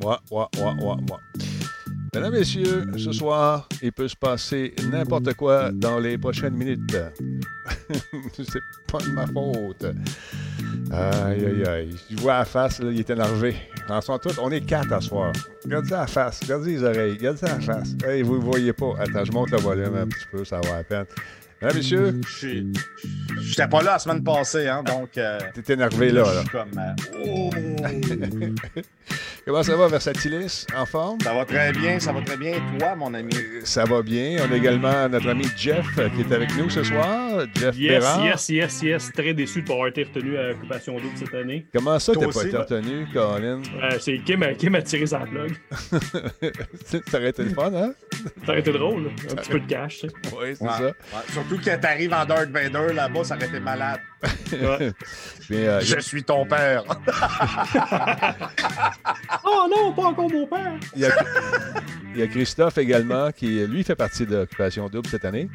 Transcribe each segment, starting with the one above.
Moi, moi, moi, moi, moi. Mesdames, Messieurs, ce soir, il peut se passer n'importe quoi dans les prochaines minutes. C'est pas de ma faute. Aïe, aïe, aïe. Je vois à la face, là, il est énervé. En sont on est quatre à soir. Regardez à la face, regardez les oreilles, regardez à la face. Hey, vous ne voyez pas. Attends, je monte le volume un petit peu, ça va à peine. Messieurs, Je J'étais pas là la semaine passée, hein, donc. euh, t'es énervé là. je là. suis comme. euh, oh. Comment ça va, Versatilis? En forme? ça va très bien, ça va très bien. Et toi, mon ami? Ça va bien. On a également notre ami Jeff euh, qui est avec nous ce soir. Jeff Yes, Bérard. yes, yes, yes. Très déçu de pas avoir été retenu à Occupation Double cette année. Comment ça, t'as pas été retenu, Colin? Euh, c'est Kim, a- Kim a tiré sa plug. ça aurait été le fun, hein? Ça aurait été drôle, un petit peu de cash. tu sais. Oui, c'est Ouais, ça. ouais. Surtout que t'arrives en Darth Vader là-bas, ça aurait été malade. Ouais. Mais, euh, Je suis ton père. oh non, pas encore mon père! il, y a, il y a Christophe également qui, lui, fait partie de l'Occupation Double cette année.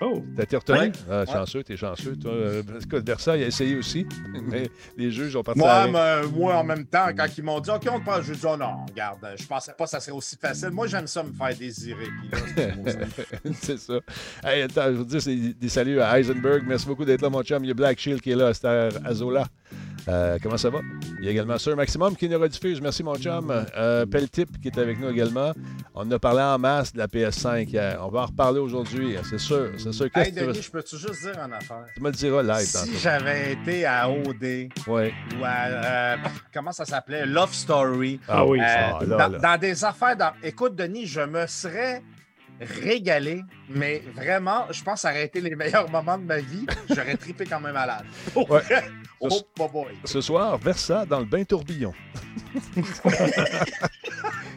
Oh, T'as été retenu? Ouais. Ah, chanceux, t'es chanceux. Toi, euh, écoute, Versailles a essayé aussi, mais les juges ont parti Moi, à moi, en même temps, quand ils m'ont dit OK, on te prend, je dis oh non, regarde, je pensais pas que ça serait aussi facile. Moi, j'aime ça me faire désirer. C'est ça. Hey, attends, je vous dis, des saluts à Heisenberg. Merci beaucoup d'être là, mon chum. Il y a Black Shield qui est là, Star Azola. Euh, comment ça va? Il y a également Sir Maximum qui nous rediffuse. Merci, mon chum. Euh, Peltip qui est avec nous également. On a parlé en masse de la PS5 hier. On va en reparler aujourd'hui, c'est sûr. C'est sûr. Hey, tu, Denis, je peux-tu juste dire une affaire? tu me le diras live Si j'avais été à OD Ouais. ou à. euh, comment ça s'appelait? Love Story. Ah oui. Euh, Ah, là, dans, là. dans des affaires. dans- Écoute, Denis, je me serais régalé, mais vraiment, je pense que ça aurait été les meilleurs moments de ma vie. J'aurais trippé comme un malade. Oh, Ouais. oh boy, boy. Ce soir, Versa dans le bain tourbillon.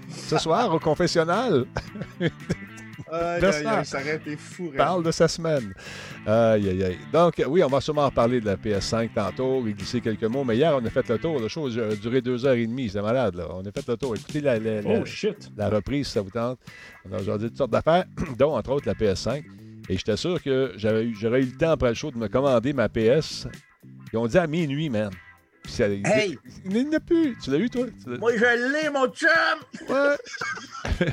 Ce soir, au confessionnal, Aïe, Versa. aïe, aïe, ça aurait été fou. raide. parle de sa semaine. Aïe, aïe, aïe. Donc, oui, on va sûrement en parler de la PS5 tantôt et glisser quelques mots. Mais hier, on a fait le tour. La chose a duré deux heures et demie. C'est malade, là. On a fait le tour. Écoutez la, la- la- Oh shit! la reprise, si ça vous tente. On a aujourd'hui toutes sortes d'affaires, dont, entre autres, la PS5. Et j'étais sûr que j'avais eu- j'aurais eu le temps après le show de me commander ma PS. Ils ont dit à minuit, man. Puis ça- Hey! Il n'y en a plus. Tu l'as eu, toi? Moi, je l'ai, mon chum! Ouais.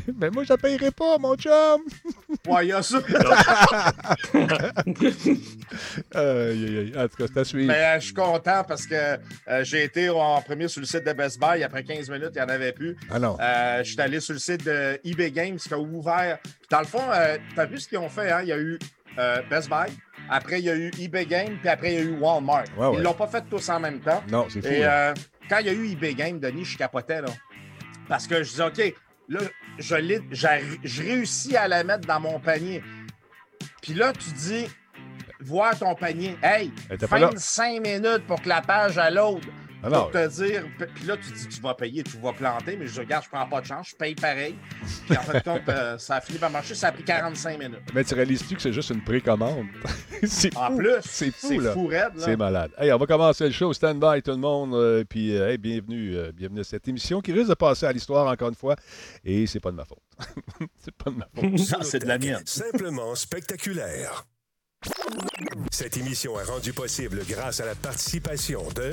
Mais moi, je ne payerai pas, mon chum. Ouais, il y a ça. Aïe, aïe, aïe. En tout cas, c'est à suivre. Mais euh, je suis content parce que euh, j'ai été en premier sur le site de Best Buy. Après 15 minutes, il n'y en avait plus. Ah non. Euh, je suis allé sur le site de eBay Games qui a ouvert. Puis dans le fond, euh, tu as vu ce qu'ils ont fait? Hein? Il y a eu euh, Best Buy, après il y a eu eBay Games, puis après il y a eu Walmart. Ouais, ouais. Ils l'ont pas fait tous en même temps. Non, c'est fou. Et euh, quand il y a eu eBay Games, Denis, je capotais. Là, parce que je disais, OK, là, je, l'ai- je réussis à la mettre dans mon panier. Puis là, tu dis, voir ton panier. Hey, Elle était pas là. 25 minutes pour que la page à l'autre. Ah non. Pour te dire, puis là, tu dis, tu vas payer, tu vas planter, mais je regarde, je prends pas de chance, je paye pareil. Puis en fait, compte, euh, ça a fini par marcher, ça a pris 45 minutes. Mais tu réalises-tu que c'est juste une précommande? c'est En plus, c'est fou, là. fou raide, là. C'est malade. Hey, on va commencer le show. Stand by tout le monde. euh, puis, euh, hey, bienvenue, euh, bienvenue à cette émission qui risque de passer à l'histoire encore une fois. Et c'est pas de ma faute. c'est pas de ma faute. Ça, c'est de la mienne. Simplement spectaculaire. Cette émission est rendue possible grâce à la participation de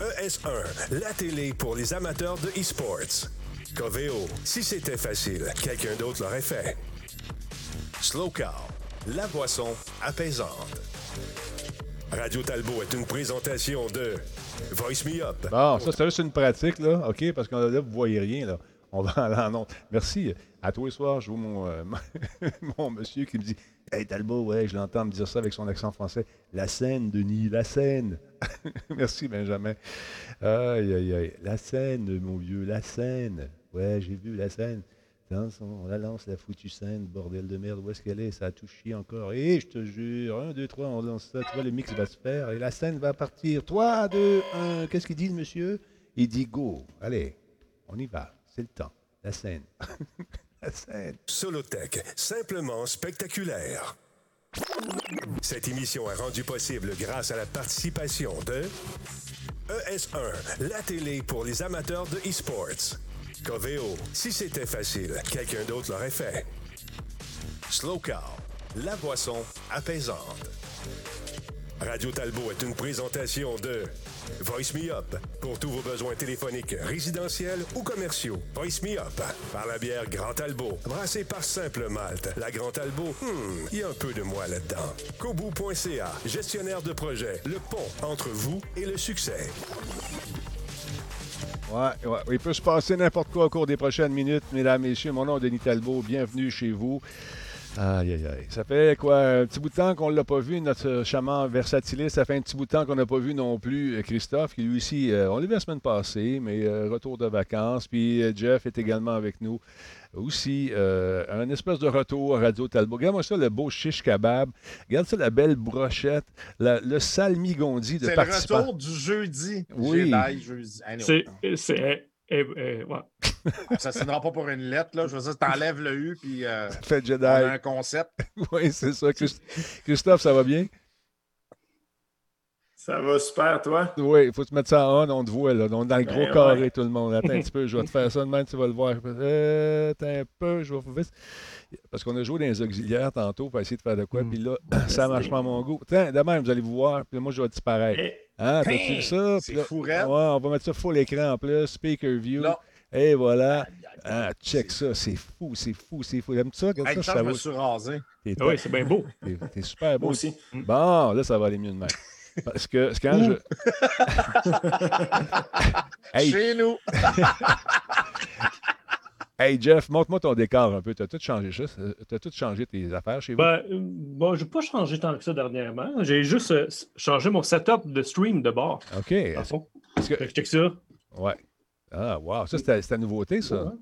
ES1, la télé pour les amateurs de e-sports. Coveo, si c'était facile, quelqu'un d'autre l'aurait fait. Slow la boisson apaisante. Radio Talbot est une présentation de Voice Me Up. Bon, ça, c'est juste une pratique, là. OK? Parce que là, vous voyez rien, là. On va aller en. Merci. À tous les soirs, je vois mon, euh, mon monsieur qui me dit Hey Talbot, ouais, je l'entends me dire ça avec son accent français. La scène, Denis, la scène. Merci, Benjamin. Aïe, aïe, aïe. La scène, mon vieux, la scène. Ouais, j'ai vu la scène. Lance, on la lance, la foutue scène, bordel de merde, où est-ce qu'elle est? Ça a tout chié encore. Et je te jure, un, deux, trois, on lance ça, tu vois, le mix va se faire et la scène va partir. 3, 2, 1, qu'est-ce qu'il dit, monsieur? Il dit go. Allez, on y va, c'est le temps. La scène. Solotech, simplement spectaculaire. Cette émission est rendue possible grâce à la participation de ES1, la télé pour les amateurs de e-sports. Coveo, si c'était facile, quelqu'un d'autre l'aurait fait. Slow Car, la boisson apaisante. Radio Talbot est une présentation de Voice Me Up. Pour tous vos besoins téléphoniques, résidentiels ou commerciaux. Voice Me Up. Par la bière Grand Albo. Brassée par Simple Malte. La Grand Albo, hmm, il y a un peu de moi là-dedans. Kobu.ca. Gestionnaire de projet. Le pont entre vous et le succès. Ouais, ouais, il peut se passer n'importe quoi au cours des prochaines minutes, mesdames, messieurs. Mon nom est Denis Talbot. Bienvenue chez vous. Aïe, aïe, aïe. Ça fait quoi, un petit bout de temps qu'on ne l'a pas vu, notre chaman versatiliste? Ça fait un petit bout de temps qu'on n'a pas vu non plus euh, Christophe, qui lui aussi, euh, on l'a vu la semaine passée, mais euh, retour de vacances. Puis euh, Jeff est également avec nous aussi. euh, un espèce de retour à Radio Talbot. Regarde-moi ça, le beau shish kebab. Regarde ça, la belle brochette. la- le salmigondi de C'est le participants. retour du jeudi. Oui. Jeudi. Anyway, C'est. Eh, ouais. Ça ne signera pas pour une lettre. Là. Je veux dire, t'enlèves le U, puis euh, Fait Jedi. on a un concept. Oui, c'est ça. Christ- Christophe, ça va bien? Ça va super, toi? Oui, il faut te mettre ça en on, on te voit, là. On est dans le gros Ben carré, tout le monde. Attends un petit peu, je vais te faire ça de même, tu vas le voir. Euh, attends un peu, je vais vite. Parce qu'on a joué dans les auxiliaires tantôt pour essayer de faire de quoi, Mm. puis là, ça marche pas à mon goût. Tiens, de même, vous allez vous voir, puis moi, je vais disparaître. Eh, Hein, Hey, vu ça? c'est. Ouais, on va mettre ça full écran en plus, speaker view. Et voilà. Ah, check ça, c'est fou, c'est fou, c'est fou. Aimes-tu ça? Regarde Hey, ça, ça je me va. suis rasé. T'es Ah oui, c'est bien beau. t'es- super beau. moi aussi. Bon, là, ça va aller mieux de même. Parce que c'est quand je. hey, Chez nous. hey, Jeff, montre-moi ton décor un peu. T'as tout changé ça? T'as tout changé tes affaires chez vous? Ben, bon, je n'ai pas changé tant que ça dernièrement. J'ai juste euh, changé mon setup de stream de bord. OK. Est-ce que... Que check ça. Ouais. Ah, wow. Ça, c'était c'était la nouveauté, ça. Ouais.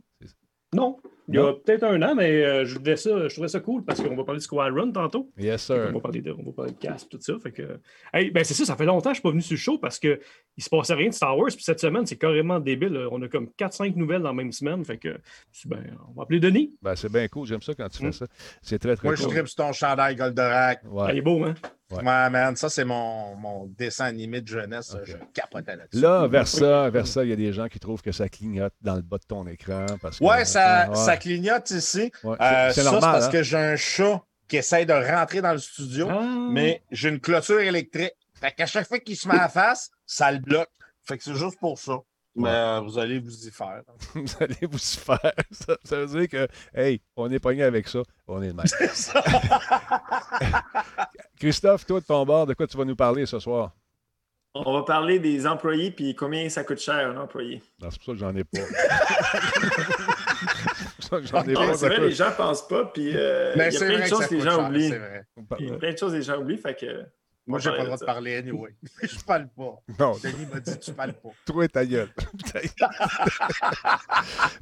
Non. Il y a peut-être un an, mais euh, je, voulais ça, je trouvais ça cool parce qu'on va parler de Squad Run tantôt. Yes, On sir. va parler de, on va parler de casque, tout ça. Fait que, hey, ben c'est ça, ça fait longtemps que je suis pas venu sur le show parce qu'il ne se passait rien de Star Wars. Puis cette semaine, c'est carrément débile. là. On a comme 4-5 nouvelles dans la même semaine. Fait que, c'est ben, on va appeler Denis. Ben, c'est bien cool. J'aime ça quand tu fais Mm. ça. C'est très, très Moi, je cool. tripe sur ton chandail Goldorak. Ah, Ouais. il est beau, hein? Ouais. Ouais, man, ça, c'est mon, mon dessin animé de jeunesse. Je capotais là-dessus. Là, vers ça, vers ça, il y a des gens qui trouvent que ça clignote dans le bas de ton écran. Parce que, Ouais, ça, Ouais. ça clignote ici. Ouais. Euh, ça, normal. c'est parce hein? que j'ai un chat qui essaye de rentrer dans le studio, Ah. mais j'ai une clôture électrique. Fait qu'à chaque fois qu'il se met à face, ça le bloque. Fait que c'est juste pour ça. Mais euh, vous allez vous y faire. vous allez vous y faire. Ça, ça veut dire que, hey, on est pogné avec ça. On est le même. C'est ça. Christophe, toi, de ton bord, de quoi tu vas nous parler ce soir? On va parler des employés puis combien ça coûte cher un employé. Non, c'est pour ça que j'en ai pas. Ça que j'en ai Non, pas. c'est vrai, les gens pensent pas, puis euh, il y Mais a c'est plein de que choses que les gens oublient. c'est vrai. Il y a plein de choses que les gens oublient, fait que. Moi, j'ai pas le droit de parler anyway. Je parle pas. Non, Denis m'a dit tu parles pas. toi, ta gueule.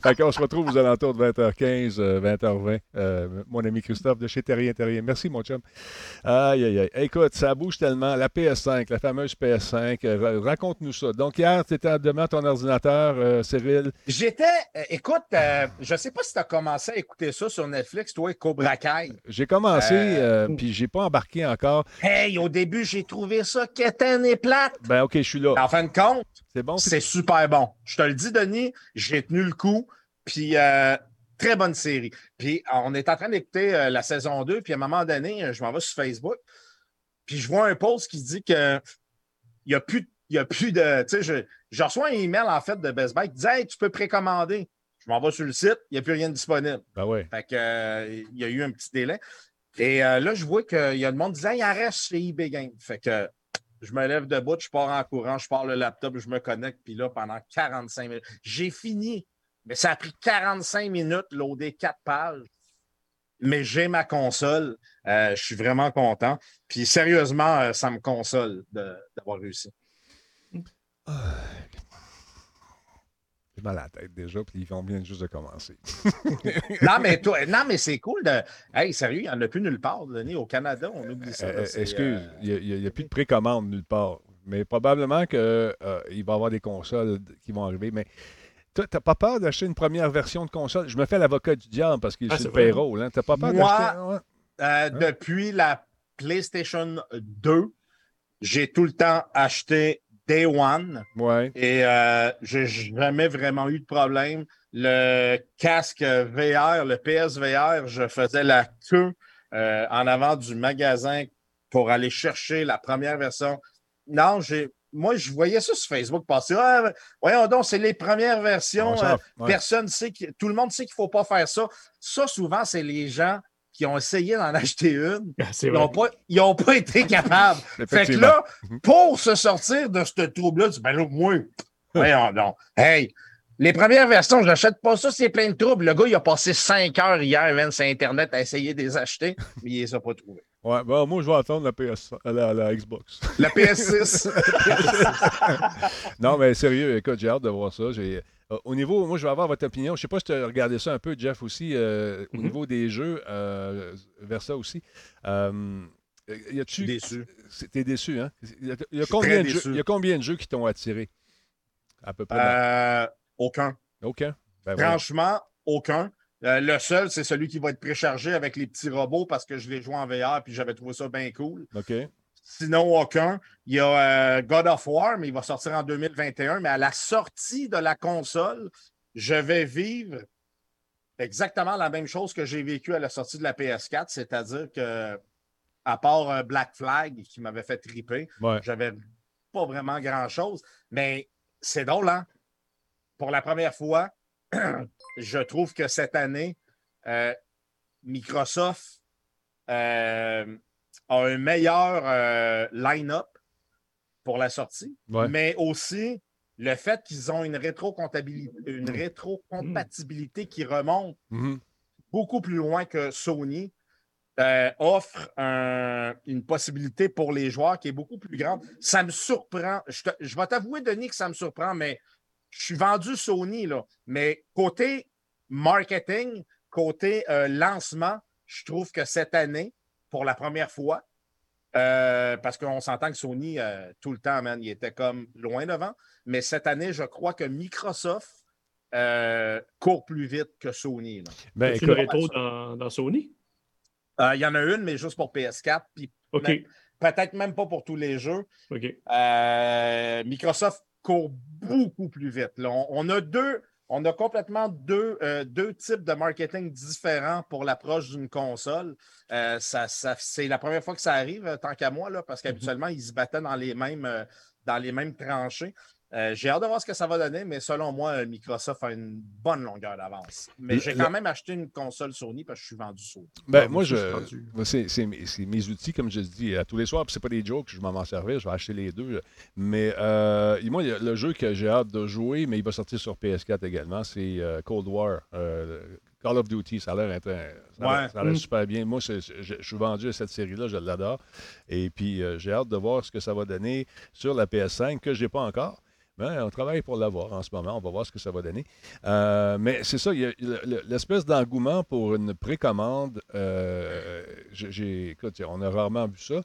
fait qu'on se retrouve aux alentours de 20h15, euh, 20h20. Euh, mon ami Christophe de chez Terrien Terrien. Merci, mon chum. Aïe, aïe, aïe. Écoute, ça bouge tellement. La PS5, la fameuse PS5. euh, ra- Raconte-nous ça. Donc, hier, tu étais devant ton ordinateur, euh, Cyril. J'étais, euh, écoute, euh, je sais pas si tu as commencé à écouter ça sur Netflix, toi, Cobra Kai. J'ai commencé, Euh, euh, puis j'ai pas embarqué encore. Hey, au début, j'ai trouvé ça quétaine et plate. Ben, OK, je suis là. En fin de compte, C'est bon? c'est super bon. Je te le dis, Denis, j'ai tenu le coup. Puis, euh, très bonne série. Puis, on est en train d'écouter euh, la saison 2. Puis, à un moment donné, euh, je m'en vais sur Facebook. Puis, je vois un post qui dit que il n'y a plus, il y a plus de. Tu sais, je, je reçois un email, en fait, de Best Buy qui dit Hey, tu peux précommander. Je m'en vais sur le site, il n'y a plus rien de disponible. Ben ouais. Fait que, euh, il y a eu un petit délai. Et euh, là, je vois qu'il y a le monde qui Hey, il en reste chez eBay Game. Fait que je me lève debout, je pars en courant, je pars le laptop, je me connecte, puis là, pendant 45 minutes. J'ai fini, mais ça a pris 45 minutes, loader quatre pages. Mais j'ai ma console. Euh, je suis vraiment content. Puis sérieusement, euh, ça me console d'avoir réussi. J'ai mal à la tête déjà, puis ils vont bien juste de commencer. non, mais toi, non, mais c'est cool de. Hey, sérieux, il n'y en a plus nulle part, Denis. Au Canada, on oublie ça. là, Euh, excuse, euh, il n'y a, plus de précommande nulle part. Mais probablement qu'il va y avoir des consoles qui vont arriver. Mais toi, t'as pas peur d'acheter une première version de console? Je me fais l'avocat du diable parce qu'il est Ah, sur le payroll. Hein? T'as pas peur Moi, d'acheter. Ouais? Euh, Depuis la PlayStation 2, j'ai tout le temps acheté Day One Ouais. et euh, j'ai jamais vraiment eu de problème. Le casque VR, le PSVR, je faisais la queue euh, en avant du magasin pour aller chercher la première version. Non, j'ai moi, je voyais ça sur Facebook passer. Ah, voyons donc, c'est les premières versions. Euh, ouais. Personne sait que tout le monde sait qu'il ne faut pas faire ça. Ça, souvent, c'est les gens qui ont essayé d'en acheter une. C'est Ils n'ont pas, ils ont pas été capables. fait que là, pour se sortir de ce trouble-là, tu dis, ben là, moi, voyons donc. Hey, les premières versions, je n'achète pas ça, c'est plein de troubles. Le gars, il a passé cinq heures hier, même sur Internet, à essayer de les acheter, mais il ne les a pas trouvés. Ouais, bon, moi, je vais attendre la, PS, euh, la, la Xbox. La PS6. non, mais sérieux, écoute, j'ai hâte de voir ça. J'ai- euh, au niveau, moi, je vais avoir votre opinion. Je sais pas si tu as regardé ça un peu, Jeff, aussi, euh, au Mhm. niveau des jeux, euh, Versa aussi. Euh, y a-tu. déçu. T'es déçu, hein? Il y a, y a combien de jeux, y a combien de jeux qui t'ont attiré? À peu près. Euh, aucun. Aucun? Ben. Franchement, aucun. Le seul, c'est celui qui va être préchargé avec les petits robots parce que je l'ai joué en VR puis j'avais trouvé ça bien cool. OK. Sinon, aucun. Il y a euh, God of War, mais il va sortir en 2021. Mais à la sortie de la console, je vais vivre exactement la même chose que j'ai vécu à la sortie de la PS4, c'est-à-dire que, à part euh, Black Flag qui m'avait fait triper, Ouais. j'avais pas vraiment grand-chose. Mais c'est drôle, hein? Pour la première fois, je trouve que cette année, euh, Microsoft euh, a un meilleur euh, line-up pour la sortie, Ouais. mais aussi le fait qu'ils ont une rétrocomptabilité, une rétrocompatibilité qui remonte Mhm. beaucoup plus loin que Sony, euh, offre un- une possibilité pour les joueurs qui est beaucoup plus grande. Ça me surprend. Je, te- je vais t'avouer, Denis, que ça me surprend, mais je suis vendu Sony, là. Mais côté marketing, côté euh, lancement, je trouve que cette année, pour la première fois, euh, parce qu'on s'entend que Sony, euh, tout le temps, man, il était comme loin devant. Mais cette année, je crois que Microsoft euh, court plus vite que Sony. là. Ben, une rétro dans, dans Sony? Euh, Il y en a une, mais juste pour PS4. Puis peut-être même pas pour tous les jeux. OK. Euh, Microsoft court beaucoup plus vite. là. On, on a deux, on a complètement deux, euh, deux types de marketing différents pour l'approche d'une console. Euh, ça, ça- c'est la première fois que ça arrive, euh, tant qu'à moi, là, parce qu'habituellement, ils se battaient dans les mêmes, euh, dans les mêmes tranchées. Euh, j'ai hâte de voir ce que ça va donner, mais selon moi, euh, Microsoft a une bonne longueur d'avance. Mais j'ai quand même acheté une console Sony parce que je suis vendu Sony. Ben, moi, je, c'est, c'est mes, c'est mes outils, comme je dis, à tous les soirs. Puis c'est pas des jokes, je vais m'en servir, je vais acheter les deux. Mais euh, moi, le jeu que j'ai hâte de jouer, mais il va sortir sur PS4 également, c'est euh, Cold War. euh, Call of Duty, ça a l'air, intér- ça a l'air- Ouais. ça a l'air Mm. super bien. Moi, c'est- je, je suis vendu à cette série-là, je l'adore. Et puis, euh, j'ai hâte de voir ce que ça va donner sur la PS5, que je n'ai pas encore. Mais on travaille pour l'avoir en ce moment. On va voir ce que ça va donner. Euh, mais c'est ça, l'espèce d'engouement pour une précommande. euh, j'ai- on a rarement vu ça.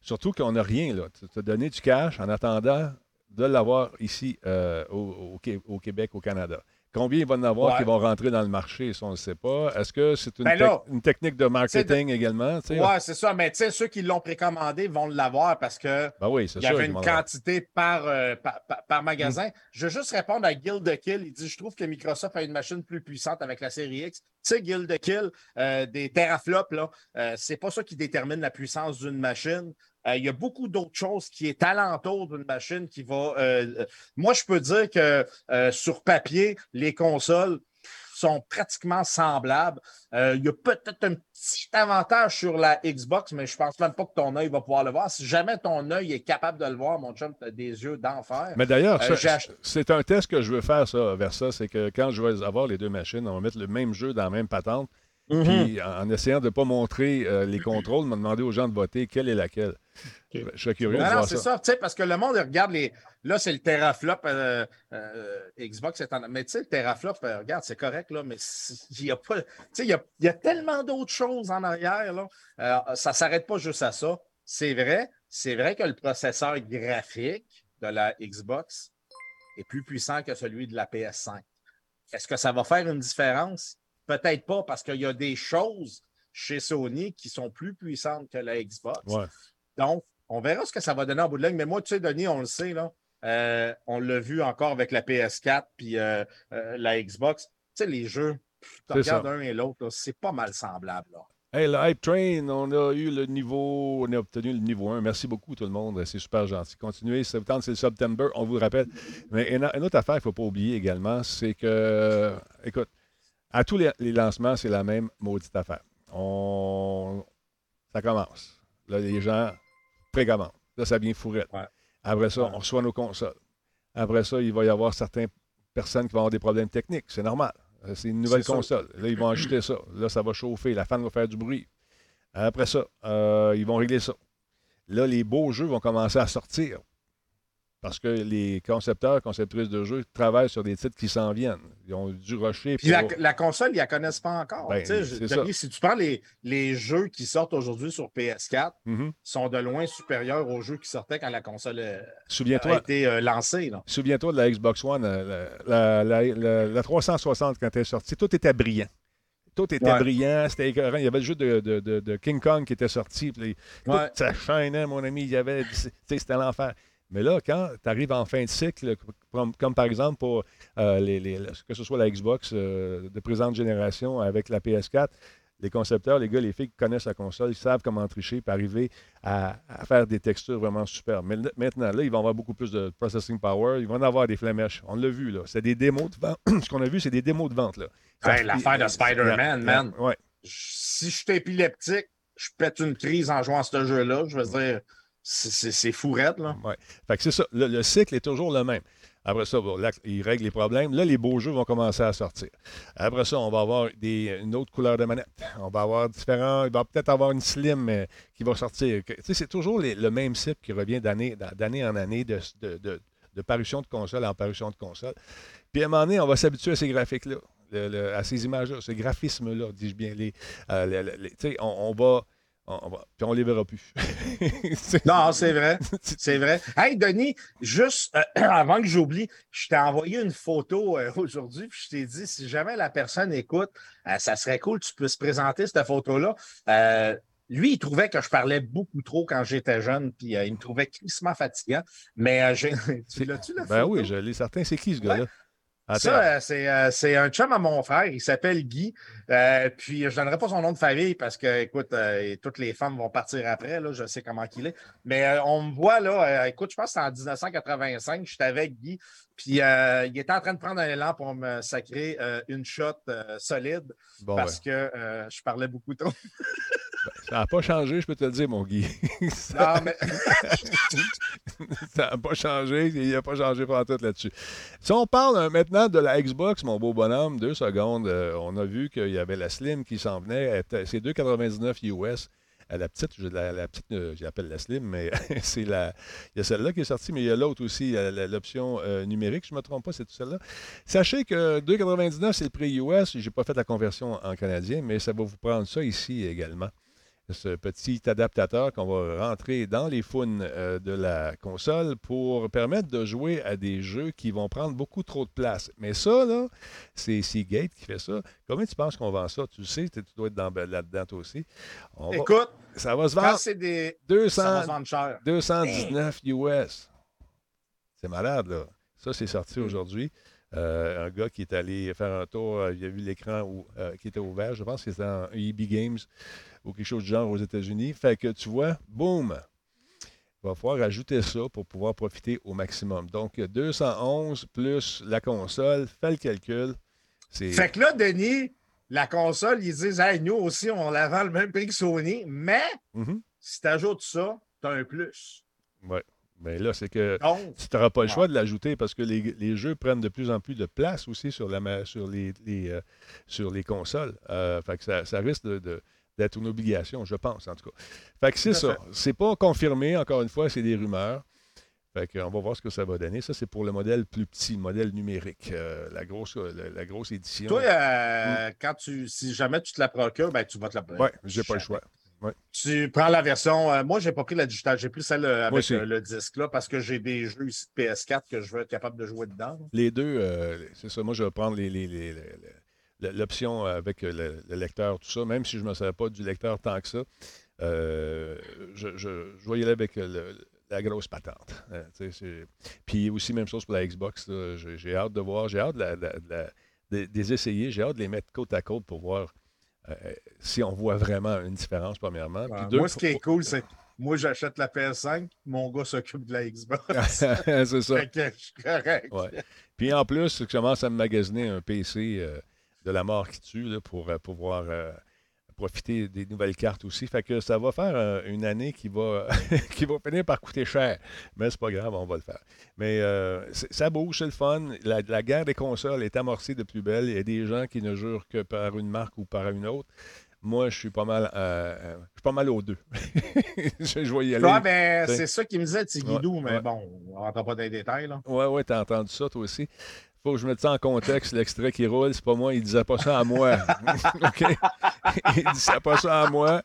Surtout qu'on n'a rien. là. Tu as donné du cash en attendant de l'avoir ici euh, au Québec, au Canada. Combien il va en avoir Ouais. qui vont rentrer dans le marché, ça, on ne sait pas. Est-ce que c'est une, Ben là, tec- une technique de marketing également? Ouais, c'est ça. Mais tu sais, ceux qui l'ont précommandé vont l'avoir parce que Ben oui, il y sûr. avait une quantité par, euh, par, par- par magasin. Je veux juste répondre à Guild de Kill. Il dit Je trouve que Microsoft a une machine plus puissante avec la série X. Tu sais, Guild de Kill, euh, des teraflops, là, euh, c'est pas ça qui détermine la puissance d'une machine. Euh, il y a beaucoup d'autres choses qui est alentour d'une machine qui va. euh, euh, moi, je peux dire que euh, sur papier, les consoles sont pratiquement semblables. Il y a peut-être un petit avantage sur la Xbox, mais je pense même pas que ton œil va pouvoir le voir. Si jamais ton œil est capable de le voir, mon chum, tu as des yeux d'enfer. Mais d'ailleurs, c'est un test que je veux faire, ça, vers ça. C'est que quand je vais avoir les deux machines, on va mettre le même jeu dans la même patente. Puis en essayant de ne pas montrer euh, les contrôles, m'a demandé aux gens de voter quelle est laquelle. Je, je serais curieux de Non, c'est ça. ça, tu sais, parce que le monde, regarde les. Là, c'est le teraflop. euh, euh, Xbox est en. Mais tu sais, le teraflop, regarde, c'est correct, là, mais il y a pas. Tu sais, il y a, y a tellement d'autres choses en arrière, là. Ça ne s'arrête pas juste à ça. C'est vrai, c'est vrai que le processeur graphique de la Xbox est plus puissant que celui de la PS5. Est-ce que ça va faire une différence? Peut-être pas, parce qu'il y a des choses chez Sony qui sont plus puissantes que la Xbox. Ouais. Donc, on verra ce que ça va donner en bout de ligne. Mais moi, tu sais, Denis, on le sait, là, euh, on l'a vu encore avec la PS4 puis euh, euh, la Xbox. Tu sais, les jeux, tu regardes un et l'autre, c'est pas mal semblable. Là. Hey, le Hype Train, on a eu le niveau, on a obtenu le niveau 1. Merci beaucoup tout le monde, c'est super gentil. Continuez, septembre, c'est le September, on vous le rappelle. Mais une, une autre affaire qu'il ne faut pas oublier également, c'est que, écoute, à tous les, les lancements, c'est la même maudite affaire. On, ça commence. Là, les gens précommandent. Là, ça vient fourrette. Ouais. Après ça, Ouais. on reçoit nos consoles. Après ça, il va y avoir certaines personnes qui vont avoir des problèmes techniques. C'est normal. Euh, C'est une nouvelle console. Là, ils vont acheter ça. Là, ça va chauffer. La fan va faire du bruit. Après ça, euh, ils vont régler ça. Là, les beaux jeux vont commencer à sortir. Parce que les concepteurs, conceptrices de jeux travaillent sur des titres qui s'en viennent. Ils ont dû rusher Puis la, pour- la console, ils ne la connaissent pas encore. Ben, je-. Denis, si tu prends les, les jeux qui sortent aujourd'hui sur PS4, Mhm. sont de loin supérieurs aux jeux qui sortaient quand la console euh, a été euh, lancée. Souviens-toi de la Xbox One, euh, la, la- la- la- la 360 quand elle est sortie, tout était brillant. Tout était Ouais. brillant, c'était écœurant. Il y avait le jeu de, de- de- de King Kong qui était sorti. puis tout Ouais. ça chaînait, mon ami. Il y avait, c'était l'enfer. Mais là, quand tu arrives en fin de cycle, comme, comme par exemple pour euh, les, les- que ce soit la Xbox euh, de présente génération avec la PS4, les concepteurs, les gars, les filles qui connaissent la console, ils savent comment tricher pour arriver à, à faire des textures vraiment super. Mais maintenant, là, ils vont avoir beaucoup plus de processing power. Ils vont en avoir des flamèches. On l'a vu, là. C'est des démos de vente. Ce qu'on a vu, c'est des démos de vente, là. Hey, l'affaire de Spider-Man, man. ouais. Si je suis épileptique, je pète une crise en jouant à ce jeu-là. Je veux dire, c'est- fourette, là. Ouais. Fait que c'est ça. Le, le cycle est toujours le même. Après ça, bon, là, ils règlent les problèmes. Là, les beaux jeux vont commencer à sortir. Après ça, on va avoir des, une autre couleur de manette. On va avoir différents. Il va peut-être avoir une slim qui va sortir. Tu sais, c'est toujours le même cycle qui revient d'année en année de, de, de- parution de console en parution de console. Puis à un moment donné, on va s'habituer à ces graphiques-là, à ces images-là, ces graphismes-là, dis-je bien. Les, euh, on va. On, on va- puis on les verra plus. Non, c'est vrai. C'est vrai. Hey, Denis, juste euh, avant que j'oublie, je t'ai envoyé une photo euh, aujourd'hui, puis je t'ai dit, si jamais la personne écoute, euh, ça serait cool que tu puisses présenter cette photo-là. Lui, il trouvait que je parlais beaucoup trop quand j'étais jeune, puis il me trouvait crissement fatigant. Mais tu l'as-tu, la Ben photo? oui, je l'ai certain. C'est qui ce gars-là? Attends. Ça, euh, c'est, euh, c'est un chum à mon frère. Il s'appelle Guy. Euh, puis, je ne donnerai pas son nom de famille parce que, écoute, euh, toutes les femmes vont partir après. Là, je sais comment il est. Mais euh, on me voit, là, écoute, je pense que c'est en 1985. J'étais avec Guy. Puis, euh, il était en train de prendre un élan pour me sacrer une shot solide Bon, parce que euh, je parlais beaucoup trop. ça n'a pas changé, je peux te le dire, mon Guy. Ça n'a pas changé. Il n'a pas changé pendant tout là-dessus. Si on parle euh, maintenant de la Xbox, mon beau bonhomme, deux secondes, euh, on a vu qu'il y avait la Slim qui s'en venait. C'est 2,99 US. La petite, je, la, la petite, euh, je l'appelle la Slim, mais c'est la. Il y a celle-là qui est sortie, mais il y a l'autre aussi, l'option euh, numérique, je ne me trompe pas, c'est celle-là. Sachez que 2,99, c'est le prix US. Je n'ai pas fait la conversion en canadien, mais ça va vous prendre ça ici également. Ce petit adaptateur qu'on va rentrer dans les founes euh, de la console pour permettre de jouer à des jeux qui vont prendre beaucoup trop de place. Mais ça, là, c'est Seagate qui fait ça. Combien tu penses qu'on vend ça? Tu le sais, tu dois être dans- là-dedans toi aussi. On va- écoute, ça va se vendre c'est des. 200, Ça va se vendre cher. 219 US. C'est malade, là. Ça, c'est sorti aujourd'hui. Euh, un gars qui est allé faire un tour, euh, il a vu l'écran euh, qui était ouvert. Je pense que c'était en EB Games ou quelque chose du genre aux États-Unis. Fait que tu vois, boum! Il va falloir ajouter ça pour pouvoir profiter au maximum. Donc, 211 plus la console, fais le calcul. C'est Fait que là, Denis, la console, ils disent, hey, nous aussi, on la vend le même prix que Sony, mais Mhm. si tu ajoutes ça, tu as un plus. Ouais. Mais là, c'est que Donc, tu n'auras pas le Ah. choix de l'ajouter parce que les, les jeux prennent de plus en plus de place aussi sur, la, sur, les, les, euh, sur les consoles. Euh, fait que ça, ça risque de- de- d'être une obligation, je pense, en tout cas. Fait que c'est ça. C'est pas confirmé, encore une fois, c'est des rumeurs. Fait que on va voir ce que ça va donner. Ça, c'est pour le modèle plus petit, le modèle numérique, euh, la, grosse, la, la grosse édition. toi, euh, quand tu, si jamais tu te la procures, ben, tu vas te la ouais, j'ai pas le choix. Tu prends la version. euh, moi, j'ai pas pris la digitale, j'ai pris celle euh, avec euh, le disque là parce que j'ai des jeux ici de PS4 que je veux être capable de jouer dedans. là. Les deux, euh, c'est ça. Moi, je vais prendre les- les- les- l'option avec le, le lecteur, tout ça, même si je ne me savais pas du lecteur tant que ça. euh, je, je, je vais y aller avec le- la grosse patente. Euh, c'est- Puis aussi, même chose pour la Xbox. là. J'ai hâte de voir, j'ai hâte de, la- de la- de la- de- de les essayer, j'ai hâte de les mettre côte à côte pour voir euh, si on voit vraiment une différence, premièrement. Puis deux, moi, ce qui est cool, c'est moi, j'achète la PS5, mon gars s'occupe de la Xbox. c'est ça. Fait que je suis correct. Ouais. Puis en plus, je commence à me magasiner un PC euh, de la mort qui tue là, pour euh, pouvoir euh, profiter des nouvelles cartes aussi. Fait que ça va faire euh, une année qui va, qui va finir par coûter cher. Mais c'est pas grave, on va le faire. Mais euh, ça bouge, c'est le fun. La, la guerre des consoles est amorcée de plus belle. Il y a des gens qui ne jurent que par une marque ou par une autre. Moi, je suis pas mal, euh, je suis pas mal aux deux. je, je vais y aller. Ouais, ben, c'est ça qu'il me disait, Tigidou, Ouais, mais ouais. bon, on ne rentre pas dans les détails. Là. Ouais, ouais, t'as entendu ça, toi aussi. Faut que je mette ça en contexte. L'extrait qui roule, c'est pas moi. Il disait pas ça à moi. OK? Il disait pas ça à moi.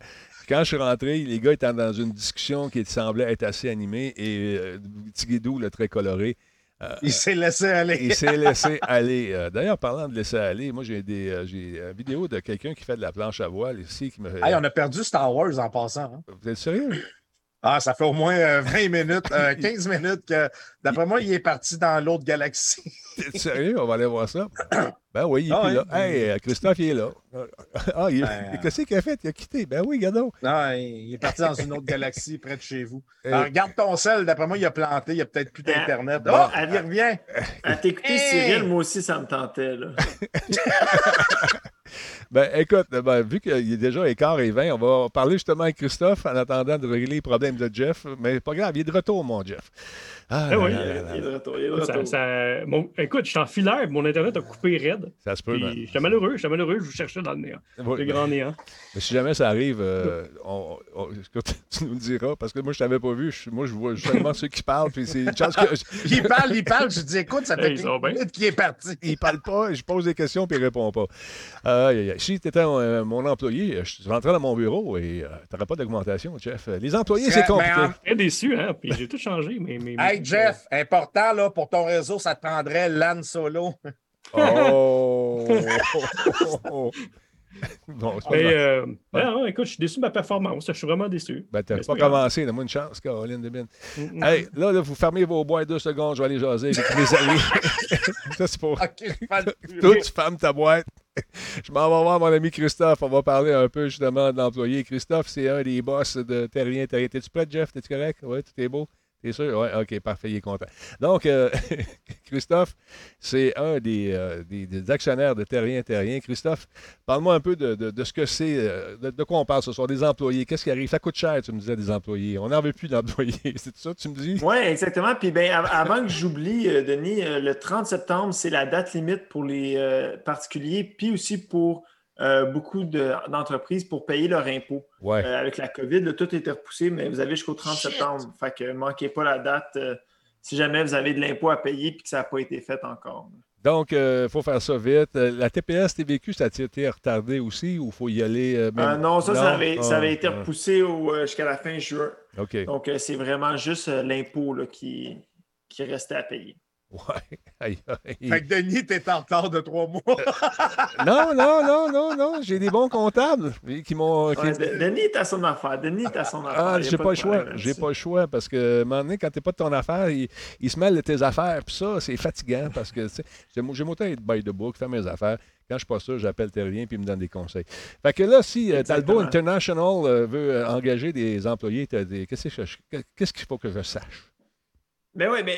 Quand je suis rentré, les gars étaient dans une discussion qui semblait être assez animée et euh, Tigidou, le très coloré, euh, Il s'est laissé aller. il s'est laissé aller. Euh, D'ailleurs, parlant de laisser aller, moi, j'ai des euh, j'ai une vidéo de quelqu'un qui fait de la planche à voile ici qui me Hey, on a perdu Star Wars en passant. hein. Vous êtes sérieux? Ah, ça fait au moins euh, 20 minutes, euh, 15 minutes que, d'après moi, il est parti dans l'autre galaxie. T'es sérieux? On va aller voir ça. Ben oui, il est Ah plus là. Hey, euh, Christophe, il est là. Ah, il, Ben, qu'est-ce qu'il a fait? Il a quitté. Ben oui, regardons. Non, il est parti dans une autre galaxie près de chez vous. Euh, Alors, regarde ton sel, d'après moi, il a planté, il n'y a peut-être plus d'Internet. Bon, Oh, elle revient. À t'écouter, Hey! Cyril, moi aussi, ça me tentait. Là. Ben, écoute, ben, vu qu'il est déjà écart et 20, on va parler justement avec Christophe en attendant de régler les problèmes de Jeff. Mais pas grave, il est de retour, mon Jeff. Ah, Eh oui. là, là, là, Il est de retour. Il est de Ça- retour. ça- mon- écoute, je suis en filaire, mon Internet a coupé raide. Ça se peut, J'étais malheureux, j'étais malheureux, je vous cherchais dans le néant. Ouais, Le ben, grand néant. mais si jamais ça arrive, euh, on- on- écoute, tu nous le diras, parce que moi, je t'avais pas vu. Je- moi, je vois seulement ceux qui parlent, puis c'est une que. Il parle, il parle. Je dis, écoute, ça fait Hey, ils sont 15 bien. minutes qu'il est parti. il parle pas, je pose des questions, puis il répond pas. Aïe, aïe, aïe. Si tu étais euh, mon employé, je rentrais dans mon bureau et tu n'aurais pas d'augmentation, Jeff. Les employés, c'est Mais compliqué. en- Très déçu, hein? Puis j'ai tout changé. Mais, mais, Hey, Jeff, important, là, pour ton réseau, ça te prendrait LAN solo. Oh! bon, c'est pas Mais, grave. euh, ben non, écoute, je suis déçu de ma performance. Je suis vraiment déçu. Ben, t'as pas commencé, donne-moi une chance, Caroline Debine. Mm, mm. Hey, là, là, vous fermez vos boîtes deux secondes, je vais aller jaser avec mes amis. Ça, c'est pour. OK, je parle plus. Toi, tu fermes ta boîte. Je m'en vais voir mon ami Christophe. On va parler un peu justement de l'employé. Christophe, c'est un des boss de Terrien. Terrien. T'es-tu prêt, Jeff? T'es-tu correct? Oui, tout est beau? T'es sûr? Oui, OK, parfait, il est content. Donc, euh, Christophe, c'est un des, euh, des- des actionnaires de Terrien Terrien. Christophe, parle-moi un peu de, de- ce que c'est, euh, de, quoi on parle ce soir, des employés. Qu'est-ce qui arrive? Ça coûte cher, tu me disais, des employés. On n'en veut plus d'employés. C'est ça tu me dis? Oui, exactement. Puis ben, av- avant que j'oublie, Denis, le 30 septembre, c'est la date limite pour les particuliers, puis aussi pour euh, beaucoup de- d'entreprises pour payer leur impôt. Ouais. Euh, avec la COVID, là, tout était repoussé, mais vous avez jusqu'au 30 Shit. septembre. Fait que manquez pas la date euh, si jamais vous avez de l'impôt à payer et que ça n'a pas été fait encore. Donc, il faut faire ça vite. La TPS TVQ, ça a été retardé aussi ou il faut y aller? euh, même- Euh, non, ça, ça avait, ça Ah, avait été ah, repoussé jusqu'à la fin juin. OK. Donc, euh, c'est vraiment juste euh, l'impôt qui restait à payer. Ouais. Aïe, aïe. Fait que Denis, t'es en retard de trois mois. Non, non, non, non, non. J'ai des bons comptables qui m'ont. qui- Ouais, De- Denis à son affaire. Denis à son affaire. Ah, j'ai pas le choix. J'ai pas le choix parce que, à un moment donné, quand t'es pas de ton affaire, il, il se mêle de tes affaires. Puis ça, c'est fatigant parce que, tu sais, j'ai j'ai autant être by the book, faire mes affaires. Quand je suis pas sûr, j'appelle Terrien puis il me donne des conseils. Fait que là, si euh, Talbot. International euh, veut euh, engager des employés, t'as qu'est-ce qu'il faut que je sache? Ben oui, mais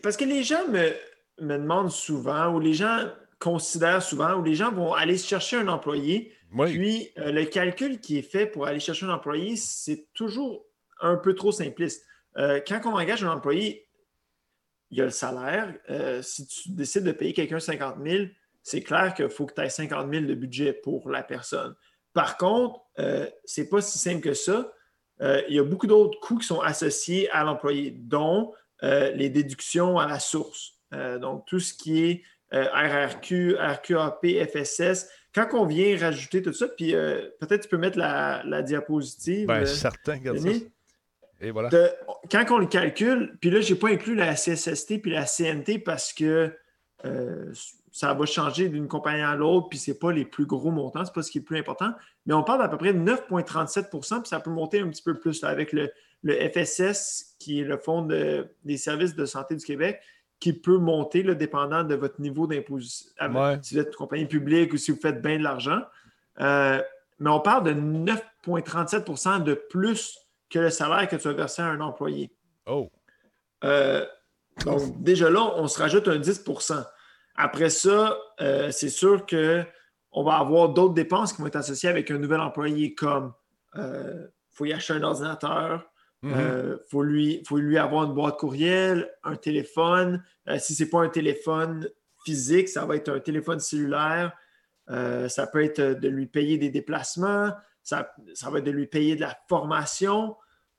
parce que les gens me, me demandent souvent, ou les gens considèrent souvent, ou les gens vont aller chercher un employé, Oui. puis euh, le calcul qui est fait pour aller chercher un employé, c'est toujours un peu trop simpliste. Euh, quand on engage un employé, il y a le salaire. Euh, si tu décides de payer quelqu'un 50 000, c'est clair qu'il faut que tu aies 50 000 de budget pour la personne. Par contre, ce n'est pas si simple que ça. Il y a beaucoup d'autres coûts qui sont associés à l'employé, dont les déductions à la source. Euh, donc, tout ce qui est euh, RRQ, RQAP, FSS. Quand on vient rajouter tout ça, puis euh, peut-être tu peux mettre la, la diapositive. Euh, certain, regarde ça. Et voilà. De- quand on le calcule, puis là, je n'ai pas inclus la CSST puis la CNT parce que euh, ça va changer d'une compagnie à l'autre, puis ce n'est pas les plus gros montants, ce n'est pas ce qui est le plus important. Mais on parle d'à peu près de 9,37% puis ça peut monter un petit peu plus là, avec le, le FSS, qui est le Fonds de- des services de santé du Québec, qui peut monter, là, dépendant de votre niveau d'imposition. Ouais. Si vous êtes une compagnie publique ou si vous faites bien de l'argent. Euh, mais on parle de 9,37% de plus que le salaire que tu as versé à un employé. Oh. Euh, donc, déjà là, on se rajoute un 10 Après ça, euh, c'est sûr qu'on va avoir d'autres dépenses qui vont être associées avec un nouvel employé, comme il faut y acheter un ordinateur, il Mhm. faut, lui, faut lui avoir une boîte courriel, un téléphone. si ce n'est pas un téléphone physique, ça va être un téléphone cellulaire. Euh, ça peut être de lui payer des déplacements, ça, ça va être de lui payer de la formation.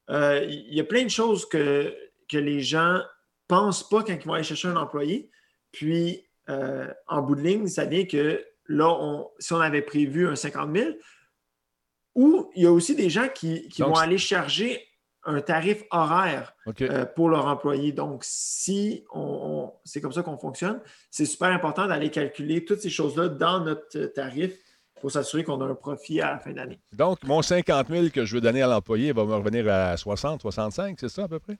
Euh, Il y a plein de choses que, que les gens ne pensent pas quand ils vont aller chercher un employé. Puis, euh, en bout de ligne, ça vient que là, on- si on avait prévu un 50 000, ou il y a aussi des gens qui, qui Donc, vont aller charger un tarif horaire euh, pour leur employé. Donc, si on, on- c'est comme ça qu'on fonctionne, c'est super important d'aller calculer toutes ces choses-là dans notre euh, tarif pour s'assurer qu'on a un profit à la fin d'année. Donc, mon 50 000 que je veux donner à l'employé va me revenir à 60, 65, c'est ça à peu près?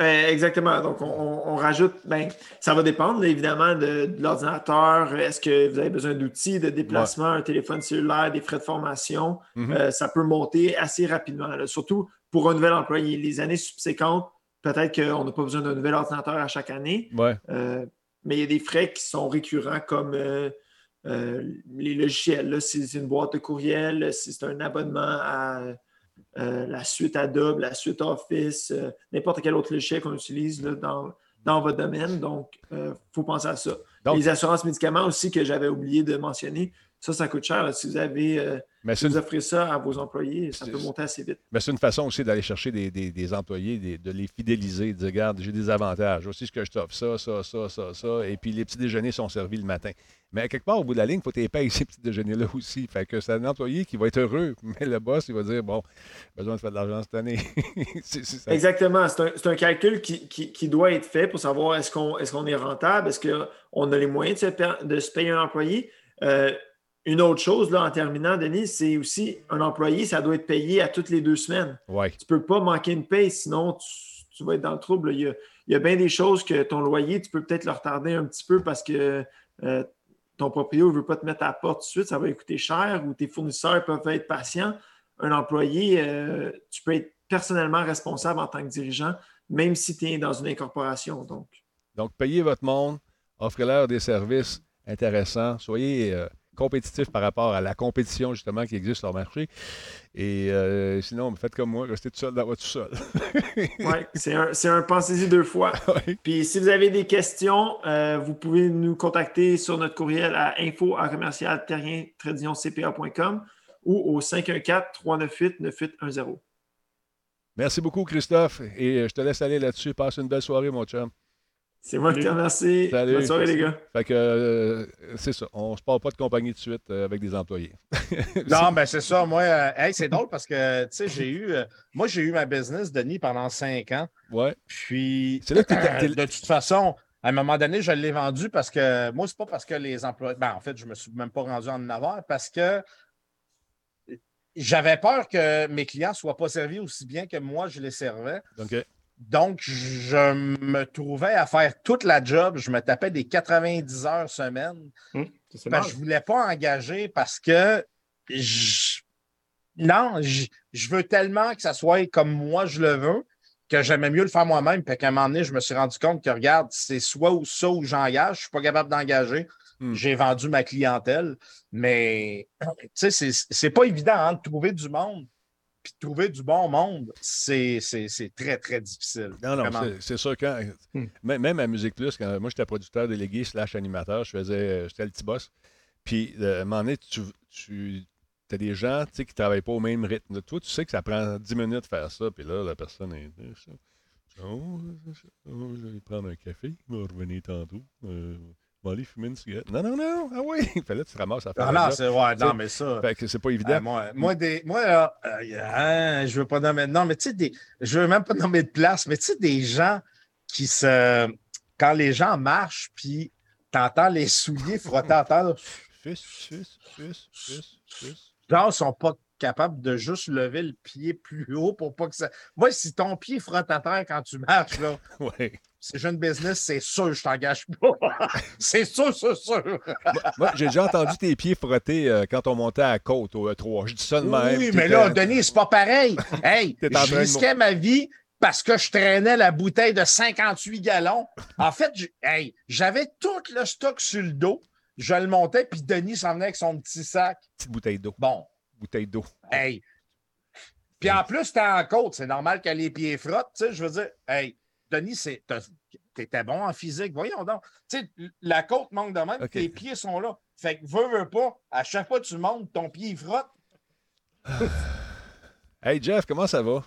Euh, Exactement. Donc, on, rajoute, ben, ça va dépendre évidemment de, de l'ordinateur. Est-ce que vous avez besoin d'outils de déplacement, un téléphone cellulaire, des frais de formation? Mhm. Euh, ça peut monter assez rapidement, là. surtout pour un nouvel employé. Les années subséquentes, peut-être qu'on n'a pas besoin d'un nouvel ordinateur à chaque année. Ouais. Euh, mais il y a des frais qui sont récurrents comme euh, les logiciels. Là, si c'est une boîte de courriel, si c'est un abonnement à euh, la suite Adobe, la suite Office, euh, n'importe quel autre logiciel qu'on utilise là, dans, dans votre domaine. Donc, il faut penser à ça. Donc- les assurances médicaments aussi que j'avais oublié de mentionner, ça, ça coûte cher. là. Si vous avez euh, Mais si vous offrez ça à vos employés, ça peut monter assez vite. mais c'est une façon aussi d'aller chercher des, des- des employés, des- de les fidéliser, de dire, regarde, j'ai des avantages. Aussi, ce que je t'offre, ça, ça, ça, ça, ça. Et puis, les petits déjeuners sont servis le matin. Mais à quelque part, au bout de la ligne, il faut que tu payes ces petits déjeuners-là aussi. Fait que c'est un employé qui va être heureux. Mais le boss, il va dire, bon, besoin de faire de l'argent cette année. Exactement. C'est un, un calcul qui, qui- qui doit être fait pour savoir est-ce qu'on est, est rentable, est-ce qu'on a les moyens de se, de se payer un employé. Euh, une autre chose, là, en terminant, Denis, c'est aussi un employé, ça doit être payé à toutes les deux semaines. Ouais. Tu ne peux pas manquer une paye, sinon tu, tu vas être dans le trouble. Il y, a, il y a bien des choses que ton loyer, tu peux peut-être le retarder un petit peu parce que euh, ton propriétaire ne veut pas te mettre à la porte tout de suite, ça va lui coûter cher ou tes fournisseurs peuvent être patients. Un employé, euh, tu peux être personnellement responsable en tant que dirigeant, même si tu es dans une incorporation. Donc, Donc, payez votre monde, offrez-leur des services intéressants, soyez euh, compétitifs par rapport à la compétition justement qui existe sur le marché. Et euh, sinon, faites comme moi, restez tout seul dans votre sol. ouais, c'est un, un pensez-y deux fois. Ouais. Puis si vous avez des questions, euh, vous pouvez nous contacter sur notre courriel à info à commercial cpa.com ou au 514-398-9810. Merci beaucoup, Christophe. Et je te laisse aller là-dessus. Passe une belle soirée, mon chum. C'est moi qui te remercie. Salut. Bonne soirée, les gars. Fait que euh, c'est ça. On ne se parle pas de compagnie tout de suite euh, avec des employés. Non, ben c'est ça. Moi, euh, hey, c'est drôle parce que, tu sais, j'ai eu, euh, moi, j'ai eu ma business, Denis, pendant cinq ans. Ouais. Puis, C'est là que t'es- de toute façon, à un moment donné, je l'ai vendu parce que, moi, c'est pas parce que les employés, ben, en fait, je me suis même pas rendu en avoir parce que j'avais peur que mes clients ne soient pas servis aussi bien que moi, je les servais. OK. Donc, je me trouvais à faire toute la job. Je me tapais des 90 heures semaine. Hum, je ne voulais pas engager parce que je- non, je, je veux tellement que ça soit comme moi je le veux que j'aimais mieux le faire moi-même. Puis qu'à un moment donné, je me suis rendu compte que regarde, c'est soit ou ça où j'engage. Je ne suis pas capable d'engager. Hmm. J'ai vendu ma clientèle. Mais tu sais, c'est- c'est pas évident hein, de trouver du monde. Puis trouver du bon monde, c'est c'est- c'est très, très difficile. Non, non, c'est- sûr quand. Hmm. Même, même à Musique Plus, quand moi j'étais producteur délégué slash animateur, je faisais. euh, J'étais le petit boss. Puis euh, à un moment donné, tu, tu as des gens tu sais, qui ne travaillent pas au même rythme. Toi, tu sais que ça prend 10 minutes de faire ça, puis là, la personne est. Oh, oh, je vais prendre un café, il va revenir tantôt. Euh, je vais aller fumer une cigarette. Non, non, non, ah oui! Fait là, tu te ramasses à faire Ah non, c'est ouais, non, mais ça. Fait que c'est pas Ah, évident. moi, moi, des, moi là, euh, hein, je veux pas nommer. Non, mais tu sais, des- je veux même pas nommer de place, mais tu sais, des gens qui se. Quand les gens marchent, puis t'entends les souliers frotter à terre, Fus, fus, fus, fus, fus. genre, ils sont pas capable de juste lever le pied plus haut pour pas que ça. Moi, si ton pied frotte à terre quand tu marches, là, Ouais. C'est jeune business, c'est sûr, je t'engage pas. c'est sûr, c'est sûr. Moi, j'ai déjà entendu tes pieds frotter euh, quand on montait à la côte au E3. Je dis ça de même. Oui, mais là, Denis, c'est pas pareil. Hey, je risquais ma vie parce que je traînais la bouteille de 58 gallons. En fait, hey, j'avais tout le stock sur le dos. Je le montais, puis Denis s'en venait avec son petit sac. Petite bouteille d'eau. Bon, Bouteille d'eau. hey. Puis en plus, t'es en côte. C'est normal que les pieds frottent. Tu sais, je veux dire, hey, T'as- t'étais bon en physique. Voyons donc. Tu sais, la côte manque de même, tes pieds sont là. Fait que veux, veux pas, à chaque fois que tu montes, ton pied il frotte. Hey Jeff, comment ça va?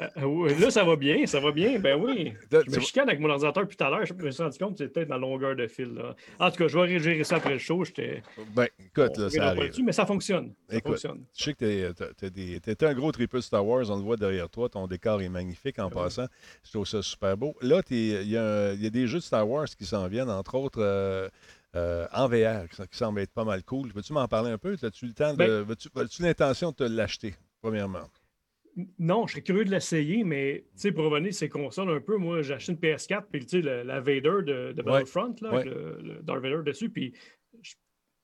Euh, là, ça va bien, ça va bien. Ben oui. Je tu me chicane avec mon ordinateur plus tout à l'heure. Je me suis rendu compte que c'était peut-être la longueur de fil. Là. En tout cas, je vais gérer ça après le show. J'étais. Ben, écoute, là, ça arrive. mais ça fonctionne. Ça Écoute, fonctionne. Je sais que des- t'es un gros triple Star Wars, on le voit derrière toi, ton décor est magnifique en passant. Je trouve ça super beau. Là, il y, a y des jeux de Star Wars qui s'en viennent, entre autres euh, euh, en VR, qui, qui semblent être pas mal cool. Veux-tu m'en parler un peu? As-tu le temps de. Ben- as-tu l'intention de te l'acheter, premièrement? Non, je serais curieux de l'essayer, mais pour revenir ces consoles un peu, moi, j'ai acheté une PS4, puis le- la Vader de, de Battlefront, là, Ouais. le, le Darth Vader dessus, puis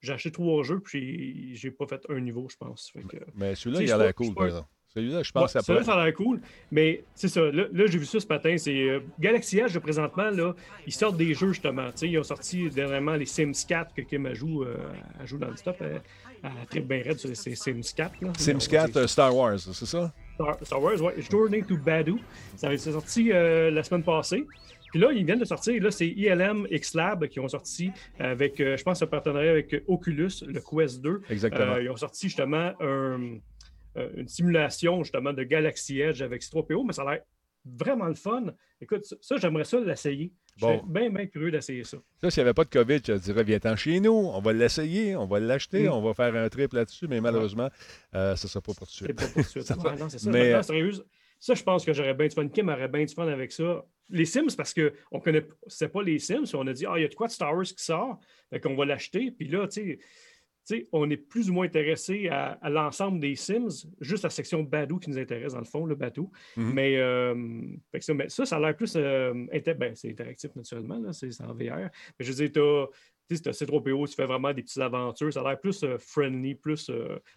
j'ai acheté trois jeux, puis j'ai- pas fait un niveau, je pense. Fait que, Mais celui-là, il a l'air cool, par exemple. Celui-là, je Ouais, pense que ça ça, a l'air cool. Mais c'est ça. Là, là, j'ai vu ça ce matin. C'est euh, Galaxy Edge, présentement, là, ils sortent des jeux, justement. Ils ont sorti dernièrement les Sims 4 que Kim ajoute, euh, ajoute dans le stop. Elle, elle tripe bien raide sur ces Sims 4. là. Sims On- 4 euh, Star Wars, c'est ça? Star, Star Wars, ouais. Journey to Badu. Ça c'est sorti euh, la semaine passée. Puis là, ils viennent de sortir, là, c'est ILM X-Lab qui ont sorti avec, euh, je pense, un partenariat avec Oculus, le Quest 2. Exactement. Euh, ils ont sorti justement un- euh, une simulation justement de Galaxy Edge avec C3PO, mais ça a l'air vraiment le fun. Écoute, ça, j'aimerais ça l'essayer. Je Bon. suis bien, bien curieux d'essayer ça. Là, s'il n'y avait pas de COVID, je dirais, viens-t'en chez nous, on va l'essayer, on va l'acheter, Mm. on va faire un trip là-dessus, mais malheureusement, euh, ça ne sera pas pour tout de C'est suite. pas pour tout de suite. Ça Ouais, non, c'est ça. Mais, Maintenant, euh, sérieux, ça, je pense que j'aurais bien du fun. Kim aurait bien du fun avec ça. Les Sims, parce qu'on connaît c'est pas les Sims, on a dit, ah, il y a de quoi de Star Wars qui sort, fait qu'on va l'acheter. Puis là, tu sais, sais, on est plus ou moins intéressé à, à l'ensemble des Sims, juste la section Badou qui nous intéresse, dans le fond, le Badou. Mhm. mais, euh, ça, mais ça, ça a l'air plus. euh, inter- ben, c'est interactif, naturellement, c'est en VR. Mais je veux dire, tu sais, t'as C3PO, tu fais vraiment des petites aventures. Ça a l'air plus euh, friendly, plus,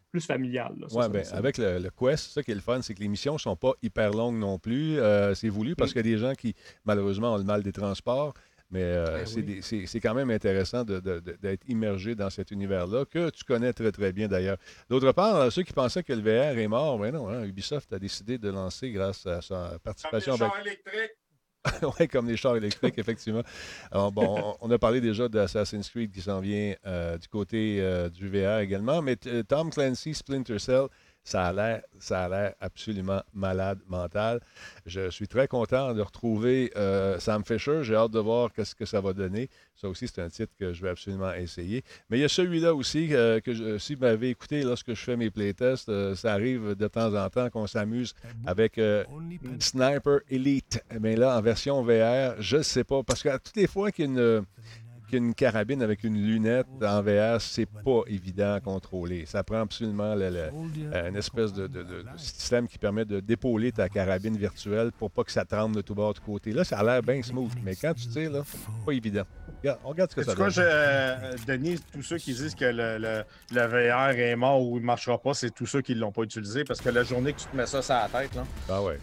plus familial. là. Ça, Oui, ça- ben, avec le, le Quest, ça qui est le fun, c'est que les missions ne sont pas hyper longues non plus. C'est voulu Mm. parce qu'il y a des gens qui, malheureusement, ont le mal des transports. Mais euh, Ben c'est oui. des- c'est quand même intéressant d'être immergé dans cet univers-là, que tu connais très, très bien d'ailleurs. D'autre part, euh, ceux qui pensaient que le VR est mort, ben non, hein, Ubisoft a décidé de lancer grâce à sa participation. avec- électriques. oui, comme les chars électriques, effectivement. Alors, bon, on, a parlé déjà d'Assassin's Creed qui s'en vient euh, du côté euh, du VR également, mais t- Tom Clancy, Splinter Cell, ça a l'air, ça a l'air absolument malade mental. Je suis très content de retrouver euh, Sam Fisher. J'ai hâte de voir ce que ça va donner. Ça aussi, c'est un titre que je vais absolument essayer. Mais il y a celui-là aussi euh, que je- si vous m'avez écouté lorsque je fais mes playtests, euh, ça arrive de temps en temps qu'on s'amuse avec Sniper Elite. Mais là, en version VR, je ne sais pas. Parce que toutes les fois qu'il y a une, qu'il y a une carabine avec une lunette en VR, c'est pas évident à contrôler. Ça prend absolument le- le- euh, une espèce de, de- de- de système qui permet de d'épauler ta carabine virtuelle pour pas que ça tremble de tout bord de côté. Là, ça a l'air bien smooth. Mais quand tu tires, là, c'est pas évident. Regarde, on regarde ce que ça donne. je, euh, Denis, tous ceux qui disent que le, le- le VR est mort ou il ne marchera pas, c'est tous ceux qui ne l'ont pas utilisé parce que la journée que tu te mets ça sur la tête, là, Ah ouais.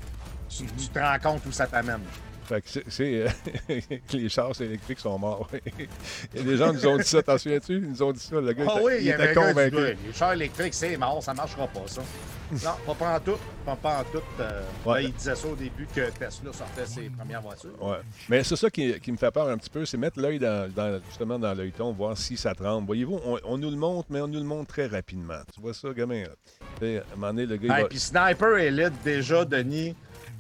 tu, tu te rends compte où ça t'amène. Fait que c'est, euh, que les chars électriques sont morts. Il y a des gens qui nous ont dit ça, t'en souviens-tu? Ils nous ont dit ça, le gars Ah était, oui, il il était gars convaincu. Ouais, Les chars électriques, c'est mort, ça ne marchera pas, ça. non, pas, en tout. Pas, en tout. euh, Ouais. là, il disait ça au début que Tesla sortait ses premières voitures. Ouais. Mais c'est ça qui, qui me fait peur un petit peu, c'est mettre l'œil dans, dans- justement dans l'œilleton, voir si ça tremble. Voyez-vous, on, on nous le montre, mais on nous le montre très rapidement. Tu vois ça, gamin? Là? À un moment donné, le gars, il Et va- puis Sniper Elite, déjà, Denis,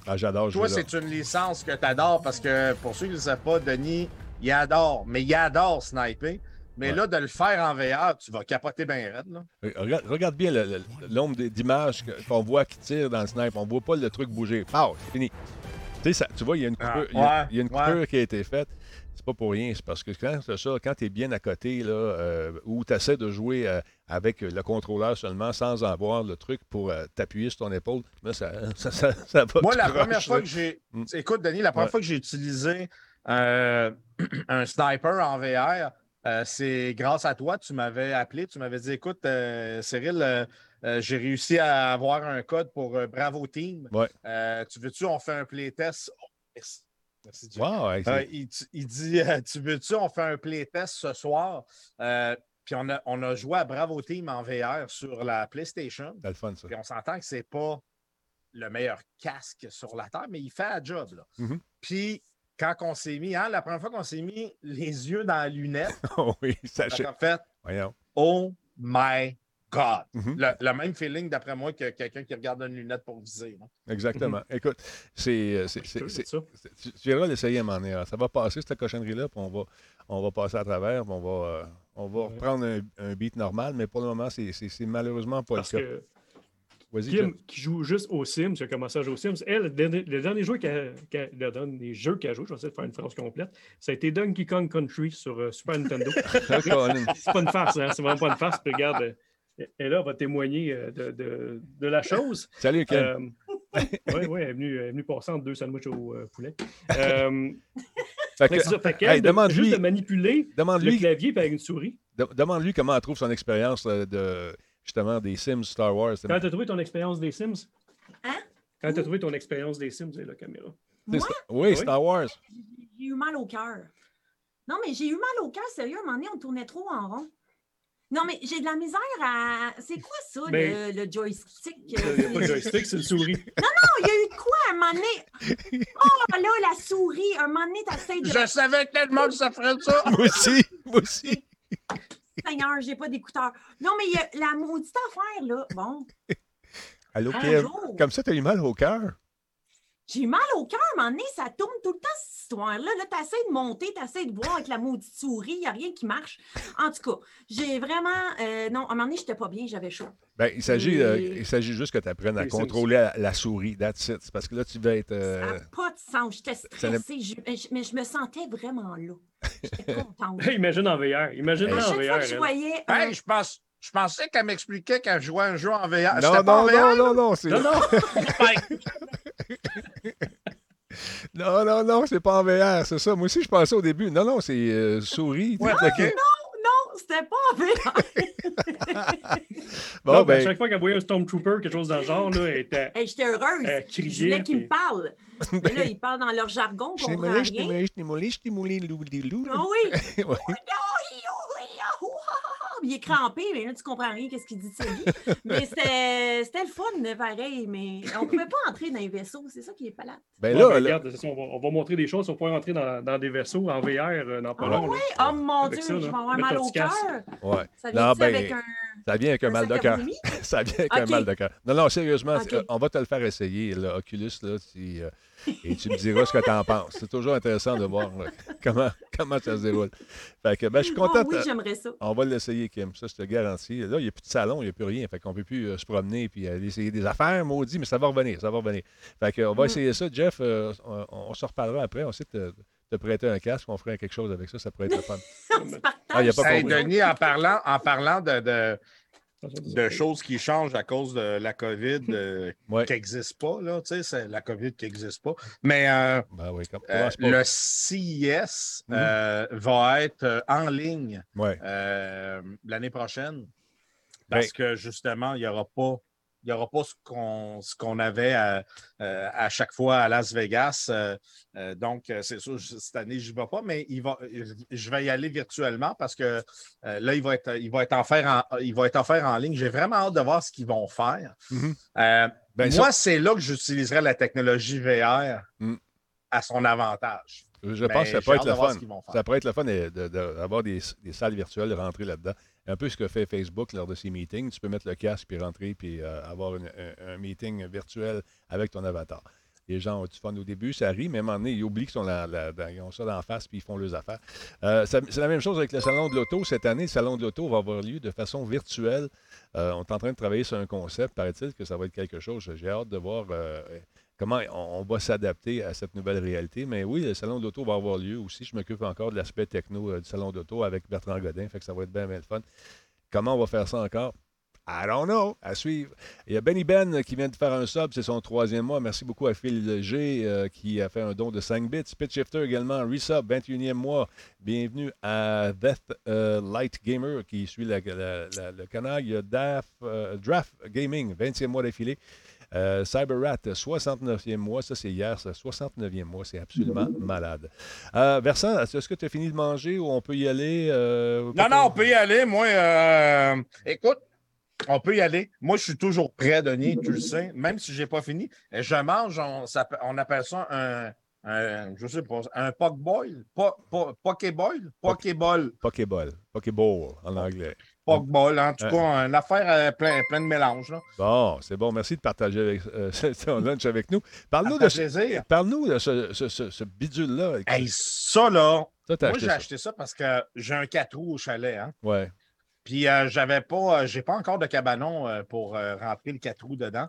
Ah, j'adore toi, c'est une licence que tu adores parce que pour ceux qui ne le savent pas, Denis, il adore, mais il adore sniper. Mais Ouais. là, de le faire en VR, tu vas capoter bien raide. Là. Euh, Regarde, regarde bien le- le- le nombre d- d'images que- qu'on voit qui tirent dans le snipe. On voit pas le truc bouger. Pow, c'est fini. Tu sais, ça- tu vois, il y a une Ah, coupure, il y a- ouais, il y a une ouais. coupure qui a été faite. c'est pas pour rien. C'est parce que quand c'est ça, quand tu es bien à côté, là, euh, ou tu essaies de jouer euh, avec le contrôleur seulement sans avoir le truc pour euh, t'appuyer sur ton épaule, là, ça, ça, ça, ça va. Moi, la première fois là. que j'ai. Mm. Écoute, Denis, la première Ouais. fois que j'ai utilisé un sniper en VR, c'est grâce à toi. Tu m'avais appelé, tu m'avais dit écoute, Cyril, euh, j'ai réussi à avoir un code pour euh, Bravo Team. Ouais. Euh, tu veux-tu, on fait un playtest? Oh, merci. Merci. Wow, Euh, il, il dit Tu veux-tu, on fait un playtest ce soir? Puis on a, on a joué à Bravo Team en VR sur la PlayStation. c'est le fun, ça. Puis on s'entend que c'est pas le meilleur casque sur la Terre, mais il fait la job. Là. Mhm. Puis quand on s'est mis, hein, la première fois qu'on s'est mis les yeux dans la lunette, Oh oui, ça a fait Voyons. Oh my God! Mhm. le, le même feeling, d'après moi, que quelqu'un qui regarde une lunette pour viser. Exactement. Écoute, c'est. euh, Tu tu iras l'essayer à un moment donné. Ça va passer, cette cochonnerie-là, puis on va, on va passer à travers, puis on va, euh, on va Ouais. reprendre un, un beat normal, mais pour le moment, c'est c'est- c'est malheureusement pas Parce le cas. que Kim, qui joue juste aux Sims, qui a commencé à jouer aux Sims, elle, le dernier, le dernier jeu qu'elle, jeu qu'elle a joué, je vais essayer de faire une phrase complète, ça a été Donkey Kong Country sur euh, Super Nintendo. C'est pas une farce, hein? c'est vraiment pas une farce. Puis regarde, euh, elle est là, elle va témoigner euh, de, de- de la chose. Salut, Ken. oui, oui, elle est venue, elle est venue passer entre deux sandwichs au euh, poulet. Euh, Fait que, ça, fait hey, juste de manipuler le demande-lui clavier avec une souris. de- demande-lui comment elle trouve son expérience euh, de justement des Sims Star Wars. Quand tu as trouvé ton expérience des Sims? Hein? Quand tu as trouvé ton expérience des Sims, et la caméra. Moi, Sta- Oui, Star Wars. j'ai eu mal au cœur. Non, mais j'ai eu mal au cœur, sérieux. À un moment donné, on tournait trop en rond. Non, mais j'ai de la misère à. C'est quoi ça, Ben, le, le joystick? Il n'y a pas de joystick, c'est une souris. Oh, il y a eu de quoi à un moment donné? Oh, là, la souris. Un moment donné, t'essayes de. Je savais que le monde se ferait ça! Moi aussi, moi aussi. Seigneur, j'ai pas d'écouteurs. Non, mais il y a la maudite affaire, là. Bon, Allô, jour, Comme ça, t'as eu mal au cœur? J'ai eu mal au cœur. À un moment donné, ça tourne tout le temps, cette histoire-là. Là, t'essaies de monter, t'essaies de voir avec la maudite souris. Il n'y a rien qui marche. En tout cas, j'ai vraiment. euh, non, à un moment donné, j'étais pas bien, j'avais chaud. Ben, il s'agit euh, Et- il s'agit juste que tu apprennes à contrôler la, la souris. That's it. Parce que là, tu vas être. Ça euh, n'a pas de sens. J'étais ça stressée, je- je- mais je me sentais vraiment là. J'étais contente. Imagine en VR. Imagine en chaque VR. fois que je voyais. un- Hey, je, pense, je pensais qu'elle m'expliquait qu'elle jouait un jeu en VR. Non, pas non, en VR? non, non, non, c'est. Non, non. Non, non, non, c'est pas en VR, c'est ça. Moi aussi, je pensais au début. Non, non, c'est euh, souris. Ouais, tout le kit. ok. Non, c'était pas en VR. Bon, Non, ben, à ben, chaque fois qu'elle voyait un Stormtrooper, quelque chose dans le genre, là, elle était. Hey, J'étais heureuse. Euh, je crier, voulais qu'ils puis- me parlent. Mais là, ils parlent dans leur jargon, on comprend rien. Ah oui. Ouais. Il est crampé, mais là, tu comprends rien, qu'est-ce qu'il dit de sa vie. Mais c'était c'était le fun, pareil, mais on pouvait pas entrer dans les vaisseaux, c'est ça qui est palate. Ben Ouais, là, ben, là, regarde, ça, on, va, on va montrer des choses. On pouvoir entrer dans, dans des vaisseaux en VR euh, dans pas Ah long. là. Oh mon Dieu, ça, là, je vais avoir mal au cœur. ouais. Ça Non, vient ben, avec un. Ça vient avec un mal de cœur. Ça vient avec un mal de cœur. Non, non, sérieusement, euh, on va te le faire essayer, là, Oculus, là, euh, et tu me diras ce que tu en penses. C'est toujours intéressant de voir là, comment, comment ça se déroule. Fait que, ben, je suis content. Oh oui, de- j'aimerais ça. on va l'essayer, Kim. Ça, je te garantis. Là, il n'y a plus de salon, il n'y a plus rien. Fait qu'on ne peut plus euh, se promener et aller essayer des affaires, maudit, mais ça va revenir, ça va revenir. Fait qu'on va Mm. essayer ça. Jeff, euh, on, on se reparlera après. On sait te, te prêter un casque, on ferait quelque chose avec ça, ça pourrait être le fun. Ah, y a pas. Hey. Denis, en parlant, en parlant de, de, de choses qui changent à cause de la COVID euh, Ouais. qui n'existe pas, là, tu sais, c'est la COVID qui n'existe pas. Mais euh, Ben oui, comme, euh, pas. le CIS Mhm. euh, va être en ligne Ouais. euh, l'année prochaine parce Ben- que justement, il n'y aura pas. Il n'y aura pas ce qu'on ce qu'on avait à, euh, à chaque fois à Las Vegas. Euh, euh, donc, c'est sûr, cette année, je n'y vais pas, mais il va, je vais y aller virtuellement parce que là, il va, être, il, va être offert en, il va être offert en ligne. J'ai vraiment hâte de voir ce qu'ils vont faire. Mhm. Euh, Ben, moi, c'est là que j'utiliserai la technologie VR Mm. à son avantage. Je pense que ça peut être le fun. Ça pourrait être le fun de- de- de- d'avoir des, des salles virtuelles, de rentrer là-dedans. Un peu ce que fait Facebook lors de ses meetings. Tu peux mettre le casque puis rentrer puis euh, avoir une- un, meeting virtuel avec ton avatar. Les gens ont du fun au début, ça rit, mais à un ils oublient qu'ils sont la- la- ils ont ça d'en face puis ils font leurs affaires. Euh, c'est la même chose avec le Salon de l'Auto. Cette année, le Salon de l'Auto va avoir lieu de façon virtuelle. Euh, on est en train de travailler sur un concept, paraît-il, que ça va être quelque chose. J'ai hâte de voir comment on, va s'adapter à cette nouvelle réalité. Mais oui, le Salon de l'Auto va avoir lieu aussi. Je m'occupe encore de l'aspect techno euh, du Salon d'Auto avec Bertrand Godin, fait que ça va être bien, bien le fun. Comment on va faire ça encore? I don't know. À suivre. Il y a Benny Ben qui vient de faire un sub, c'est son troisième mois. Merci beaucoup à Phil G euh, qui a fait un don de 5 bits. Pitch Shifter également, resub, 21e mois. Bienvenue à Death euh, Light Gamer qui suit la- le canal. Il y a Daf, euh, Draft Gaming, 20e mois d'affilée. Euh, CyberRat, 69e mois. Ça, c'est hier, ça. 69e mois. C'est absolument malade. Euh, Versant, est-ce que tu as fini de manger ou on peut y aller? euh, Non, non, on peut y aller. Moi, euh, écoute, on peut y aller. Moi, je suis toujours prêt, Denis, tu le sais. Même si je n'ai pas fini, je mange, on, appelle ça un, un, je sais pas, un pokeboil, po, po, pokéball, pokéball, Pokéball. Pokéball en anglais. En tout cas, une affaire euh, plein, plein de mélange. Là. Bon, c'est bon. Merci de partager avec, euh, ton lunch avec nous. Parle-nous de, ce- parle-nous de ce, ce- ce- ce bidule-là. Hey, ça, là, Ça, moi, j'ai acheté ça parce que j'ai un 4 roues au chalet. Hein? Ouais. Puis euh, j'avais pas, euh, j'ai pas encore de cabanon pour rentrer le 4 roues dedans.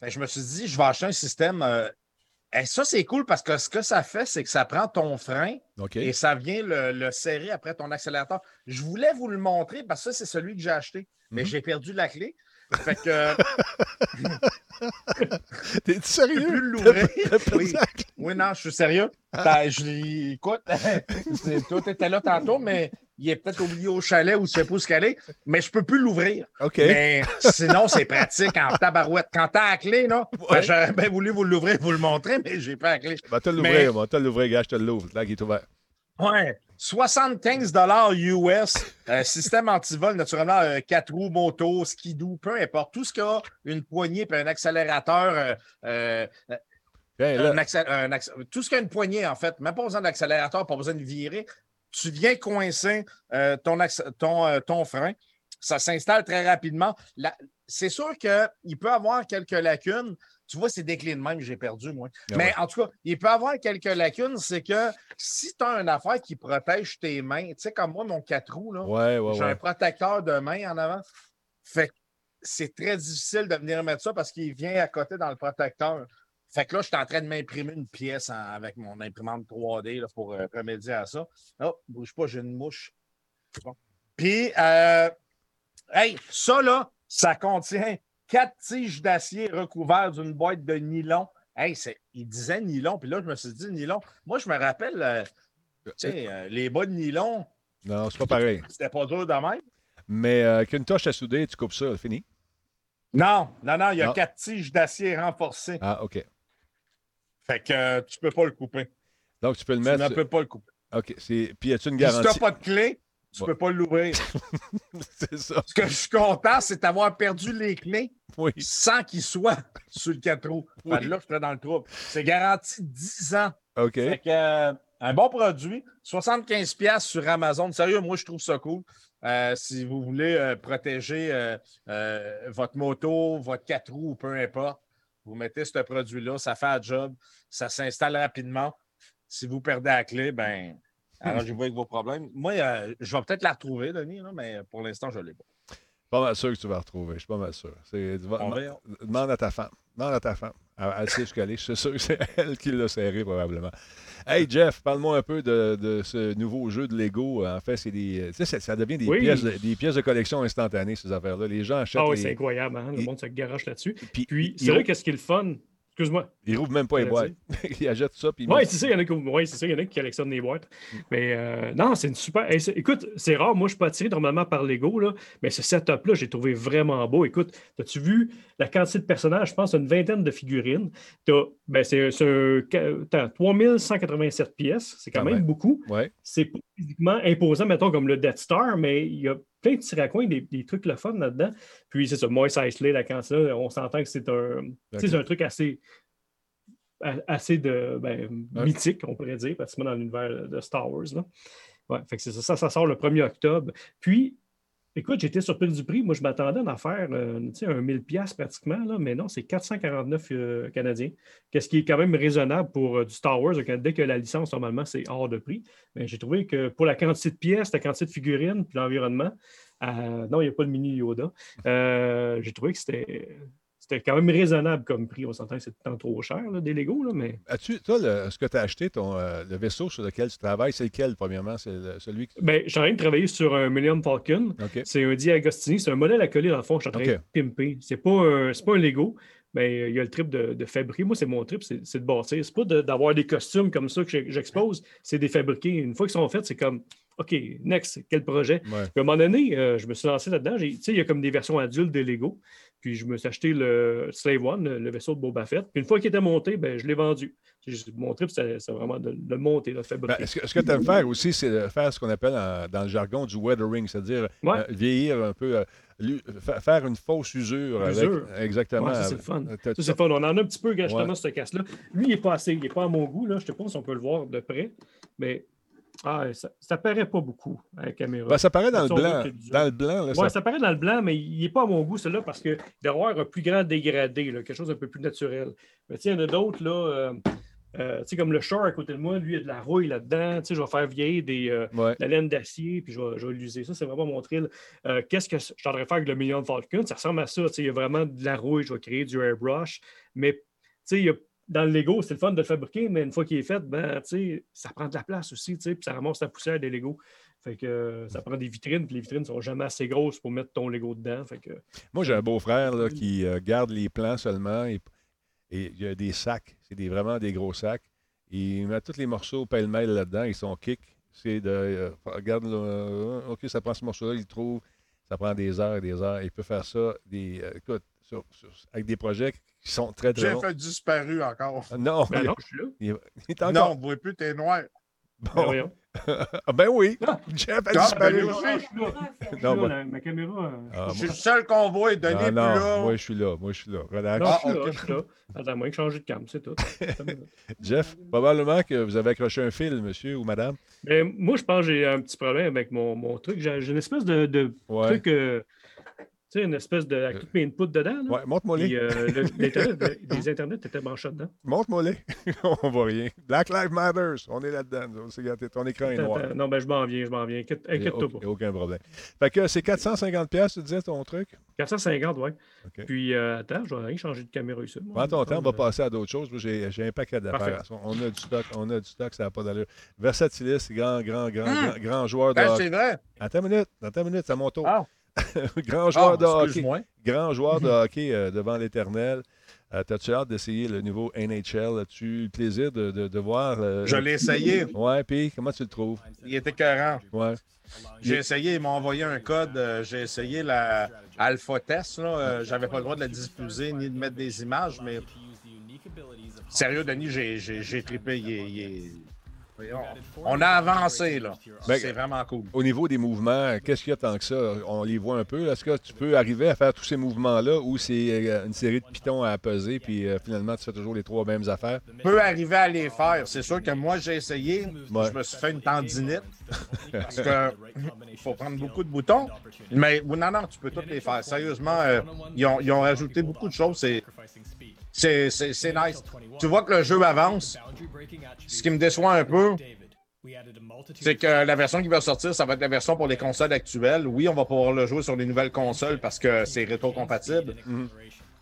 Fait je me suis dit, je vais acheter un système. Et ça, c'est cool parce que ce que ça fait, c'est que ça prend ton frein et ça vient le, le serrer après ton accélérateur. Je voulais vous le montrer parce que ça, c'est celui que j'ai acheté. Mais Mhm. j'ai perdu la clé. Fait que euh, T'es sérieux? plus l'ouvrir. Oui. non, je suis sérieux. T'as- je écoute, tu étais là tantôt, mais il est peut-être oublié au chalet ou je sais pas où qu'elle est, mais je peux plus l'ouvrir. OK. Mais sinon, c'est pratique en tabarouette. Quand t'as la clé, là, ben, j'aurais bien voulu vous l'ouvrir, vous le montrer, mais j'ai pas la clé. Va te Mais- l'ouvrir, moi. te l'ouvrir, gars, je te l'ouvre. Là, qui est ouvert. Ouais. 75 US, euh, système antivol, naturellement, euh, quatre roues, moto, skidoo, peu importe. Tout ce qui a une poignée et un accélérateur, euh, euh, Viens, là. un accé- un accé- tout ce qui a une poignée, en fait, même pas besoin d'accélérateur, pas besoin de virer. Tu viens coincer ton, ton, ton frein. Ça s'installe très rapidement. C'est sûr qu'il peut avoir quelques lacunes. Tu vois, c'est des clés de même que j'ai perdu, moi. Ah Mais ouais. en tout cas, il peut avoir quelques lacunes. C'est que si tu as une affaire qui protège tes mains, tu sais, comme moi, mon 4 roues, là, Ouais, ouais, j'ai un protecteur de main en avant. Fait que c'est très difficile de venir mettre ça parce qu'il vient à côté dans le protecteur. Fait que là, je suis en train de m'imprimer une pièce en- avec mon imprimante 3D là, pour euh, remédier à ça. Oh, bouge pas, j'ai une mouche. Bon. Puis, euh, hey, ça là, ça contient quatre tiges d'acier recouvertes d'une boîte de nylon. Hey, il disait nylon, puis là, je me suis dit nylon. Moi, je me rappelle, euh, tu euh, les bas de nylon, Non, c'est pas pareil. c'était pas dur de même. Mais euh, qu'une toche à souder, tu coupes ça, fini? Non, non, non, il y a Non. quatre tiges d'acier renforcées. Ah, OK. Fait que tu peux pas le couper. Donc, tu peux le Tu mettre. ne peux pas le couper. OK. Puis, as-tu une Puis si tu garantie? n'as pas de clé, tu Ouais. peux pas l'ouvrir. c'est ça. Ce que je suis content, c'est d'avoir perdu les clés Oui. sans qu'ils soient sur le 4 roues. Là, je serais dans le trouble. C'est garanti 10 ans. OK. Fait que, euh, un bon produit, 75$ piastres sur Amazon. Sérieux, moi, je trouve ça cool. Euh, si vous voulez euh, protéger votre moto, votre 4 roues, peu importe, vous mettez ce produit-là, ça fait un job, ça s'installe rapidement. Si vous perdez la clé, ben, arrangez-vous avec vos problèmes. Moi, euh, je vais peut-être la retrouver, Denis, là, mais pour l'instant, je ne l'ai pas. Pas mal sûr que tu vas retrouver. Je suis pas mal sûr. C'est- tu vas- On verra. Demande à ta femme. Demande à ta femme. Elle, elle sait jusqu'à aller. Je suis sûr que c'est elle qui l'a serré, probablement. Hey, Jeff, parle-moi un peu de, de ce nouveau jeu de Lego. En fait, c'est des. Tu sais, ça, ça devient des, Oui. pièces de, des pièces de collection instantanées, ces affaires-là. Les gens achètent. Ah oui, les- c'est incroyable, hein? le Et- monde se garoche là-dessus. Puis, c'est vrai rouvrent- qu'est-ce qui est le fun? Excuse-moi. ils rouvrent même pas les boîtes. ils achètent ça. Puis mettent- c'est ça, il y en a qui, ouais, c'est ça, il y en a qui collectionnent des boîtes. Mais euh, non, c'est une super. hey, écoute, c'est rare, moi je suis pas attiré normalement par Lego, là, mais ce setup-là, j'ai trouvé vraiment beau. Écoute, as-tu vu la quantité de personnages? Je pense une vingtaine de figurines. Ben, c'est c'est un. Attends, 3187 pièces, c'est quand Quand même, même. beaucoup. Ouais. C'est pas physiquement imposant, mettons, comme le Death Star, mais il y a plein de petits raccoins, des, des trucs le fun là-dedans. Puis c'est ça, Moist Isley, la quantité, on s'entend que c'est un, un truc assez assez de ben, mythique, on pourrait dire, pratiquement dans l'univers de Star Wars. Là. Ouais, fait que c'est ça, ça, ça sort le 1er octobre. Puis, Écoute, j'étais surpris du prix. Moi, je m'attendais à en faire euh, un 1000 pièces pratiquement, là, mais non, c'est 449 euh, Canadiens. Qu'est-ce qui est quand même raisonnable pour euh, du Star Wars. dès que la licence, normalement, c'est hors de prix. Mais j'ai trouvé que pour la quantité de pièces, la quantité de figurines, puis l'environnement, euh, non, il n'y a pas le mini Yoda. Euh, j'ai trouvé que c'était. C'était quand même raisonnable comme prix. On s'entend que c'est tant trop cher, là, des Lego, là, mais As-tu, toi, le- ce que tu as acheté, ton, euh, le vaisseau sur lequel tu travailles, c'est lequel, premièrement? C'est le- celui qui. ben, je suis en train de travailler sur un Millennium Falcon. C'est un Diagostini. C'est un modèle accolé, dans le fond. Je suis en train de pimper. C'est pas un, c'est pas un Lego, mais il y a le trip de, de fabriquer. Moi, c'est mon trip, c'est c'est de bâtir. C'est pas de- d'avoir des costumes comme ça que j'expose, c'est des fabriquer. Une fois qu'ils sont faits, c'est comme, OK, next, quel projet? Ouais. À un moment donné, euh, je me suis lancé là-dedans. Il y a comme des versions adultes des Lego. Puis je me suis acheté le Slave One, le, vaisseau de Boba Fett. Puis une fois qu'il était monté, ben, je l'ai vendu. J'ai- Mon trip, c'est vraiment de, le monter, de le Ben, fabriquer. ce que, ce que tu aimes faire aussi, c'est de faire ce qu'on appelle en- dans le jargon du weathering, c'est-à-dire Ouais. euh, vieillir un peu, euh, faire une fausse usure. avec- Usure. exactement. Ouais, ça, c'est le fun. Ça, c'est fun. On en a un petit peu, justement, Ouais. ce casse-là. Lui, il n'est pas assez. Il n'est pas à mon goût. Là. Je ne sais pas si on peut le voir de près, mais ah, ça ne paraît pas beaucoup à la caméra. Ben, ça paraît dans le blanc. Dans le blanc, là, Ouais, ça- ça paraît dans le blanc, mais il n'est pas à mon goût, celui-là, parce qu'il doit avoir un plus grand dégradé, là, quelque chose d'un peu plus naturel. Mais il y en a d'autres, là, euh, euh, comme le Shore à côté de moi, lui, il y a de la rouille là-dedans. Je vais faire vieillir des, euh, Ouais. la laine d'acier, puis je vais, l'user. Ça, c'est vraiment mon thrill. Euh, Qu'est-ce que je suis en train de faire avec le Million Falcon? Ça ressemble à ça. Il y a vraiment de la rouille, je vais créer du airbrush. Mais il y a- dans le Lego, c'est le fun de le fabriquer, mais une fois qu'il est fait, ben, ça prend de la place aussi, tu sais, puis ça ramasse la poussière des Lego. Fait que euh, ça prend des vitrines, puis les vitrines sont jamais assez grosses pour mettre ton Lego dedans. Fait que, Moi, j'ai un beau-frère là, qui euh, garde les plans seulement et, et il y a des sacs. C'est des, vraiment des gros sacs. Il met tous les morceaux pêle-mêle là-dedans et son kick, c'est de. euh, regarde, là, OK, ça prend ce morceau-là, il le trouve. Ça prend des heures et des heures. Il peut faire ça des, écoute, sur- sur- avec des projets qui sont très, très. Jeff a disparu encore. Ah, Non, ben il, non, je suis là. il- il est Non, on ne voit plus, t'es noir. Ben Bon. voyons. Ah, ben oui, Ah. Jeff a Ah, disparu. ben, Ah, aussi. je suis là. Je suis Non, là, la- ma caméra. euh, Ah, Je suis moi- le seul qu'on voit, Denis non, plus là. moi je suis là, moi je suis là. Relax. Non, Ah, je suis là, je suis là. Attends, moi, que changer de cam, c'est tout. Jeff, probablement que vous avez accroché un fil, monsieur ou madame. Ben, moi, je pense que j'ai un petit problème avec mon, mon truc. J'ai j'ai une espèce de, de Ouais. truc, euh, tu sais, une espèce de. avec toutes mes inputs dedans. Là. Ouais, montre-moi les. euh, le- l'Internet, les internets étaient branchés dedans. Montre-moi les. on voit rien. Black Lives Matters, on est là-dedans. C'est. Ton écran est noir. attends. Non, ben, je m'en viens, je m'en viens. Inquiète-toi aucun, pas. il y a aucun problème. Fait que c'est 450 pièces, tu disais ton truc? 450, ouais. OK. Puis, euh, attends, je vais rien changer de caméra ici. moi. Prends ton temps, on va Euh, passer à d'autres choses. J'ai j'ai un paquet d'affaires. On a du stock, on a du stock, ça n'a pas d'allure. Versatilis, grand, grand, grand, Hum. grand, grand joueur de Ben, hockey. c'est vrai. Attends une minute, attends une minute, c'est à mon tour. Ah. grand joueur Ah, de hockey. grand joueur de hockey euh, devant l'éternel. Euh, T'as-tu hâte d'essayer le nouveau NHL? As-tu eu le plaisir de, de- de voir? euh, Je l'ai essayé. Ouais, puis comment tu le trouves? Il était écœurant. Ouais. J'ai essayé, ils m'ont envoyé un code. euh, J'ai essayé la Alpha Test. J'avais pas le droit de la diffuser ni de mettre des images, mais sérieux, Denis, j'ai- trippé. Il est- il est- On a avancé, là. Ben, C'est vraiment cool. Au niveau des mouvements, qu'est-ce qu'il y a tant que ça? On les voit un peu. Est-ce que tu peux arriver à faire tous ces mouvements-là ou c'est euh, une série de pitons à peser puis euh, finalement tu fais toujours les trois mêmes affaires? peut arriver à les faire. C'est sûr que moi, j'ai essayé. Ouais. Je me suis fait une tendinite. parce que il faut prendre beaucoup de boutons. Mais non, non, tu peux toutes les faire. Sérieusement, euh, ils, ont, ils ont rajouté beaucoup de choses. C'est, c'est, c'est, c'est nice. Tu vois que le jeu avance. Ce qui me déçoit un peu, c'est que la version qui va sortir, ça va être la version pour les consoles actuelles. Oui, on va pouvoir le jouer sur les nouvelles consoles parce que c'est rétro-compatible.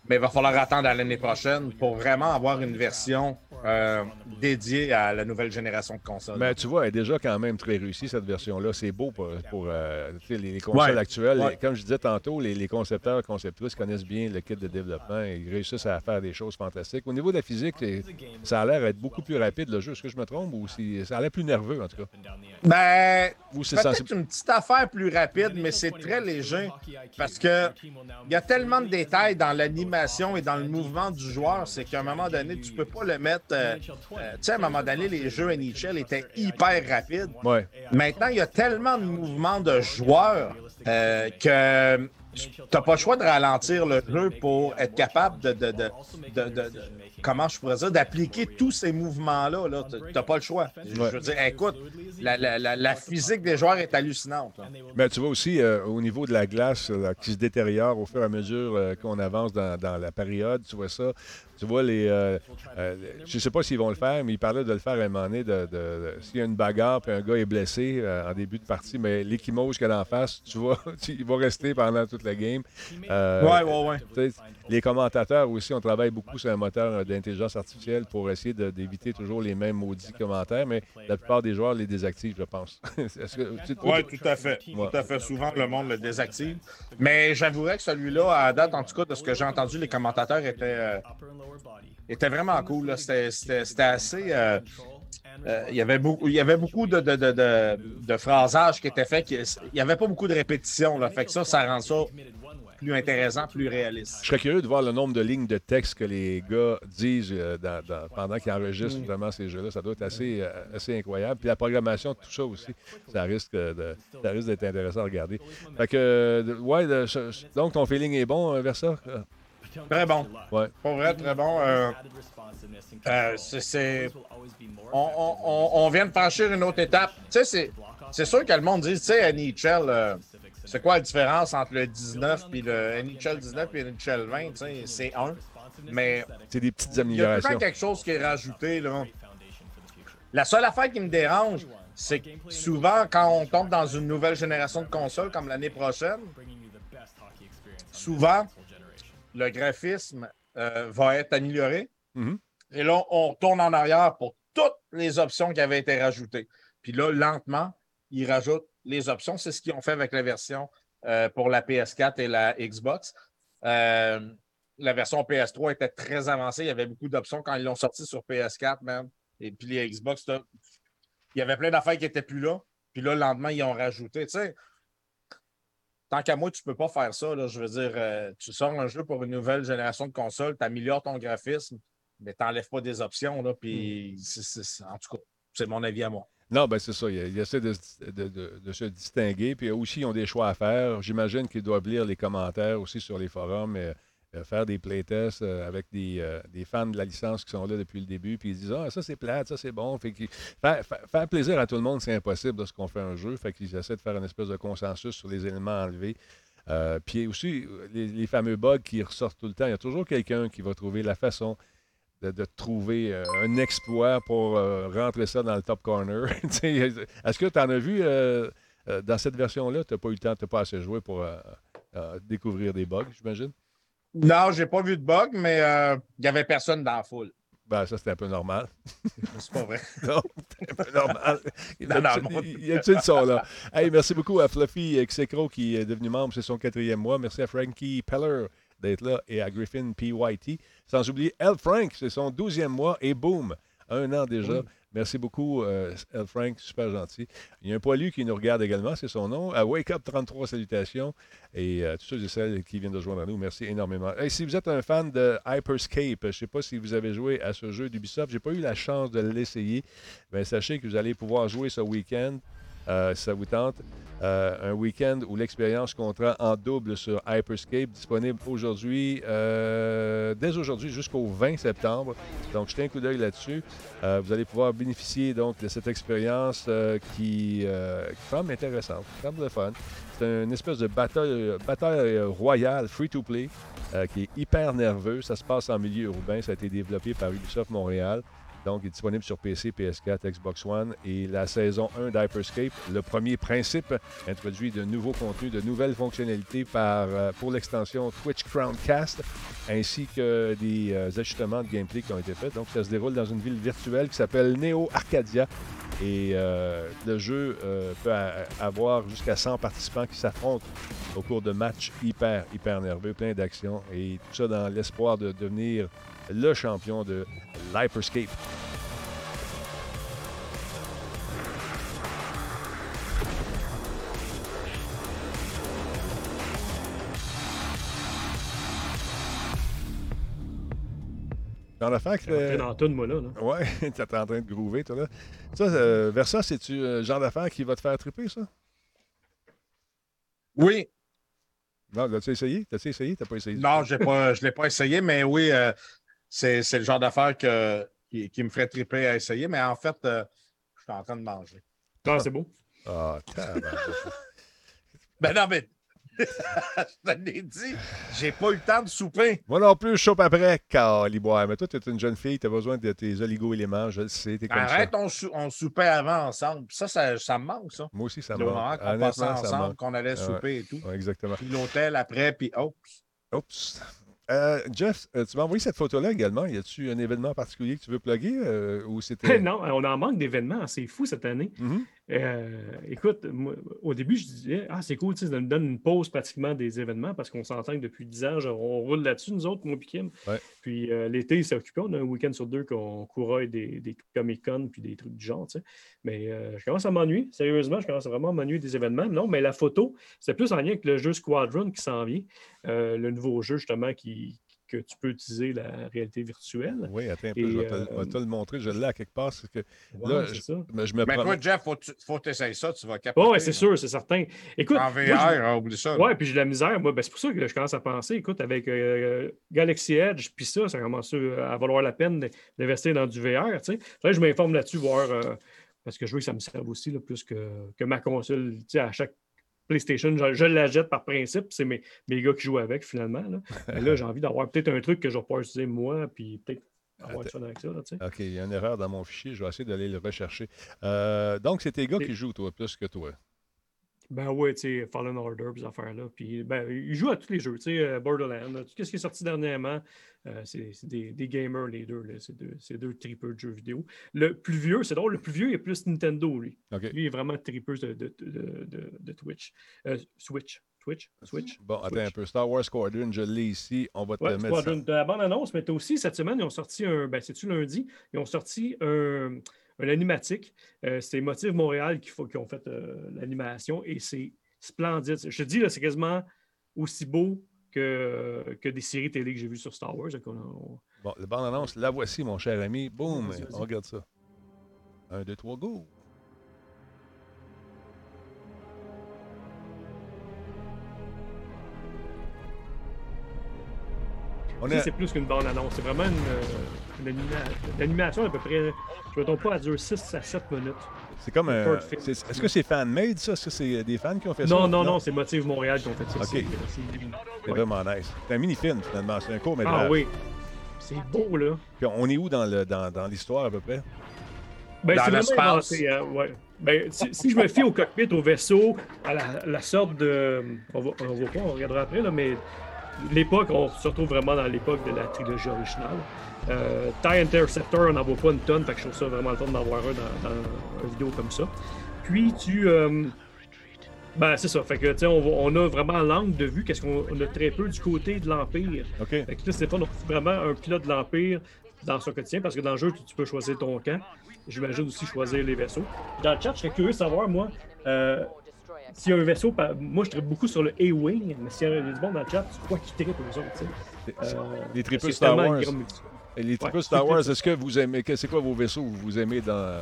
Mais il va falloir attendre à l'année prochaine pour vraiment avoir une version euh, dédiée à la nouvelle génération de consoles. Mais tu vois, elle est déjà quand même très réussie, cette version-là. C'est beau pour, pour, euh, les, les consoles Ouais. actuelles. Ouais. Comme je disais tantôt, les, les concepteurs, conceptrices connaissent bien le kit de développement et ils réussissent à faire des choses fantastiques. Au niveau de la physique, ça a l'air d'être beaucoup plus rapide, le jeu. Est-ce que je me trompe ou si, ça a l'air plus nerveux, en tout cas? Ben, c'est peut-être une petite affaire plus rapide, mais c'est très léger parce que il y a tellement de détails dans l'animation et dans le mouvement du joueur, c'est qu'à un moment donné, tu peux pas le mettre. euh, euh, tu sais, à un moment donné, les jeux NHL étaient hyper rapides. Ouais. Maintenant, il y a tellement de mouvements de joueurs euh, que tu n'as pas le choix de ralentir le jeu pour être capable de, de- de- de- comment je pourrais dire, d'appliquer tous ces mouvements-là. Là. Tu n'as pas le choix. Je, je veux dire, écoute, la, la- la- la physique des joueurs est hallucinante. là. Mais tu vois aussi, euh, au niveau de la glace qui se détériore au fur et à mesure euh, qu'on avance dans, dans la période, tu vois ça. Tu vois les. euh, euh, je ne sais pas s'ils vont le faire, mais ils parlaient de le faire à un moment donné. De, de- de- S'il y a une bagarre puis un gars est blessé euh, en début de partie, mais y a en face, tu vois, tu- il va rester pendant toute la game. Euh, Ouais, ouais, ouais. tu sais, Les commentateurs aussi, on travaille beaucoup sur un moteur d'intelligence artificielle pour essayer de- d'éviter toujours les mêmes maudits commentaires, mais la plupart des joueurs les désactivent, je pense. Est-ce que- tu- Oui, tout à fait. Ouais. Tout à fait. Souvent, le monde le désactive. Mais j'avouerais que celui-là, à date, en tout cas, de ce que j'ai entendu, les commentateurs étaient, euh, étaient vraiment cool. là. C'était c'était- c'était assez. euh, euh, il, y avait beaucoup, il y avait beaucoup de, de, de, de, de phrasages qui étaient faits. qui- il n'y avait pas beaucoup de répétitions. Là. Fait que ça, ça rend ça plus intéressant, plus réaliste. Je serais curieux de voir le nombre de lignes de texte que les gars disent euh, dans- dans- pendant qu'ils enregistrent vraiment ces jeux-là. Ça doit être assez, euh, assez incroyable. Puis la programmation, tout ça aussi, ça risque de- ça risque d'être intéressant à regarder. Fait que, ouais, de- je- donc ton feeling est bon vers ça? Euh, Très bon. Ouais. Pour vrai, très bon. Euh, euh, c'est- on, on- on- vient de franchir une autre étape. Tu sais, c'est- c'est sûr que le monde dit, tu sais, NHL, euh, c'est quoi la différence entre le 19 puis le NHL 19 et le NHL 20? Tu sais, c'est un. Mais C'est des petites il y a améliorations. quelque chose qui est rajouté. Là. La seule affaire qui me dérange, c'est que souvent, quand on tombe dans une nouvelle génération de consoles, comme l'année prochaine, souvent, le graphisme euh, va être amélioré. Mhm. Et là, on retourne en arrière pour toutes les options qui avaient été rajoutées. Puis là, lentement, ils rajoutent les options. C'est ce qu'ils ont fait avec la version euh, pour la PS4 et la Xbox. Euh, la version PS3 était très avancée. Il y avait beaucoup d'options quand ils l'ont sorti sur PS4, même. Et puis les Xbox, il y avait plein d'affaires qui n'étaient plus là. Puis là, le lendemain, ils ont rajouté. Tu sais, tant qu'à moi, tu ne peux pas faire ça. là. Je veux dire, euh, tu sors un jeu pour une nouvelle génération de consoles, tu améliores ton graphisme, mais tu n'enlèves pas des options. Là, puis c'est- c'est- en tout cas, c'est mon avis à moi. Non, ben c'est ça. Ils, ils essaient de, se- de- de- de se distinguer. Puis aussi, ils ont des choix à faire. J'imagine qu'ils doivent lire les commentaires aussi sur les forums, et, euh, faire des playtests euh, avec des, euh, des fans de la licence qui sont là depuis le début. Puis ils disent Ah, ça c'est plate, ça c'est bon. Faire, plaisir à tout le monde, c'est impossible lorsqu'on fait un jeu. Fait qu'ils essaient de faire une espèce de consensus sur les éléments enlevés. Puis aussi, les, fameux bugs qui ressortent tout le temps. Il y a toujours quelqu'un qui va trouver la façon de, trouver un exploit pour rentrer ça dans le top corner. Est-ce que tu en as vu dans cette version-là? Tu n'as pas eu le temps, tu n'as pas assez joué pour découvrir des bugs, j'imagine? Non, j'ai pas vu de bug, mais euh, il n'y avait personne dans la foule. Ben, ça, c'était un peu normal. C'est pas vrai. Non, c'était un peu normal. Il y a de ça, là. Hey, merci beaucoup à Fluffy Xecro qui est devenu membre, c'est son quatrième mois. Merci à Frankie Peller d'être là et à Griffin PYT. Sans oublier L. Frank, c'est son douzième mois et boum, un an déjà. Merci beaucoup, euh, L. Frank, super gentil. Il y a un poilu qui nous regarde également, c'est son nom. Wake Up 33, salutations. Et euh, tous ceux et celles qui viennent de joindre à nous, merci énormément. Hey, si vous êtes un fan de Hyperscape, je ne sais pas si vous avez joué à ce jeu d'Ubisoft, j'ai pas eu la chance de l'essayer. Ben, sachez que vous allez pouvoir jouer ce week-end, euh, si ça vous tente. Euh, un week-end où l'expérience comptera en double sur Hyperscape, disponible aujourd'hui, euh, dès aujourd'hui jusqu'au 20 septembre. Donc, jetez un coup d'œil là-dessus. Vous allez pouvoir bénéficier donc de cette expérience qui, semble intéressante, qui semble le fun. C'est une espèce de bataille, bataille royale, free-to-play, qui est hyper nerveux. Ça se passe en milieu urbain. Ça a été développé par Ubisoft Montréal. Donc, il est disponible sur PC, PS4, Xbox One et la saison 1 d'Hyperscape. Le premier principe introduit de nouveaux contenus, de nouvelles fonctionnalités euh, pour l'extension Twitch Crowncast, ainsi que des euh, ajustements de gameplay qui ont été faits. Donc, ça se déroule dans une ville virtuelle qui s'appelle Neo Arcadia. Et euh, le jeu peut avoir jusqu'à 100 participants qui s'affrontent au cours de matchs hyper, hyper nerveux, plein d'actions. Et tout ça dans l'espoir de devenir le champion de l'Hyperscape. Dans la fac, rentré dans toune, moi, là. là. Ouais, t'es en train de groover, toi, là. Ça, euh, Versa, c'est-tu euh, le genre d'affaire qui va te faire triper, ça? Oui, Non, l'as-tu essayé? T'as-tu essayé? T'as pas essayé? non, j'ai pas, je ne l'ai pas essayé, mais oui, euh, c'est c'est le genre d'affaire que- qui, qui me ferait triper à essayer. Mais en fait, euh, je suis en train de manger. Non, c'est beau. Ah. Ben non, mais. je te l'ai dit, j'ai pas eu le temps de souper. Moi non plus, je chope après, caliboire. Mais toi, tu es une jeune fille, tu as besoin de tes oligo-éléments, je le sais, t'es comme Arrête, ça. on, sou- on soupait avant ensemble. Ça, ça, ça me manque, ça. Moi aussi, ça Le me moment manque. qu'on passait Honnêtement, ça me ensemble, qu'on allait Ouais. souper et tout. Ouais, exactement. Puis l'hôtel après, puis oh. Oups. Euh, Jeff, euh, tu m'as envoyé cette photo-là également. Y a-tu un événement particulier que tu veux plugger euh, ou c'était. non, on en manque d'événements. C'est fou cette année. Mhm. Euh, écoute, moi, au début, je disais, ah, c'est cool, ça nous donne une pause pratiquement des événements parce qu'on s'entend que depuis 10 ans, genre, on roule là-dessus, nous autres, moi et. Ouais. Puis euh, l'été, c'est occupé. On a un week-end sur deux qu'on couraille des, des Comic-Con puis des trucs du genre, tu sais. Mais euh, je commence à m'ennuyer. Sérieusement, je commence à vraiment m'ennuyer des événements. Non, mais la photo, c'est plus en lien avec le jeu Squadron qui s'en vient. Le nouveau jeu, justement, qui, que tu peux utiliser la réalité virtuelle. Oui, attends un peu, Et, je vais te, euh, je te le montrer. Je l'ai à quelque part. c'est que Ouais, là, c'est je, ça. mais je me Mais toi, Jeff, faut, tu- faut que tu essayes ça, tu vas capoter. Oui, c'est sûr, c'est certain. Écoute, En moi, VR, je- hein, oublie ça. là. Ouais, puis j'ai de la misère. Moi, ben, c'est pour ça que je commence à penser, écoute, avec euh, Galaxy Edge, puis ça, ça commence à valoir la peine d'investir dans du VR. Tu sais. Faudrait que je m'informe là-dessus, voir, euh, parce que je veux que ça me serve aussi, là, plus que, que ma console. Tu sais, à chaque PlayStation, je, je la jette par principe, c'est mes, mes gars qui jouent avec, finalement. Là, Mais là j'ai envie d'avoir peut-être un truc que je vais pouvoir utiliser moi, puis peut-être avoir du fun avec ça. Là. OK, il y a une erreur dans mon fichier. Je vais essayer d'aller le rechercher. Euh, donc, c'est tes gars qui jouent, toi, plus que toi. Ben ouais, tu sais, Fallen Order, ces affaires-là. Puis, ben, ils jouent à tous les jeux, tu sais, euh, Borderlands, tout ce qui est sorti dernièrement, euh, c'est des, des gamers, les deux, là. C'est deux, deux tripeux de jeux vidéo. Le plus vieux, c'est drôle, le plus vieux, il est plus Nintendo, lui. Lui, il est vraiment tripeux de, de, de, Twitch. Euh, Switch. Twitch? Switch? Bon, attends un peu. Star Wars Squadron, je l'ai ici. On va te Ouais, mettre ça. Squadron. De la bande-annonce, mais t'as aussi, cette semaine, ils ont sorti un. Ben, c'est-tu lundi? Ils ont sorti un, un animatique. Euh, c'est Motive Montréal qui, faut- qui ont fait euh, l'animation et c'est splendide. Je te dis, là, c'est quasiment aussi beau que, que des séries télé que j'ai vues sur Star Wars. Donc, on- on- Bon, le bande-annonce, la voici, mon cher ami. Boum, on regarde ça. Un, deux, trois, go. On est... C'est plus qu'une bande-annonce. C'est vraiment une, euh, une anima- une animation à peu près. Je ne me trompe pas, elle dure 6 à 7 minutes. C'est comme un. C'est- Est-ce que c'est fan-made, ça? Est-ce que c'est des fans qui ont fait ça? Non, non, non, c'est Motive Montréal qui ont fait ça. Ok. C'est- vraiment nice. C'est un mini-film, finalement. C'est un court métrage. Ah oui. C'est beau, là. Puis on est où dans le- dans, dans l'histoire, à peu près? Ben, Dans l'espace. hein, ouais. Ben, si, si je me fie au cockpit, au vaisseau, à la, la sorte de. On va, on va pas, on regardera après, là, mais l'époque, on se retrouve vraiment dans l'époque de la trilogie originale. Euh, TIE Interceptor, on n'en voit pas une tonne, fait que je trouve ça vraiment le fun d'avoir un dans, dans une vidéo comme ça. Puis tu. euh, ben, c'est ça. Fait que, tu on, on a vraiment l'angle de vue, qu'est-ce qu'on on a très peu du côté de l'Empire. OK. Fait que là, Stéphane, on vraiment un pilote de l'Empire dans son quotidien, parce que dans le jeu, tu, tu peux choisir ton camp. J'imagine aussi choisir les vaisseaux. Dans le chat, je serais curieux de savoir, moi, euh, s'il y a un vaisseau, par- moi, je tripe beaucoup sur le A-Wing, mais s'il y a du monde dans le chat, tu crois qu'ils trippent aux autres, tu sais? C'est- Euh, les tripeux que Star c'est Wars. les tripeux Ouais. Star Wars, est-ce que vous aimez. C'est quoi vos vaisseaux que vous aimez dans,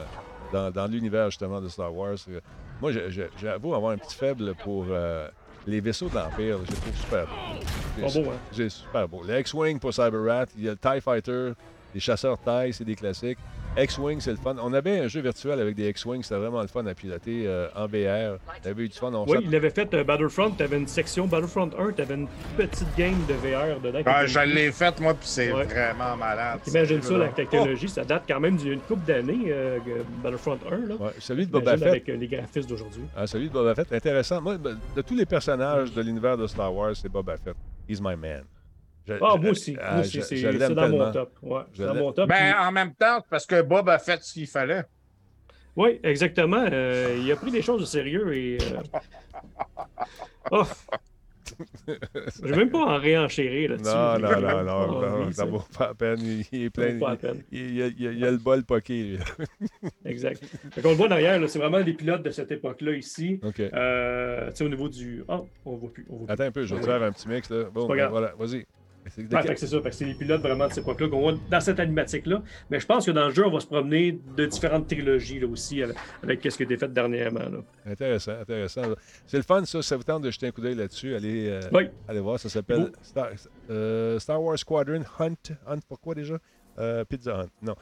dans, dans l'univers, justement, de Star Wars? Euh, Moi, j'avoue avoir un petit faible pour euh, les vaisseaux de l'Empire. Je les trouve super beaux. Pas beau, hein? C'est super beau. Le X-Wing pour Cyber Rat, il y a le TIE Fighter, les chasseurs TIE, c'est des classiques. X-Wing, c'est le fun. On avait un jeu virtuel avec des X-Wing, c'était vraiment le fun à piloter euh, en VR. On avait eu du fun. On Oui, il avait fait euh, Battlefront, tu avais une section Battlefront 1, tu avais une petite game de VR dedans. Ah, je l'ai fait, moi, puis c'est Ouais. vraiment malade. Imagine ça, la Oh, technologie, ça date quand même d'une couple d'années, euh, que Battlefront 1, là. Ouais, celui de Boba Imagine Fett. avec euh, les graphismes d'aujourd'hui. Ah, celui de Boba Fett, intéressant. Moi, ben, de tous les personnages de l'univers de Star Wars, c'est Boba Fett. He's my man. Je- Ah, moi aussi. Moi aussi, c'est dans tellement. mon top. Ouais, dans mon top. Ben, en même temps, parce que Bob a fait ce qu'il fallait. Oui, exactement. Euh, il a pris des choses au sérieux et. euh, Oh! Je vais même pas en réenchérir là-dessus. Non, non, non, non, ça vaut pas la peine. Il, il est Ça plein. vaut pas la peine. Il, il y a, il y a- il y a le bol poqué. Exact. Fait qu'on le voit derrière, c'est vraiment les pilotes de cette époque-là ici. OK. Euh, tu sais, au niveau du. Ah, on voit plus. On voit plus. Attends un peu, je vais te faire un petit mix. Là. Bon, voilà, vas-y. Ouais, que c'est ça. C'est les pilotes vraiment de cette époque-là qu'on voit dans cette animatique-là. Mais je pense que dans le jeu, on va se promener de différentes trilogies là, aussi, avec, avec ce qui a été fait dernièrement. Là. Intéressant, intéressant. C'est le fun, ça. Ça vous tente de jeter un coup d'œil là-dessus. Allez, euh, Oui. allez voir, ça s'appelle. Star, euh, Star Wars Squadron Hunt. Hunt, pourquoi déjà? Euh, Pizza Hunt, non.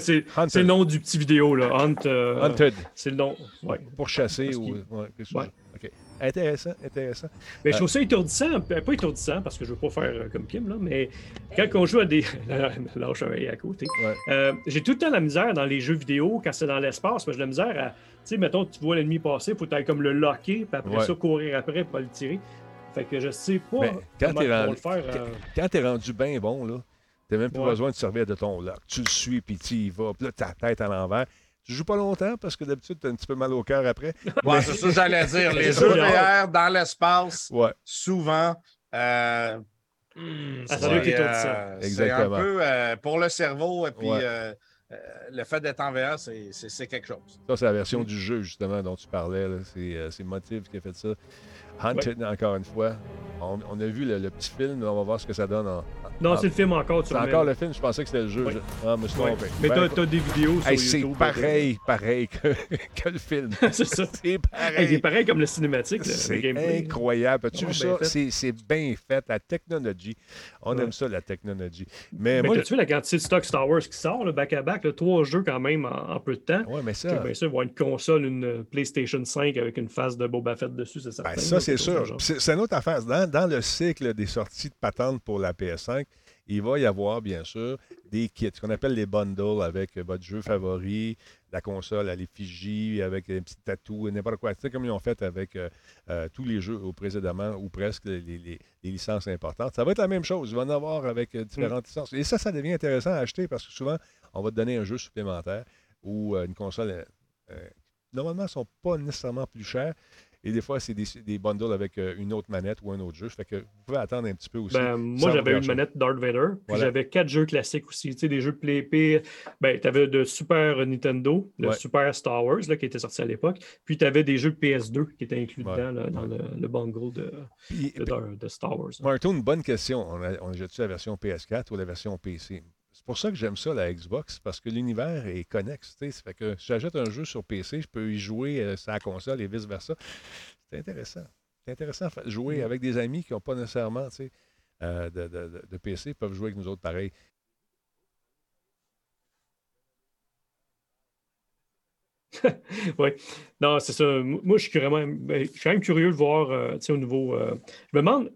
C'est- le nom du petit vidéo, là. Hunt. Hunted, C'est le nom. Ouais. pour chasser ou... ouais. Ouais. OK. Intéressant, intéressant. Mais je trouve ça étourdissant, euh, pas étourdissant parce que je veux pas faire euh, comme Kim, là, mais quand on joue à des. Lâche un œil à côté. Ouais. Euh, j'ai tout le temps la misère dans les jeux vidéo quand c'est dans l'espace, mais j'ai la misère à. Tu sais, mettons, tu vois l'ennemi passer, faut aller comme le locker, puis après Ouais. ça, courir après pour pas le tirer. Fait que je sais pas Mais quand comment rendu- le faire. euh, Quand t'es rendu bien bon, là, t'as même plus Ouais. besoin de servir de ton lock. Tu le suis, puis tu y vas, puis là, ta tête à l'envers. Tu joues pas longtemps parce que d'habitude, t'as un petit peu mal au cœur après. Ouais, c'est ça que j'allais dire. Les jeux VR dans l'espace, Ouais. souvent, euh, c'est étourdissant. euh, c'est un peu euh, pour le cerveau et puis Ouais. le fait d'être en VR, c'est- quelque chose. Ça, c'est la version du jeu, justement, dont tu parlais. euh, c'est Motive qui a fait ça. Hunted, encore une fois. On, on a vu le, le petit film, on va voir ce que ça donne. en- Non, c'est le film encore. C'est encore le film, je pensais que c'était le jeu. Ouais. Je- Ah, me suis Ouais. trompé. Mais Ben, t'as des vidéos sur hey, c'est YouTube. pareil, pareil que, que le film. c'est ça. C'est Hey, il est pareil. pareil comme le cinématique, C'est incroyable. As-tu Ouais, vu bien ça? C'est- C'est bien fait. La technologie. On Ouais. aime ça, la technologie. Mais Mais moi, t'as-tu vu la quantité de stock Star Wars qui sort, le back-à-back, là, trois jeux quand même en, en peu de temps? ouais, mais ça, Bien sûr, il va y avoir une console, une euh, PlayStation 5 avec une face de Boba Fett dessus, c'est certain. Ben, ça, c'est sûr. C'est c'est une autre affaire. Dans, dans le cycle des sorties de patentes pour la PS5, il va y avoir, bien sûr, des kits, ce qu'on appelle les bundles avec euh, votre jeu favori, la console à l'effigie, avec un petit tatou, n'importe quoi. Sais, comme ils ont fait avec euh, euh, tous les jeux au précédemment, ou presque les, les- les licences importantes. Ça va être la même chose. Il va en avoir avec différentes licences. Et ça, ça devient intéressant à acheter parce que souvent, on va te donner un jeu supplémentaire ou euh, une console. normalement, ne sont pas nécessairement plus chers. Et des fois, c'est des, des bundles avec euh, une autre manette ou un autre jeu. Fait que vous pouvez attendre un petit peu aussi. Ben, moi, j'avais une manette Darth Vader, Voilà. j'avais quatre jeux classiques aussi. Tu sais, des jeux Play P. Ben, tu avais de Super Nintendo, le Ouais. Super Star Wars, là, qui était sorti à l'époque. Puis tu avais des jeux PS2 qui étaient inclus Ouais. dedans, là, dans le, le de, Puis- de, Star Wars. Martin, une bonne question. On a, on a la version PS4 ou la version PC? C'est pour ça que j'aime ça, la Xbox, parce que l'univers est connexe. Ça fait que si j'achète un jeu sur PC, je peux y jouer euh, sur la console et vice-versa. C'est intéressant. C'est intéressant fa- jouer Mm. avec des amis qui n'ont pas nécessairement euh, de, de- de- de PC, peuvent jouer avec nous autres pareil. Oui. Non, c'est ça. Moi, je suis vraiment, ben, je suis quand même curieux de voir, euh, au niveau. euh, je me demande,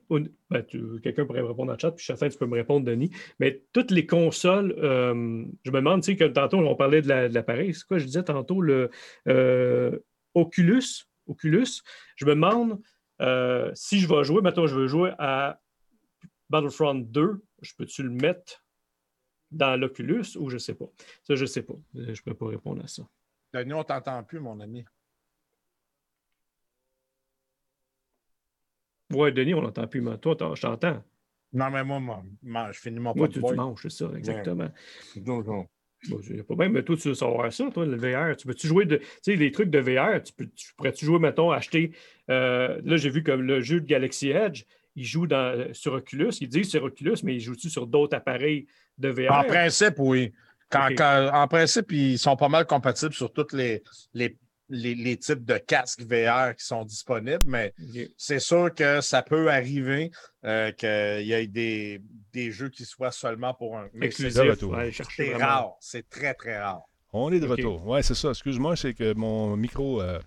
ben, quelqu'un pourrait me répondre en chat, puis certain tu peux me répondre, Denis. Mais toutes les consoles, euh, je me demande, tu sais, que tantôt, on parlait de la- de l'appareil. C'est quoi, je disais tantôt, le Oculus. Oculus. Je me demande si je vais jouer, maintenant, je veux jouer à Battlefront 2, je peux-tu le mettre dans l'Oculus ou je sais pas? Ça, je sais pas. Je peux pas répondre à ça. Denis, on t'entend plus, mon ami. Ouais, Denis, on n'entend plus, mais toi, t'en- je t'entends. Non, mais moi, moi, moi, je finis mon Moi, tu, manges, c'est ça, exactement. Donc, donc. Bon, c'est pas bien, mais toi, tu veux savoir ça, toi, le VR. Tu peux-tu jouer de. Tu sais, les trucs de VR, tu, peux, tu pourrais-tu jouer, mettons, acheter. euh, là, j'ai vu comme le jeu de Galaxy Edge, il joue dans, sur Oculus. Ils disent sur Oculus, mais il joue-tu sur d'autres appareils de VR? En principe, oui. Quand- Ok. quand- en principe, ils sont pas mal compatibles sur tous les, les, les- les types de casques VR qui sont disponibles, mais c'est sûr que ça peut arriver euh, qu'il y ait des, des jeux qui soient seulement pour un. Mais c'est ouais, rare. C'est très, très rare. On est de retour. Ouais, c'est ça. Excuse-moi, c'est que mon micro, euh,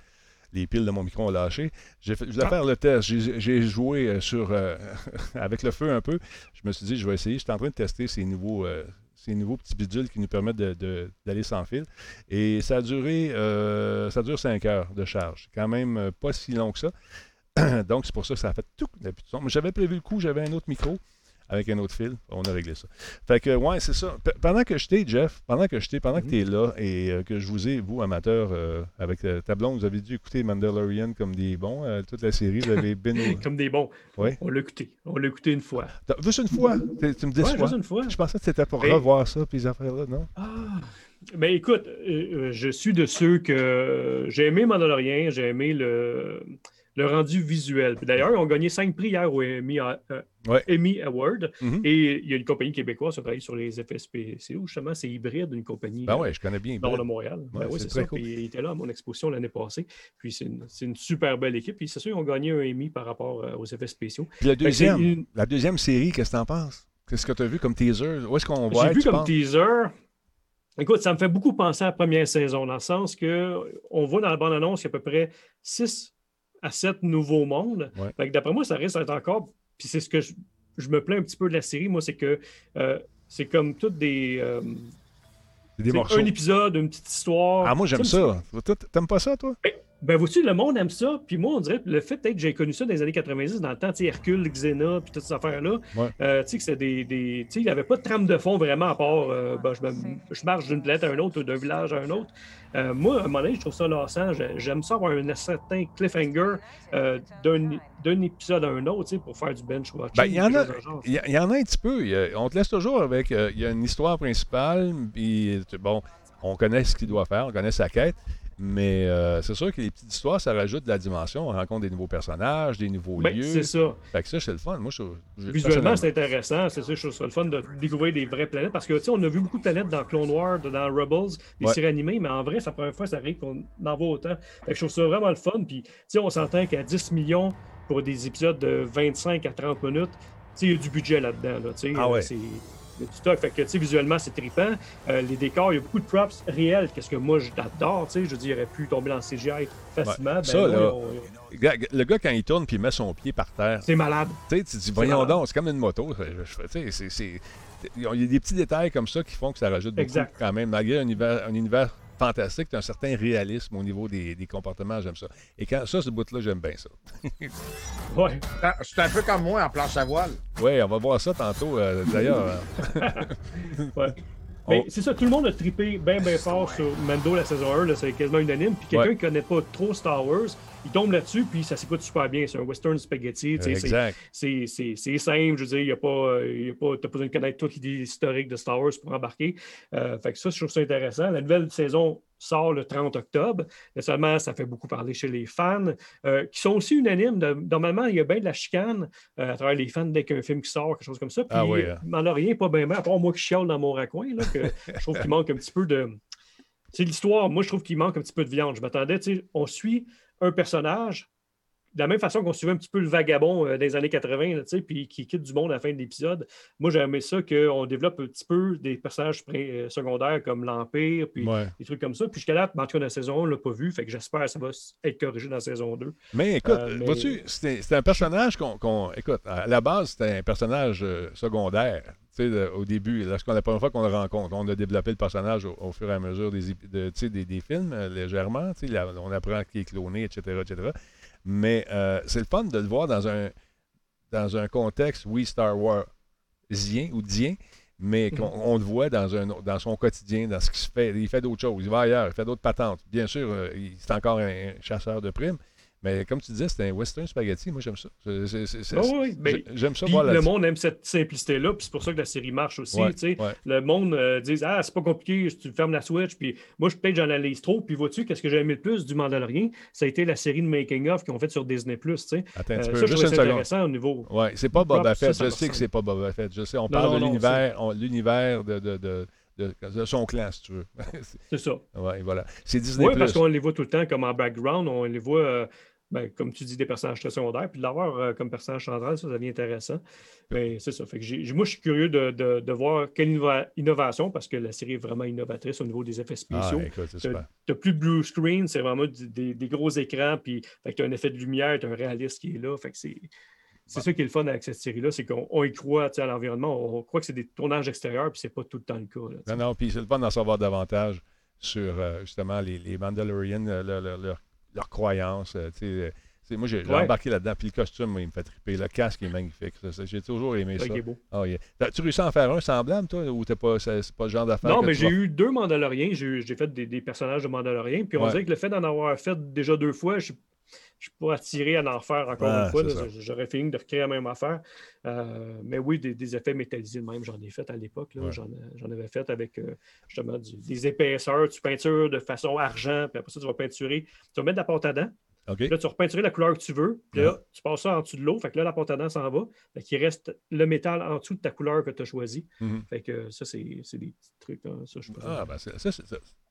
les piles de mon micro ont lâché. J'ai fait- je voulais Ah. faire le test. J'ai joué euh, sur, euh, avec le feu un peu. Je me suis dit, je vais essayer. J'étais en train de tester ces nouveaux, euh, ces nouveaux petits bidules qui nous permettent d'aller sans fil. Et ça a duré, euh, dure 5 heures de charge. Quand même euh, pas si long que ça. Donc, c'est pour ça que ça a fait tout. Mais j'avais prévu le coup, j'avais un autre micro avec un autre fil. On a réglé ça. Fait que, ouais, c'est ça. P- pendant que j'étais, Jeff, pendant que j'étais, pendant que tu es là et euh, que je vous ai, vous, amateurs, euh, avec euh, ta blonde, vous avez dû écouter Mandalorian comme des bons, euh, toute la série, vous avez bien. Comme des bons. Ouais. On l'a écouté. On l'a écouté une fois. Juste une fois, tu me Ouais, déçois. juste une fois. Je pensais que c'était pour Mais- revoir ça, puis ces affaires-là, non? Ah. Ben écoute, je suis de ceux que j'ai aimé Mandalorian, j'ai aimé le, le rendu visuel. D'ailleurs, ils ont gagné cinq prix hier au Emmy, euh, Ouais. Emmy Award. Mhm. Et il y a une compagnie québécoise qui a travaillé sur les effets spéciaux. Justement, c'est hybride, une compagnie Ben euh, ouais, je connais bien. nord de Brett. Montréal. Ben Ouais, oui, c'est ça. cool. Puis il était là à mon exposition l'année passée. Puis c'est une, super belle équipe. Puis c'est sûr, ils ont gagné un Emmy par rapport euh, aux effets spéciaux. Puis la deuxième, une- la deuxième série, qu'est-ce que t'en penses? Qu'est-ce que tu as vu comme teaser? Où est-ce qu'on va J'ai vu tu comme penses? teaser. Écoute, ça me fait beaucoup penser à la première saison, dans le sens que on voit dans la bande-annonce qu'il y a à peu près 6 à 7 nouveaux mondes. Ouais. Fait que d'après moi, ça risque d'être encore. Puis c'est ce que je, je me plains un petit peu de la série, moi, c'est que euh, c'est comme toutes des. euh, des un épisode, une petite histoire. Ah, moi, j'aime ça? T'aimes pas ça, toi? Ben, vois-tu, le monde aime ça. Puis moi, on dirait que le fait peut-être que j'ai connu ça dans les années 90, dans le temps, tu sais, Hercule, Xena, puis toutes ces affaires-là. Ouais. euh, tu sais, que c'est des. des tu sais, il n'y avait pas de trame de fond vraiment, à part euh, ben, je, me- je marche d'une planète à un autre ou d'un village à un autre. Euh, moi, à un moment donné, je trouve ça lassant. J'ai- J'aime ça avoir un certain cliffhanger euh, d'un d'un épisode à un autre, tu sais, pour faire du bench watching. Ben, il y en a- y, a- il y en a un petit peu. Il y a- on te laisse toujours avec. euh, il y a une histoire principale, puis bon, on connaît ce qu'il doit faire, on connaît sa quête, mais euh, c'est sûr que les petites histoires, ça rajoute de la dimension. On rencontre des nouveaux personnages, des nouveaux Ben, lieux. c'est ça. Fait que ça, c'est le fun. Moi, je, je- Visuellement, c'est intéressant. C'est ça, je trouve ça le fun de découvrir des vraies planètes. Parce que, tu sais, on a vu beaucoup de planètes dans Clone Wars, dans Rebels, des Ouais. séries animées, mais en vrai, c'est la première fois ça arrive qu'on en voit autant. Fait que je trouve ça vraiment le fun. Puis, tu sais, on s'entend qu'à 10 millions pour des épisodes de 25 à 30 minutes, tu sais, il y a du budget là-dedans. Là, Ah ouais. Y a du stock. Fait que, tu sais, visuellement, c'est trippant. Euh, les décors, il y a beaucoup de props réels. Qu'est-ce que moi, j'adore. Tu sais, je veux dire, il aurait pu tomber dans le CGI facilement. Ben Ça, non, là, Le gars- quand il tourne puis il met son pied par terre, c'est malade. tu sais, tu dis, voyons malade. donc, c'est comme une moto. Tu sais, c'est- c'est- Il y a des petits détails comme ça qui font que ça rajoute beaucoup Exact. quand même. Malgré un univers, un univers fantastique, tu as un certain réalisme au niveau des, des comportements, j'aime ça. Et quand ça, ce bout-là, j'aime bien ça. Ouais. Ah, C'est un peu comme moi en planche à voile. Oui, on va voir ça tantôt. euh, D'ailleurs, Ouais. On- Mais c'est ça, tout le monde a trippé bien, bien fort sur Mando la saison 1, là, c'est quasiment unanime. Puis quelqu'un Ouais. qui connaît pas trop Star Wars, il tombe là-dessus, puis ça s'écoute super bien. C'est un western spaghetti. c'est- simple, je veux dire, il y a pas, il y a pas, t'as pas besoin de connaître toute l'idée historique de Star Wars pour embarquer. Euh, fait que ça, je trouve ça intéressant. La nouvelle saison sort le 30 octobre. Seulement, ça fait beaucoup parler chez les fans, euh, qui sont aussi unanimes. De- normalement, il y a bien de la chicane euh, à travers les fans dès qu'un film qui sort, quelque chose comme ça. Puis, Ah oui, hein. Mandalorian, pas bien, bien, à part moi qui chiale dans mon raccoin, là, que je trouve qu'il manque un petit peu de. C'est l'histoire, moi, je trouve qu'il manque un petit peu de viande. Je m'attendais, tu sais, on suit un personnage de la même façon qu'on suivait un petit peu le vagabond euh, des années 80, là, puis qui quitte du monde à la fin de l'épisode. Moi, j'ai aimé ça qu'on développe un petit peu des personnages pré- euh, secondaires comme l'Empire, puis Ouais. des trucs comme ça. Puis jusqu'à là, en tout cas, dans la saison 1, on l'a pas vu, fait que j'espère que ça va être corrigé dans la saison 2. Mais écoute, Euh, mais- vois-tu, c'était un personnage qu'on. écoute, à la base, c'était un personnage euh, secondaire. Tu sais, de- au début, lorsqu'on la première fois qu'on le rencontre, on a développé le personnage au, au fur et à mesure des, de- des, des films, euh, légèrement. tu sais, là, on apprend qu'il est cloné, etc. etc. Mais euh, c'est le fun de le voir dans un, dans un contexte, oui, Star Warsien ou dien, mais qu'on on le voit dans, un, dans son quotidien, dans ce qu'il se fait. Il fait d'autres choses, il va ailleurs, il fait d'autres patentes. Bien sûr, euh, il- c'est encore un chasseur de primes, mais comme tu disais, c'est un western spaghetti. Moi, j'aime ça. Ah oui, ben, j'ai- J'aime ça le monde aime cette simplicité-là, puis c'est pour ça que la série marche aussi. Ouais, tu sais. ouais. Le monde euh, dit Ah, c'est pas compliqué, tu fermes la Switch. Puis moi, je peut-être j'en analyse trop. Puis vois-tu, qu'est-ce que j'ai aimé le plus du Mandalorian? Ça a été la série de making-of qu'ils ont fait sur Disney. tu. Attends un Euh, petit ça, peu, je juste une ça seconde. intéressant au niveau. Ouais, c'est pas Boba ça, Fett. ça je sais que c'est pas Boba Fett. Je sais, on parle non, de non, l'univers, on- l'univers de, de, de, de- de son clan, si tu veux. C'est- ça. ouais, voilà. C'est Disney+. Oui, parce qu'on les voit tout le temps comme en background. On les voit, euh, ben, comme tu dis, des personnages très secondaires. Puis de l'avoir euh, comme personnage central, ça, ça devient intéressant. Mais c'est ça. Fait que moi, je suis curieux de, de- de voir quelle innova- innovation, parce que la série est vraiment innovatrice au niveau des effets Ah, spéciaux. T'as- super. T'as plus de blue screen, c'est vraiment des, des gros écrans, puis que t'as un effet de lumière, t'as un réaliste qui est là. Fait que c'est. C'est ça qui est le fun avec cette série-là, c'est qu'on on y croit tu à l'environnement, on croit que c'est des tournages extérieurs, puis c'est pas tout le temps le cas. là, tu. Non, non, puis c'est le fun d'en savoir davantage sur euh, justement les, les Mandalorians, euh, leur- leur- leur- leurs croyances. euh, tu euh, moi, j'ai Ouais. embarqué là-dedans. Puis le costume, il me fait triper. Le casque est magnifique. J'ai toujours aimé ça est beau. Oh, yeah. As-tu réussi à en faire un semblable, toi, ou t'es pas, c'est pas le genre d'affaire Non, mais tu j'ai vas- eu deux Mandaloriens. J'ai fait des, des personnages de Mandaloriens. Puis on dirait que le fait d'en avoir fait déjà deux fois, je ne suis pas attiré à en faire encore Ah, une fois. J'aurais fini de recréer la même affaire. Euh, mais oui, des, des effets métallisés de même, j'en ai fait à l'époque. Ouais. J'en j'en avais fait avec euh, justement du- des épaisseurs. Tu peintures de façon argent. Puis après ça, tu vas peinturer. Tu vas mettre de la pâte à dents. Puis là, tu vas repeinturer la couleur que tu veux. Puis là, tu passes ça en dessous de l'eau. Fait que là, la pâte à dents s'en va. Fait qu'il reste le métal en dessous de ta couleur que tu as choisie. Mhm. Fait que ça, c'est des petits trucs. hein. Ça, je Ah, ben, ça, ça-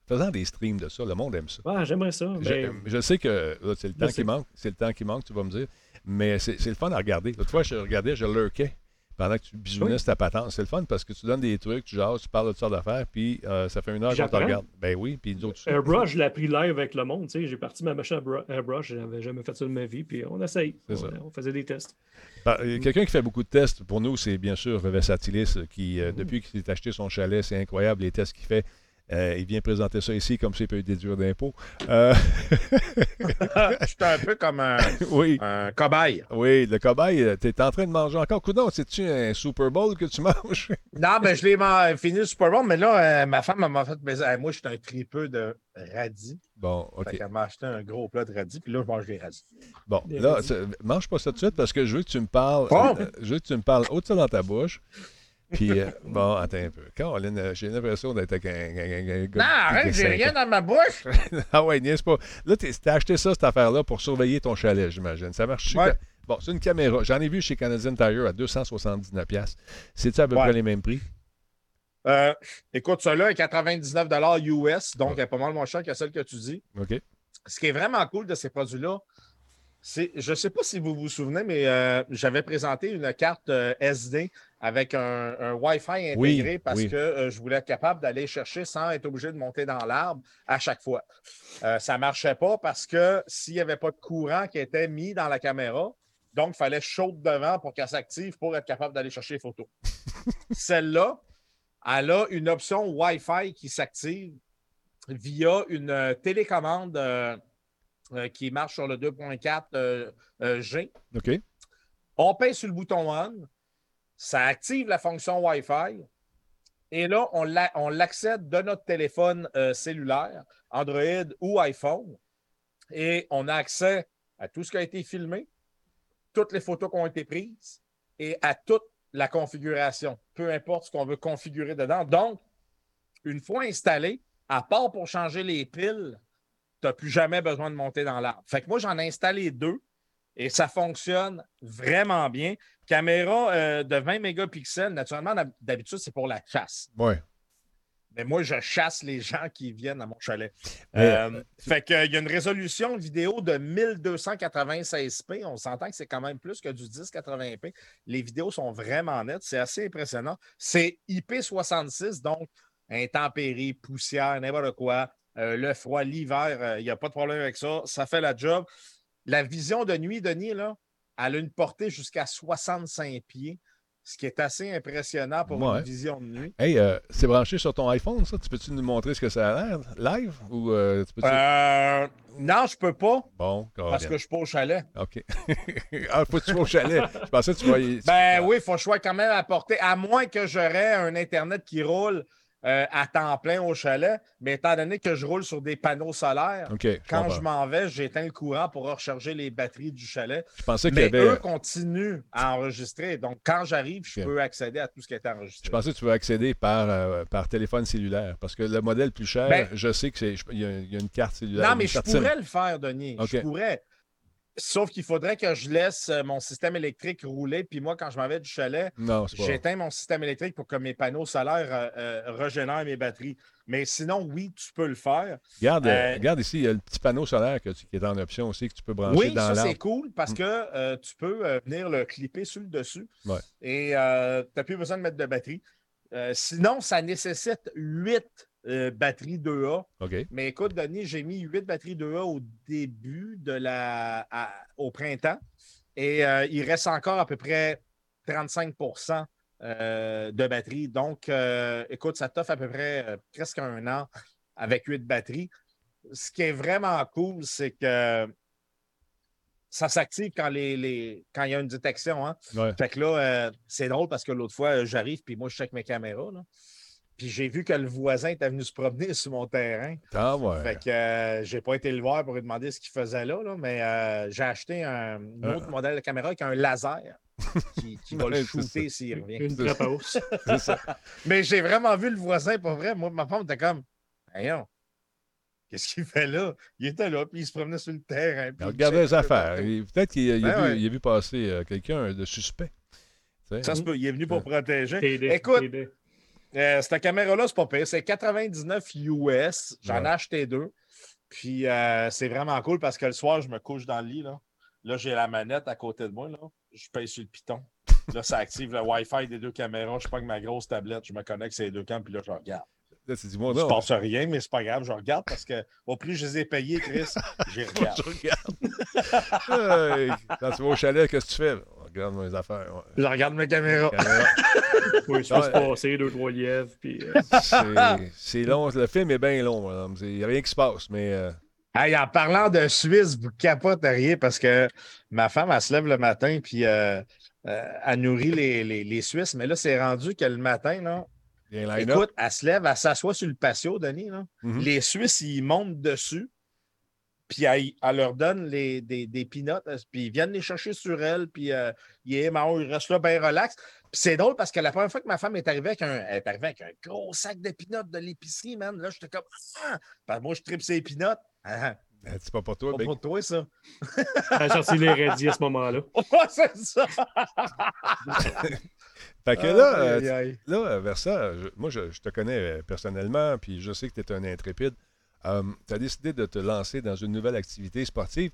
faisant des streams de ça, le monde aime ça. Ah, j'aimerais ça. Je, mais- je sais que c'est le temps qui manque, c'est le temps qui manque, tu vas me dire, mais c'est le fun à regarder. L'autre fois, je regardais, je lurkais, pendant que tu bisounisses ta patente. C'est le fun parce que tu donnes des trucs, tu jases, tu parles de toutes sortes d'affaires, puis euh, ça fait une heure qu'on te regarde. Ben oui, puis nous autres. Airbrush, je l'ai appris live avec le monde. tu sais. J'ai parti ma machine à bru- Airbrush, je n'avais jamais fait ça de ma vie, puis on essaye. On, faisait des tests. Euh, Quelqu'un qui fait beaucoup de tests, pour nous, c'est bien sûr Versatilis, euh, qui, euh, depuis qu'il s'est acheté son chalet, c'est incroyable les tests qu'il fait. Euh, il vient présenter ça ici comme s'il peut déduire d'impôts. Euh, J'étais un peu comme un, oui, un cobaye. oui, le cobaye, tu es en train de manger encore. Coudon, c'est-tu un Super Bowl que tu manges? Non, mais je l'ai fini le Super Bowl, mais là, euh, ma femme elle m'a fait plaisir. Moi, je suis un tripeux de radis. Bon, Fait OK. qu'elle m'a acheté un gros plat de radis, puis là, je mange des radis. Bon, Des là, radis. mange pas ça tout de suite parce que je veux que tu me parles. Bon. euh, je veux que tu me parles haute ça dans ta bouche. Puis, euh, bon, attends un peu. Caroline, euh, j'ai l'impression d'être avec un, gars Non, arrête, de j'ai 5 rien ans. dans ma bouche. ah ouais, niaise pas. Là, t'as acheté ça, cette affaire-là, pour surveiller ton chalet, j'imagine. Ça marche Ouais. Bon, c'est une caméra. J'en ai vu chez Canadian Tire à 279$. C'est-tu à peu Ouais. près les mêmes prix? Euh, écoute, celui-là est 99 US, donc elle est pas mal moins cher que celle que tu dis. OK. Ce qui est vraiment cool de ces produits-là, je ne sais pas si vous vous souvenez, mais euh, j'avais présenté une carte euh, SD avec un, un Wi-Fi intégré Oui, parce oui. que euh, je voulais être capable d'aller chercher sans être obligé de monter dans l'arbre à chaque fois. Ça ne marchait pas parce que s'il n'y avait pas de courant qui était mis dans la caméra, donc il fallait chaud devant pour qu'elle s'active pour être capable d'aller chercher les photos. Celle-là, elle a une option Wi-Fi qui s'active via une télécommande qui marche sur le 2.4 euh, euh, G. OK. On pèse sur le bouton On, ça active la fonction Wi-Fi. Et là, on l'a- on l'accède de notre téléphone euh, cellulaire, Android ou iPhone. Et on a accès à tout ce qui a été filmé, toutes les photos qui ont été prises et à toute la configuration, peu importe ce qu'on veut configurer dedans. Donc, une fois installé, à part pour changer les piles, n'as plus jamais besoin de monter dans l'arbre. Fait que moi, j'en ai installé deux et ça fonctionne vraiment bien. Caméra euh, de 20 mégapixels, naturellement, d'hab- d'habitude, c'est pour la chasse. Ouais. Mais moi, je chasse les gens qui viennent à mon chalet. Mais, Euh, fait qu'il y a une résolution vidéo de 1296p. On s'entend que c'est quand même plus que du 1080p. Les vidéos sont vraiment nettes. C'est assez impressionnant. C'est IP66, donc intempéries, poussière, n'importe quoi. Euh, le froid, l'hiver, euh, il n'y a pas de problème avec ça. Ça fait la job. La vision de nuit, Denis, là, elle a une portée jusqu'à 65 pieds, ce qui est assez impressionnant pour Ouais. une vision de nuit. Hey, euh, c'est branché sur ton iPhone, ça? Tu peux-tu nous montrer ce que ça a l'air live? Ou euh, tu peux Euh, non, je peux pas Bon, parce que je suis pas au chalet. OK. ah, faut que tu sois au chalet. Je pensais que tu voyais. Ben oui, il faut que je sois quand même à portée, à moins que j'aurais un Internet qui roule euh, à temps plein au chalet. Mais étant donné que je roule sur des panneaux solaires, je quand je m'en vais, j'éteins le courant pour recharger les batteries du chalet. Je pensais qu'il Mais avait. eux continuent à enregistrer. Donc, quand j'arrive, je peux accéder à tout ce qui est Je enregistré. pensais que tu veux accéder par, euh, par téléphone cellulaire. Parce que le modèle plus cher, Ben- je sais que c'est. Il y, y a une carte cellulaire. Non, mais je pourrais le faire, Denis. Je pourrais. Sauf qu'il faudrait que je laisse euh, mon système électrique rouler. Puis moi, quand je m'en vais du chalet. J'éteins mon système électrique pour que mes panneaux solaires euh, euh, régénèrent mes batteries. Mais sinon, oui, tu peux le faire. Regarde, euh, regarde ici, il y a le petit panneau solaire que tu- qui est en option aussi, que tu peux brancher Oui, dans ça, c'est cool parce Mm. que euh, tu peux venir le clipper sur le dessus. Ouais. Et tu n'as plus besoin de mettre de batterie. Sinon, ça nécessite 8 batteries 2A. OK. Mais écoute, Denis, j'ai mis 8 batteries 2A au début de la. à- au printemps. Et euh, il reste encore à peu près 35% euh, de batterie. Donc, euh, écoute, ça t'offre à peu près euh, presque un an avec 8 batteries. Ce qui est vraiment cool, c'est que ça s'active quand, les, les- quand il y a une détection. Hein? Ouais. Fait que là, euh, c'est drôle parce que l'autre fois, euh, j'arrive, puis moi, je check mes caméras. là. Puis j'ai vu que le voisin était venu se promener sur mon terrain. Ah ouais. Fait que euh, j'ai pas été le voir pour lui demander ce qu'il faisait là, là, mais euh, j'ai acheté un, un Un- autre modèle de caméra avec un laser qui, qui va le shooter s'il revient. Une trappe ça. Mais j'ai vraiment vu le voisin, pas vrai. Moi, ma femme était comme, voyons, qu'est-ce qu'il fait là? Il était là, puis il se promenait sur le terrain. puis Il regardait les affaires. Peut-être qu'il a, il a Ben vu, ouais. il a vu passer euh, quelqu'un de suspect. Ça se peut, il est venu pour protéger. Écoute. Euh, cette caméra-là, c'est pas pire. C'est 99 US. J'en ai acheté deux. Puis euh, c'est vraiment cool parce que le soir, je me couche dans le lit. Là, là j'ai la manette à côté de moi. Là. Je paye sur le piton. Là, ça active le Wi-Fi des deux caméras. Je prends ma grosse tablette, je me connecte sur les deux cams, puis là, je regarde. Là, Je pense à rien, mais c'est pas grave, je regarde parce que au plus je les ai payés, Chris, j'y regarde. Je regarde. Hey, Quand tu vas au chalet, qu'est-ce que tu fais? On Regarde mes affaires. ouais. Je regarde mes caméras. Caméra. Oui, je Ouais. fais se passer deux, trois lièvres. Puis, euh, C'est- long. Le film est bien long, madame. Il n'y a rien qui se passe, mais. euh, Hey, en parlant de Suisse, vous capoteriez parce que ma femme, elle se lève le matin puis euh, euh, elle nourrit les, les- les Suisses. Mais là, c'est rendu que le matin, là, écoute, elle se lève, elle s'assoit sur le patio, Denis. Là. Mhm. Les Suisses, ils montent dessus. Puis elle, elle leur donne les, des, des peanuts, euh, puis ils viennent les chercher sur elle, puis euh, ils, ils restent là bien relax. Puis c'est drôle parce que la première fois que ma femme est arrivée avec un, elle est arrivée avec un gros sac de peanuts de l'épicerie, man, là, j'étais comme Ah! Parce que moi, je tripe ces peanuts. Ah, Euh, C'est pas pour toi, pas Big. pour toi, ça. elle a sorti les radis à ce moment-là. Ouais, c'est ça. Fait que là, Aïe, euh, aïe, aïe. Là, Versa, je- moi, je, je te connais personnellement, puis je sais que tu es un intrépide. Tu as décidé de te lancer dans une nouvelle activité sportive.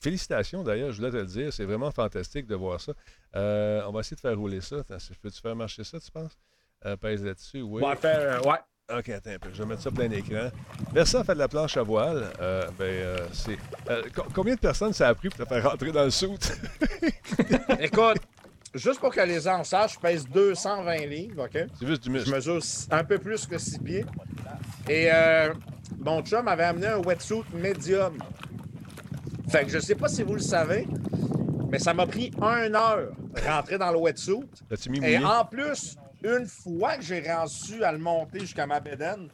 Félicitations d'ailleurs, je voulais te le dire. C'est vraiment fantastique de voir ça. Euh, on va essayer de faire rouler ça. Attends, peux-tu faire marcher ça, tu penses? Euh, pèse là-dessus, oui. On va faire, euh, ouais. OK, attends un peu. Je vais mettre ça plein écran. Versa fait de la planche à voile. Euh, ben, euh, c'est. euh, co- combien de personnes ça a pris pour te faire rentrer dans le soute? Écoute, juste pour que les gens sachent, je pèse 220 livres, OK? c'est juste du Je muscle. mesure s- un peu plus que 6 pieds. Et euh, mon chum avait amené un wetsuit médium. Fait que je sais pas si vous le savez, mais ça m'a pris une heure rentrer dans le wetsuit. Mis Et mouillé? en plus, une fois que j'ai réussi à le monter jusqu'à ma bédaine,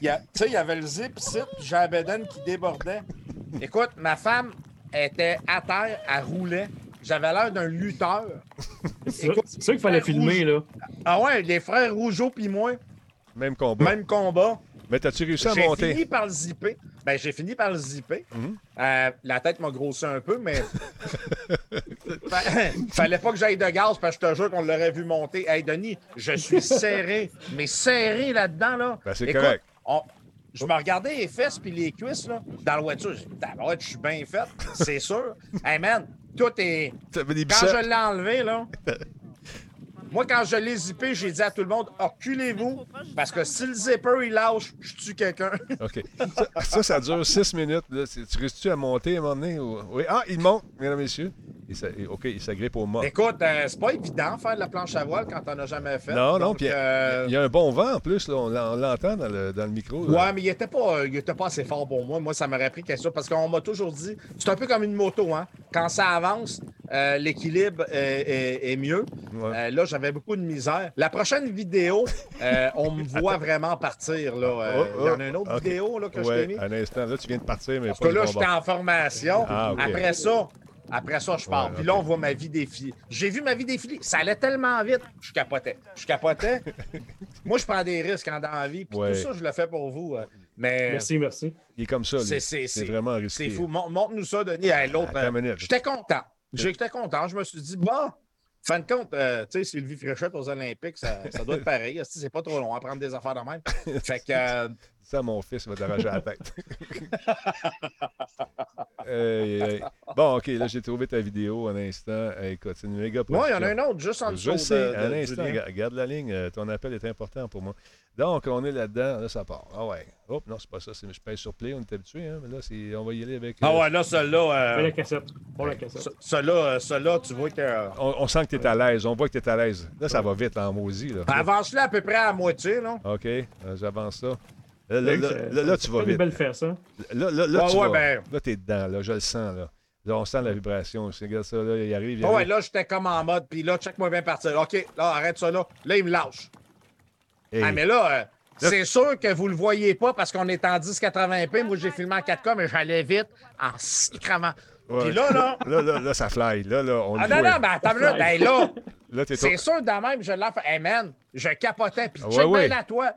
il y a- tu sais, il y avait le zip ici, puis j'ai la bédaine qui débordait. Écoute, ma femme était à terre, elle roulait. J'avais l'air d'un lutteur. C'est ça- qu'il fallait filmer, là. Ah ouais, les frères Rougeau puis moi, Même combat. même combat. Mais t'as-tu réussi à J'ai monter? fini par le zipper. Ben, j'ai fini par le zipper. Mhm. Euh, la tête m'a grossi un peu, mais. Fa- Fallait pas que j'aille de gaz parce que je te jure qu'on l'aurait vu monter. Hey, Denis, je suis serré, mais serré là-dedans, là. Ben, c'est correct. on- Je me regardais les fesses puis les cuisses, là, dans la voiture. J'ai dit, je suis bien fait, c'est sûr. Hey, man, tout est. Quand je l'ai enlevé, là. Moi, quand je l'ai zippé, j'ai dit à tout le monde, reculez-vous, parce que si le zipper, il lâche, je tue quelqu'un. OK. Ça, ça, ça dure six minutes. là. Tu restes-tu à monter à un moment donné? ou- Oui. Ah, il monte, mesdames et messieurs. Et- OK, il s'agrippe au mât. Écoute, euh, c'est pas évident faire de la planche à voile quand t'en as jamais fait. Non, non, euh, il y a un bon vent en plus. Là. On l'en- on l'entend dans le, dans le micro. là. Ouais, mais il était pas, il était pas assez fort pour moi. Moi, ça m'aurait pris quelque chose parce qu'on m'a toujours dit, c'est un peu comme une moto, hein. Quand ça avance, euh, l'équilibre est, est- est mieux. Ouais. Là, j'avais beaucoup de misère. La prochaine vidéo, euh, on me voit vraiment partir. Là. Euh, Oh, il y en oh, a une autre vidéo là, que je t'ai mis. un instant. Là, tu viens de partir, mais Parce pas que là, j'étais en formation. Ah. Après ça, après ça, je pars. Ouais, Puis là, on voit ma vie défiler. J'ai vu ma vie défiler. Ça allait tellement vite. Je capotais. Je capotais. Moi, je prends des risques hein, dans la vie. Puis Ouais. tout ça, je le fais pour vous. euh. Mais Merci, merci. Il est comme ça. c'est, vraiment risqué. c'est fou. Mon- Montre-nous ça, Denis. Hey, l'autre, j'étais content. J'étais content. Je me suis dit, bon, fin de compte, euh, tu sais, Sylvie Fréchette aux Olympiques, ça, doit être pareil. C'est pas trop long à prendre des affaires de même? Fait que, euh, Ça, mon fils va t'arracher la tête. Hey, hey. Bon, OK, là, j'ai trouvé ta vidéo un instant. Hey, écoute, c'est une méga moi, il y en a un autre juste en dessous Je sais, de, un de- du instant, lien. ga- garde la ligne. euh, Ton appel est important pour moi. Donc, on est là-dedans. Là, ça part. Ah ouais. Hop, non, c'est pas ça. c'est- Je pèse sur play, on est habitué. Hein, mais là, c'est- on va y aller avec. Ah euh, ouais, là, Fais euh, la cassette. Bon, la cassette. ce- celui-là, euh, celui-là, tu vois que. euh, on, on sent que tu es à l'aise. On voit que tu es à l'aise. Là, ça va vite en maudit. Là. Avance-le à peu près à moitié, là. OK, euh, j'avance ça. Là, là, là, là, là, tu vas Une vite. belle fesse, hein? Là, là, tu ouais, vas. ben- Là, t'es dedans. Là, je le sens. Là, là on sent la vibration. C'est regarde ça. Là, il arrive. Il Ah ouais, arrive. là, j'étais comme en mode, puis là, check-moi bien partir. OK, là, arrête ça, là. Là, il me lâche. Hey, Ah, mais là, euh, Là- c'est sûr que vous le voyez pas parce qu'on est en 1080p. Moi, j'ai filmé en 4K, mais j'allais vite en sicrament. ouais. Puis là, là. là, là, là, ça fly. Là, là, on Ah non, non, mais attends, là, ben là, Là, t'es c'est sûr, de même, je l'ai fait. Hey man, je capotais. Puis Ah, check ouais, ouais. bien la toile.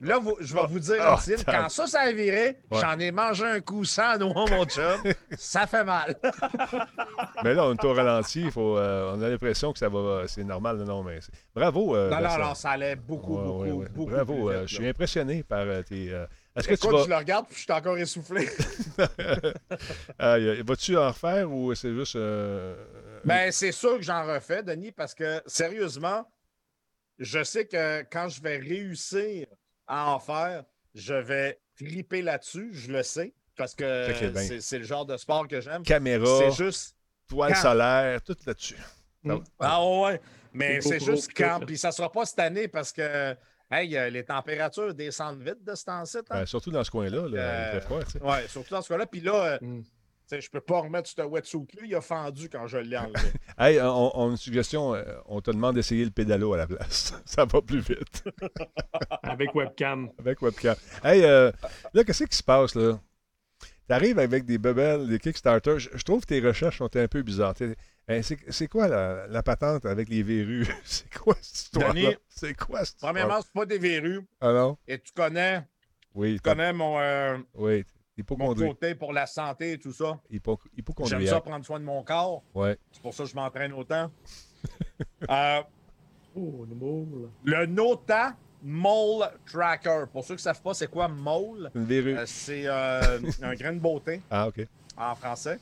Là, vous- je vais vous dire, Ah, Martine, tab- quand ça, ça a viré, Ouais. j'en ai mangé un coup sans noix, mon chum. ça fait mal. Mais là, on est au ralenti. il Faut, euh, on a l'impression que ça va. C'est normal. Non, mais c'est- bravo. euh, non, non, non, ça allait beaucoup, Ouais, beaucoup, ouais, beaucoup. Bravo. euh, vite, je suis impressionné par tes. Est-ce que Écoute, tu vas. je le regarde, puis je suis encore essoufflé. Vas-tu en refaire ou c'est juste. euh, Ben, c'est sûr que j'en refais, Denis, parce que sérieusement, je sais que quand je vais réussir à en faire, je vais triper là-dessus, je le sais, parce que ben- c'est le genre de sport que j'aime. Caméra, C'est juste. toile solaire, tout là-dessus. Mm. Ah ouais, mais C'est juste quand. Puis ça sera pas cette année parce que hey, euh, les températures descendent vite de ce temps-ci. hein. Ben, surtout dans ce coin-là, là, Euh, il fait froid. Ouais, surtout dans ce cas-là. Puis là, euh, Mm. Sais, je peux pas remettre ce wetsuit-là. Il a fendu quand je l'ai enlevé. Hey, on, on a une suggestion. euh, On te demande d'essayer le pédalo à la place. Ça va plus vite Avec webcam. avec webcam. Hey, euh, là, qu'est-ce qui se passe, là? Tu arrives avec des bebelles, des Kickstarter. Je, je trouve que tes recherches sont un peu bizarres. Hein, c'est, c'est quoi la, la patente avec les verrues? C'est quoi cette histoire-là? C'est quoi cette histoire? Premièrement, c'est pas des verrues. Ah non? Et tu connais, Oui, tu connais mon, euh, oui. Mon côté pour la santé et tout ça. Hypo, J'aime ça prendre soin de mon corps. Ouais. C'est pour ça que je m'entraîne autant. Euh, Oh, le moule. le Nota Mole Tracker. Pour ceux qui ne savent pas, c'est quoi mole? Une verrue. Euh, c'est euh, un grain de beauté Ah, OK. en français.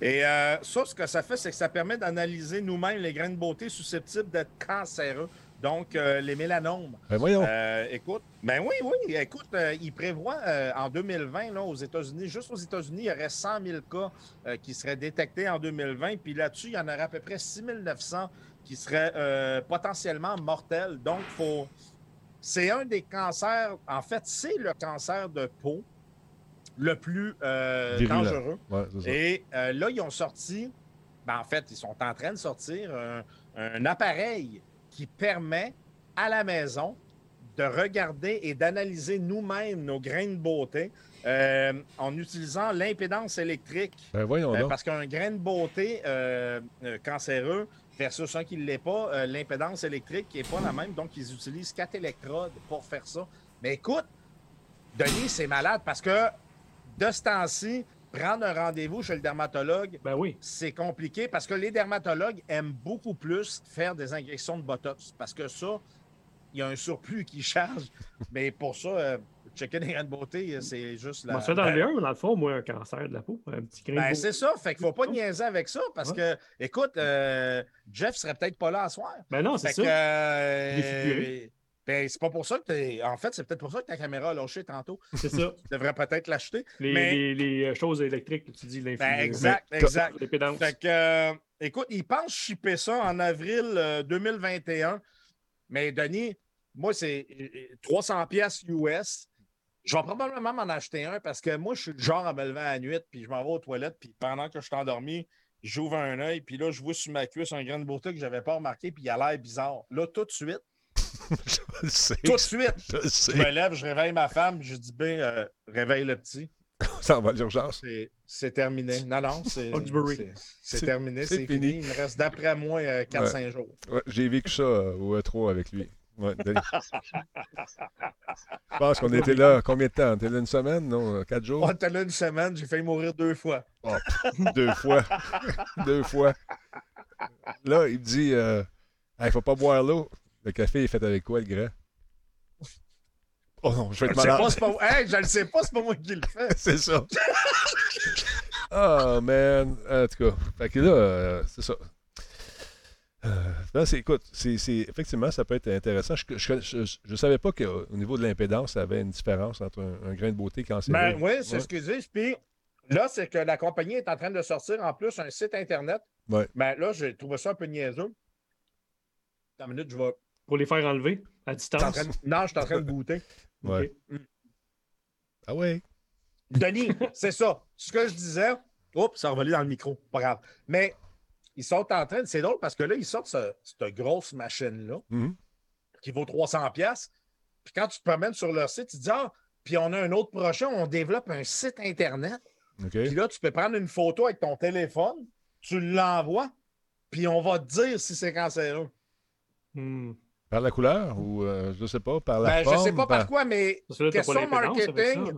Et euh, ça, ce que ça fait, c'est que ça permet d'analyser nous-mêmes les grains de beauté susceptibles d'être cancéreux. Donc, euh, les mélanomes. Ben voyons. Euh, écoute, ben oui, oui, écoute, euh, il prévoit euh, en 2020, là, aux États-Unis, juste aux États-Unis, il y aurait 100 000 cas qui seraient détectés en 2020. Puis là-dessus, il y en aurait à peu près 6 900 qui seraient potentiellement mortels. Donc, faut... c'est un des cancers, en fait, c'est le cancer de peau le plus dangereux. Ouais, c'est ça. Et là, ils ont sorti, ben, en fait, ils sont en train de sortir un, un appareil qui permet à la maison de regarder et d'analyser nous-mêmes nos grains de beauté euh, en utilisant l'impédance électrique. Ben voyons Euh, parce qu'un grain de beauté euh, cancéreux versus un qui ne l'est pas, l'impédance électrique n'est pas la même. Donc, ils utilisent quatre électrodes pour faire ça. Mais écoute, Denis, c'est malade parce que de ce temps-ci, prendre un rendez-vous chez le dermatologue, Ben oui. c'est compliqué parce que les dermatologues aiment beaucoup plus faire des injections de Botox parce que ça, il y a un surplus qui charge. Mais pour ça, euh, checker des grains de beauté, c'est juste la. m'en suis fait enlever un, dans le fond, moi, un cancer de la peau. Un petit grain Ben, c'est ça. Fait qu'il faut pas niaiser avec ça parce que, écoute, euh, Jeff serait peut-être pas là à soir. Ben non, c'est ça. que. euh. Ben, c'est pas pour ça que t'es. En fait, c'est peut-être pour ça que ta caméra a lâché tantôt. C'est ça. Tu devrais peut-être l'acheter. Les, Mais- les- les, euh, choses électriques, que tu dis, Ben, l'infini. exact, exact. L'épédance. Fait que, euh, écoute, ils pensent shipper ça en avril euh, 2021. Mais Denis, moi, c'est euh, 300 pièces US. Je vais probablement m'en acheter un parce que moi, je suis le genre à me lever à la nuit, puis je m'en vais aux toilettes, puis pendant que je suis endormi, j'ouvre un œil, puis là, je vois sur ma cuisse un grain de beauté que je n'avais pas remarqué, puis il a l'air bizarre. Là, tout de suite, Je sais. tout de suite, Je me lève, je réveille ma femme, je dis, ben, euh, réveille le petit. Ça va l'urgence. C'est- terminé. Non, non, c'est terminé, c'est fini. fini. Il me reste d'après moi euh, 4-5 jours. Ouais, J'ai vécu ça euh, au E3 avec lui. Ouais. Je pense qu'on était là combien de temps? On était là une semaine, non? Quatre jours? On était là une semaine, j'ai failli mourir deux fois. Deux fois. Deux fois. Là, il me dit euh, Il faut pas boire l'eau. Le café est fait avec quoi, le grand? Oh non, je vais Je être sais malade. pas, c'est pas, hey, je le sais pas, c'est pas moi qui le fais. C'est ça. Oh, man. En tout cas, fait que là, euh, c'est ça. Euh, c'est, écoute, c'est, c'est- effectivement, ça peut être intéressant. Je ne savais pas qu'au niveau de l'impédance, ça avait une différence entre un, un grain de beauté cancéreux. Ben oui, c'est Ouais. ce qu'ils disent. Puis là, c'est que la compagnie est en train de sortir en plus un site Internet. Ouais. Ben là, j'ai trouvé ça un peu niaiseux. Attends une minute, je vais. Pour les faire enlever à distance. train de- Non, je suis en train de goûter. Ouais. Ah ouais. Denis, c'est ça. Ce que je disais, oups, ça a revolé dans le micro, pas grave. Mais ils sont en train, c'est drôle parce que là, ils sortent ce- cette grosse machine-là Mhm. qui vaut 300 pièces. Puis quand tu te promènes sur leur site, tu te dis, ah, puis on a un autre projet, on développe un site Internet. OK. Puis là, tu peux prendre une photo avec ton téléphone, tu l'envoies, puis on va te dire si c'est cancéreux. Hmm. Par la couleur ou, euh, je sais pas, par la Ben, forme? je sais pas par quoi, mais là, Question ça, marketing. là.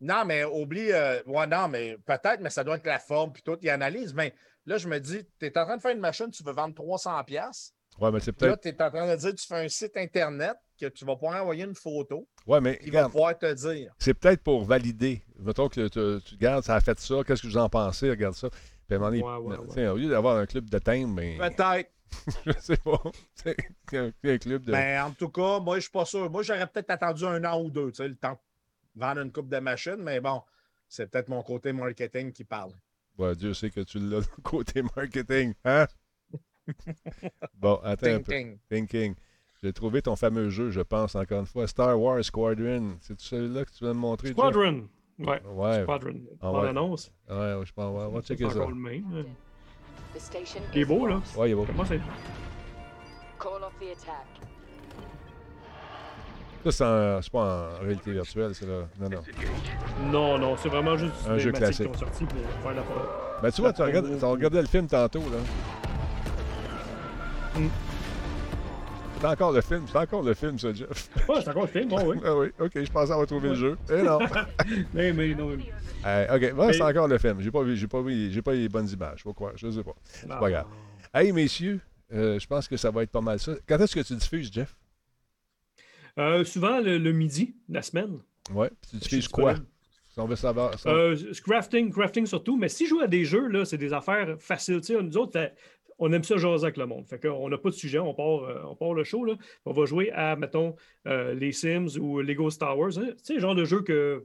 Non, mais oublie. euh, ouais, non, mais peut-être, mais ça doit être la forme puis tout. Il analyse. Mais là, je me dis, tu es en train de faire une machine, tu veux vendre 300$. piastres. Ouais, mais c'est Puis Là, peut-être. tu es en train de dire, tu fais un site Internet que tu vas pouvoir envoyer une photo. Ouais, mais Il va pouvoir te dire. c'est peut-être pour valider. Mettons que tu, tu- regardes, ça a fait ça, qu'est-ce que vous en pensez, regarde ça. Puis à un moment donné, Ouais, ouais, au lieu d'avoir un club de thème, ben, Peut-être. je sais pas. C'est un, un club de. Mais en tout cas, moi, je suis pas sûr. Moi, j'aurais peut-être attendu un an ou deux, tu sais, le temps de vendre une coupe de machines, mais bon, c'est peut-être mon côté marketing qui parle. Ouais, Dieu sait que tu l'as du côté marketing. Hein? bon, attends un peu. Thinking. J'ai trouvé ton fameux jeu, je pense, encore une fois. Star Wars Squadron. C'est celui-là que tu vas me montrer? Squadron. Ouais. Ouais. Squadron. Ah On ouais. annonce. Ouais, ouais, je pense. On va C'est checker ça. Il est beau, là. Ouais, il est beau. Comment c'est? Call off the attack. Ça, c'est pas en réalité virtuelle, c'est là. Non, non. Non, non, c'est vraiment juste Un jeu classique. qui ont sorti pour faire la preuve. Ben, tu vois, tu La regardes, regardais le film tantôt, là. Hmm. C'est encore le film, c'est encore le film, ça, Jeff. Ouais, c'est encore le film, bon, oui. ah oui, ok, je pensais avoir trouvé le jeu. Eh non. mais, mais non, mais... Euh, ok, c'est encore le film. J'ai pas vu, j'ai pas vu, j'ai pas eu les bonnes images, faut croire, je sais pas. C'est pas grave. Hey, messieurs, euh, je pense que ça va être pas mal ça. Quand est-ce que tu diffuses, Jeff? Euh, souvent, le, le midi, la semaine. Ouais, puis tu diffuses quoi? disponible. Si on veut savoir. ça. Euh, c'est crafting, crafting surtout. Mais si je joue à des jeux, là, c'est des affaires faciles. Tu sais, nous autres, on aime ça jaser avec le monde. Fait qu'on n'a pas de sujet, on part, euh, on part le show. Là. On va jouer à, mettons, euh, les Sims ou Lego Star Wars. hein? Tu sais, le genre de jeu que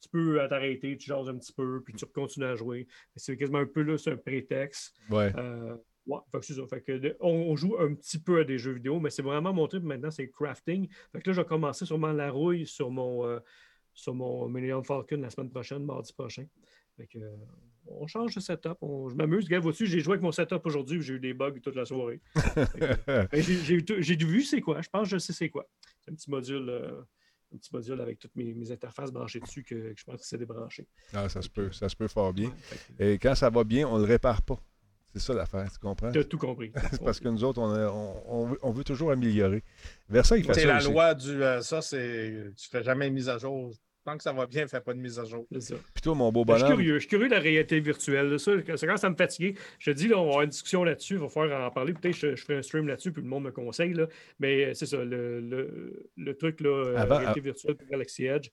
tu peux euh, t'arrêter, tu jases un petit peu, puis tu continues à jouer. C'est quasiment un peu là, c'est un prétexte. ouais. Euh, ouais, fait que c'est ça. Fait que on, on joue un petit peu à des jeux vidéo, mais c'est vraiment mon truc maintenant, c'est crafting. Fait que là, je vais commencer sûrement la rouille sur mon, euh, sur mon Millennium Falcon la semaine prochaine, mardi prochain. Fait que, euh, on change de setup. on- je m'amuse. Regarde, vois-tu, j'ai joué avec mon setup aujourd'hui, j'ai eu des bugs toute la soirée. Que, ben, j'ai- j'ai vu c'est quoi. Je pense que je sais c'est quoi. C'est un petit module. Un petit module avec toutes mes, mes interfaces branchées dessus que, que je pense que c'est débranché. Ah, ça se peut, ça se peut fort bien. Ouais, Et quand ça va bien, on le répare pas. C'est ça l'affaire, tu comprends? T'as tout compris. C'est parce que nous autres, on, a- on- on veut, on veut toujours améliorer. Versa, il fait C'est ça la aussi. loi du. euh, ça, c'est. Tu fais jamais mise à jour. Tant que ça va bien, fais pas de mise à jour. C'est ça. Puis toi, mon beau Ben, je suis bonhomme, curieux. Je suis curieux de la réalité virtuelle. là. Ça, c'est quand ça me fatiguer. Je te dis, là, on va avoir une discussion là-dessus. Il va falloir en parler. Peut-être que je, je ferai un stream là-dessus, puis le monde me conseille. Là. Mais euh, c'est ça, le, le, le truc, là, euh, Avant- réalité virtuelle pour Galaxy Edge.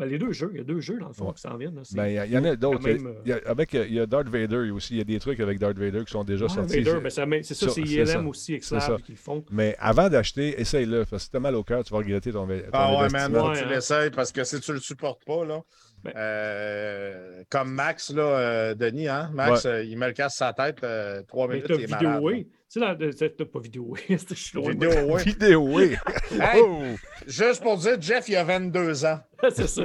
Ben, les deux jeux, il y a deux jeux dans le fond Ouais. qui s'en viennent. ben, il y en a d'autres. même, euh, Il y a- avec, euh, il y a Darth Vader il y a aussi. Il y a des trucs avec Darth Vader qui sont déjà Ouais, sortis. Vader, ben, c'est ça, c'est ça. ILM aussi. Xlab qui le font. Mais avant d'acheter, essaye-le. Parce que si t'as mal au cœur, tu vas regretter ton, ton Ah ouais, man, non, Ouais, tu hein. l'essayes parce que si tu le supportes pas, là. Ben. euh, comme Max, là, euh, Denis, hein? Max, euh, il me le casse sa tête euh, trois Mais minutes, t'as il est malade. là. vidéoé. Tu sais, dans- t'as pas vidéoé. Je suis loin. Vidéo, oui. Vidéo, oui. Hey, Oh! juste pour dire, Jeff, il a 22 ans. c'est ça.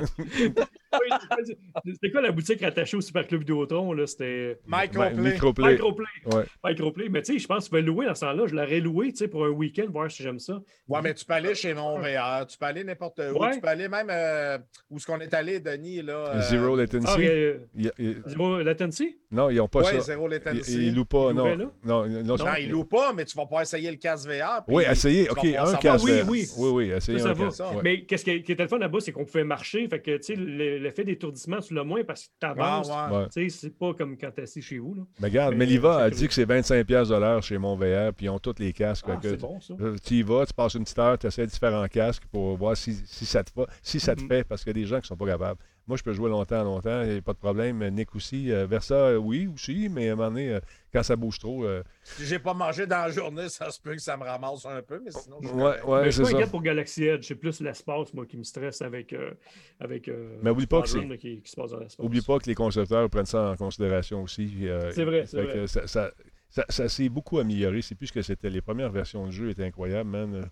C'était quoi la boutique rattachée au Super Club Vidéotron? là? C'était. Microplay. Ben, Microplay. Microplay. Ouais. Microplay. Mais tu sais, je pense que tu peux louer dans ce temps-là. Je l'aurais loué tu sais, pour un week-end, voir si j'aime ça. Ouais, mais tu peux aller chez mon VR, tu peux aller n'importe où. Ouais. Tu peux aller même euh, où est-ce qu'on est allé, Denis, là. euh, Zero latency. Ah, euh, Il il- Zero Latency? non, ils n'ont pas Ouais, ça. zéro Ils latency. ne louent pas, Ils non. Non, non, Non, il loue pas, mais tu vas pouvoir essayer le casque VR. Oui, essayez. tu OK, vas un casque. oui, VR. oui. Oui, oui, ça un casque. Mais qu'est-ce qui, qui était le fun là-bas, c'est qu'on pouvait marcher. Fait que, tu sais, le- l'effet d'étourdissement, tu l'as moins parce que tu Ah, avances. Ouais. C'est pas comme quand tu es assis chez vous. Là. Mais regarde, Mais, Meliva c'est a dit que c'est 25$ piastres de l'heure chez mon VR, puis ils ont tous les casques. Ah, c'est bon, ça. Euh, Tu y vas, tu passes une petite heure, tu essaies différents casques pour voir si, si ça te fait, si ça te Mhm. fait, parce qu'il y a des gens qui ne sont pas capables. Moi, je peux jouer longtemps, longtemps, il n'y a pas de problème. Nick aussi. Euh, Versa, euh, oui, aussi, mais à un moment donné, euh, quand ça bouge trop. euh, Si j'ai pas mangé dans la journée, ça se peut que ça me ramasse un peu, mais sinon, je ouais, ouais, Mais je c'est suis pas ça. inquiète pour Galaxy Edge. C'est plus l'espace, moi, qui me stresse avec. euh, avec euh, Mais oublie pas que là, Qui, qui se passe dans l'espace. Oublie pas que les concepteurs prennent ça en considération aussi. euh, C'est vrai, c'est vrai. que Ça, ça, ça- ça s'est beaucoup amélioré. C'est plus ce que c'était. Les premières versions de jeu étaient incroyables, man.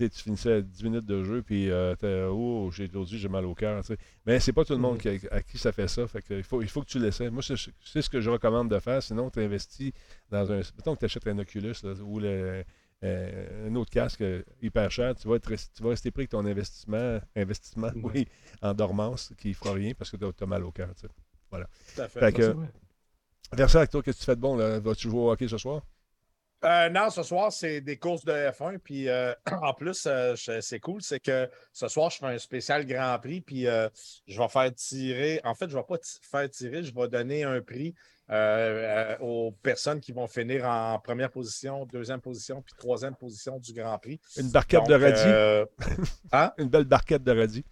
Tu sais, tu finissais à 10 minutes de jeu, puis euh, oh, j'ai aujourd'hui, j'ai mal au cœur. Mais c'est pas tout le monde qui- à qui ça fait ça. Fait que il, faut, il faut que tu l'essaies. Moi, c'est ce que je recommande de faire. Sinon, tu investis dans un. Mettons que tu achètes un Oculus là, ou le- euh, un autre casque euh, hyper cher, tu vas, être, tu vas rester pris avec ton investissement, investissement Ouais. oui, en dormance qui ne fera rien parce que tu as, mal au cœur. sais. Tout à fait. Fait que- C'est vrai. Versa, avec toi, qu'est-ce que tu fais de bon? Vas-tu jouer au hockey ce soir? Euh, non, ce soir, c'est des courses de F1. Puis euh, en plus, euh, c'est cool, c'est que ce soir, je fais un spécial Grand Prix. Puis je vais faire tirer. En fait, je ne vais pas faire tirer, je vais donner un prix aux personnes qui vont finir en première position, deuxième position, puis troisième position du Grand Prix. Une barquette Donc, de radis? euh, Une belle barquette de radis?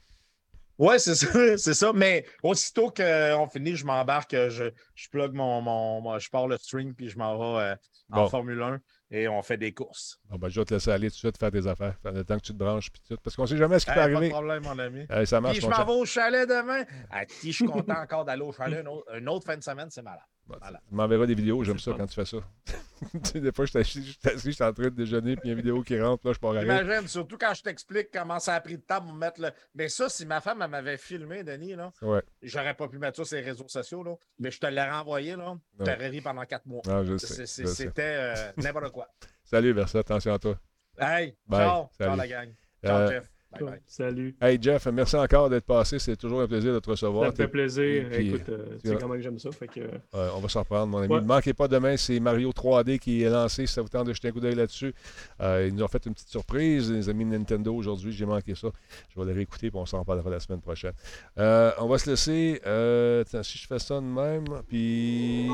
Ouais, c'est ça, c'est ça. Mais aussitôt qu'on finit, je m'embarque, je, je plug mon, mon, Je pars le string, puis je m'en vais euh, en Bon. Formule 1 et on fait des courses. Bon, ben, je vais te laisser aller tout de suite faire tes affaires. Faire le temps que tu te branches. Puis tout, parce qu'on ne sait jamais ce qui Hey, peut pas de arriver. problème, mon ami. Hey, ça marche, Puis je m'en vais au chalet demain. Ah, si je suis content encore d'aller au chalet une autre, une autre fin de semaine, c'est malade. Bon, Voilà. Tu m'enverras des vidéos, j'aime ça quand tu fais ça. Des fois, je suis assis, je suis en train de déjeuner, puis il y a une vidéo qui rentre, là, je pars à rire. Imagine, surtout quand je t'explique comment ça a pris de temps pour me mettre le. Mais ça, si ma femme m'avait filmé, Denis, là, Ouais. j'aurais pas pu mettre ça sur les réseaux sociaux, là, mais je te l'ai renvoyé, là. Ouais. T'aurais ri pendant quatre mois. Non, je C'est- sais. c'est- je sais. C'était euh, n'importe quoi. Salut, Versa, attention à toi. Hey, Bye. ciao, ciao la gang. Ciao, Euh, Jeff. Bye bye. Salut. Hey, Jeff, merci encore d'être passé. C'est toujours un plaisir de te Ça recevoir. me fait plaisir. Puis, Écoute, euh, tu sais tu- comment que j'aime ça. Fait que, Euh, on va s'en reprendre, mon ami. Ouais. Ne manquez pas demain, c'est Mario 3D qui est lancé. Si ça vous tente de jeter un coup d'œil là-dessus, Euh, ils nous ont fait une petite surprise, les amis de Nintendo aujourd'hui. J'ai manqué ça. Je vais les réécouter puis on s'en reparlera la semaine prochaine. Euh, on va se laisser. euh, tiens, si je fais ça de même, puis.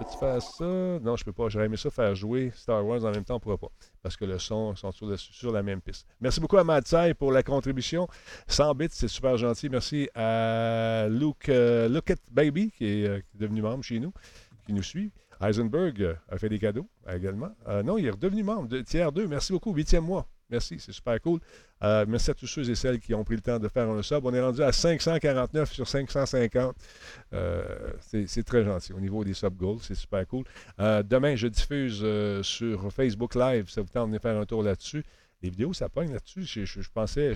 Peux-tu faire ça? Non, je peux pas. J'aurais aimé ça faire jouer Star Wars en même temps, on pourra pas. Parce que le son sont sur, sur la même piste. Merci beaucoup à Matsai pour la contribution. 100 bits, c'est super gentil. Merci à Luke, euh, Look Baby, qui est, euh, qui est devenu membre chez nous, qui nous suit. Heisenberg a fait des cadeaux également. Euh, non, il est redevenu membre de tiers 2. Merci beaucoup. Huitième mois. Merci, c'est super cool. Euh, merci à tous ceux et celles qui ont pris le temps de faire un sub. On est rendu à 549 sur 550. Euh, c'est très gentil au niveau des sub goals. C'est super cool. Euh, demain, je diffuse sur Facebook Live. Ça vous tente de faire un tour là-dessus. Les vidéos, ça pogne là-dessus. Je, je- pensais,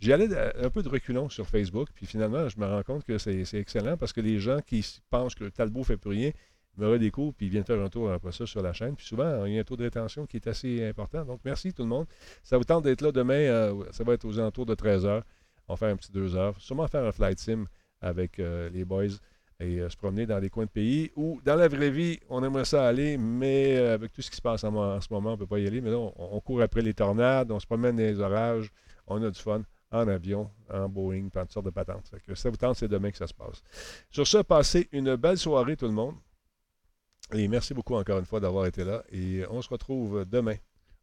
j'y allais un peu de reculons sur Facebook, puis finalement, je me rends compte que c'est excellent parce que les gens qui pensent que Talbot fait plus rien me redécouvrent, puis viennent faire un tour après ça sur la chaîne. Puis souvent, il y a un taux de rétention qui est assez important. Donc, merci tout le monde. Ça vous tente d'être là demain, euh, ça va être aux alentours de 13h. On va faire un petit 2 heures. Sûrement faire un flight sim avec euh, les boys et euh, se promener dans des coins de pays où, dans la vraie vie, on aimerait ça aller, mais avec tout ce qui se passe en, ce moment, on ne peut pas y aller. Mais là, on, court après les tornades, on se promène dans les orages, on a du fun en avion, en Boeing, par toutes sortes de patentes. Ça vous tente, c'est demain que ça se passe. Sur ce, passez une belle soirée, tout le monde. Et merci beaucoup encore une fois d'avoir été là. Et on se retrouve demain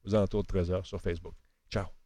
aux alentours de 13h sur Facebook. Ciao.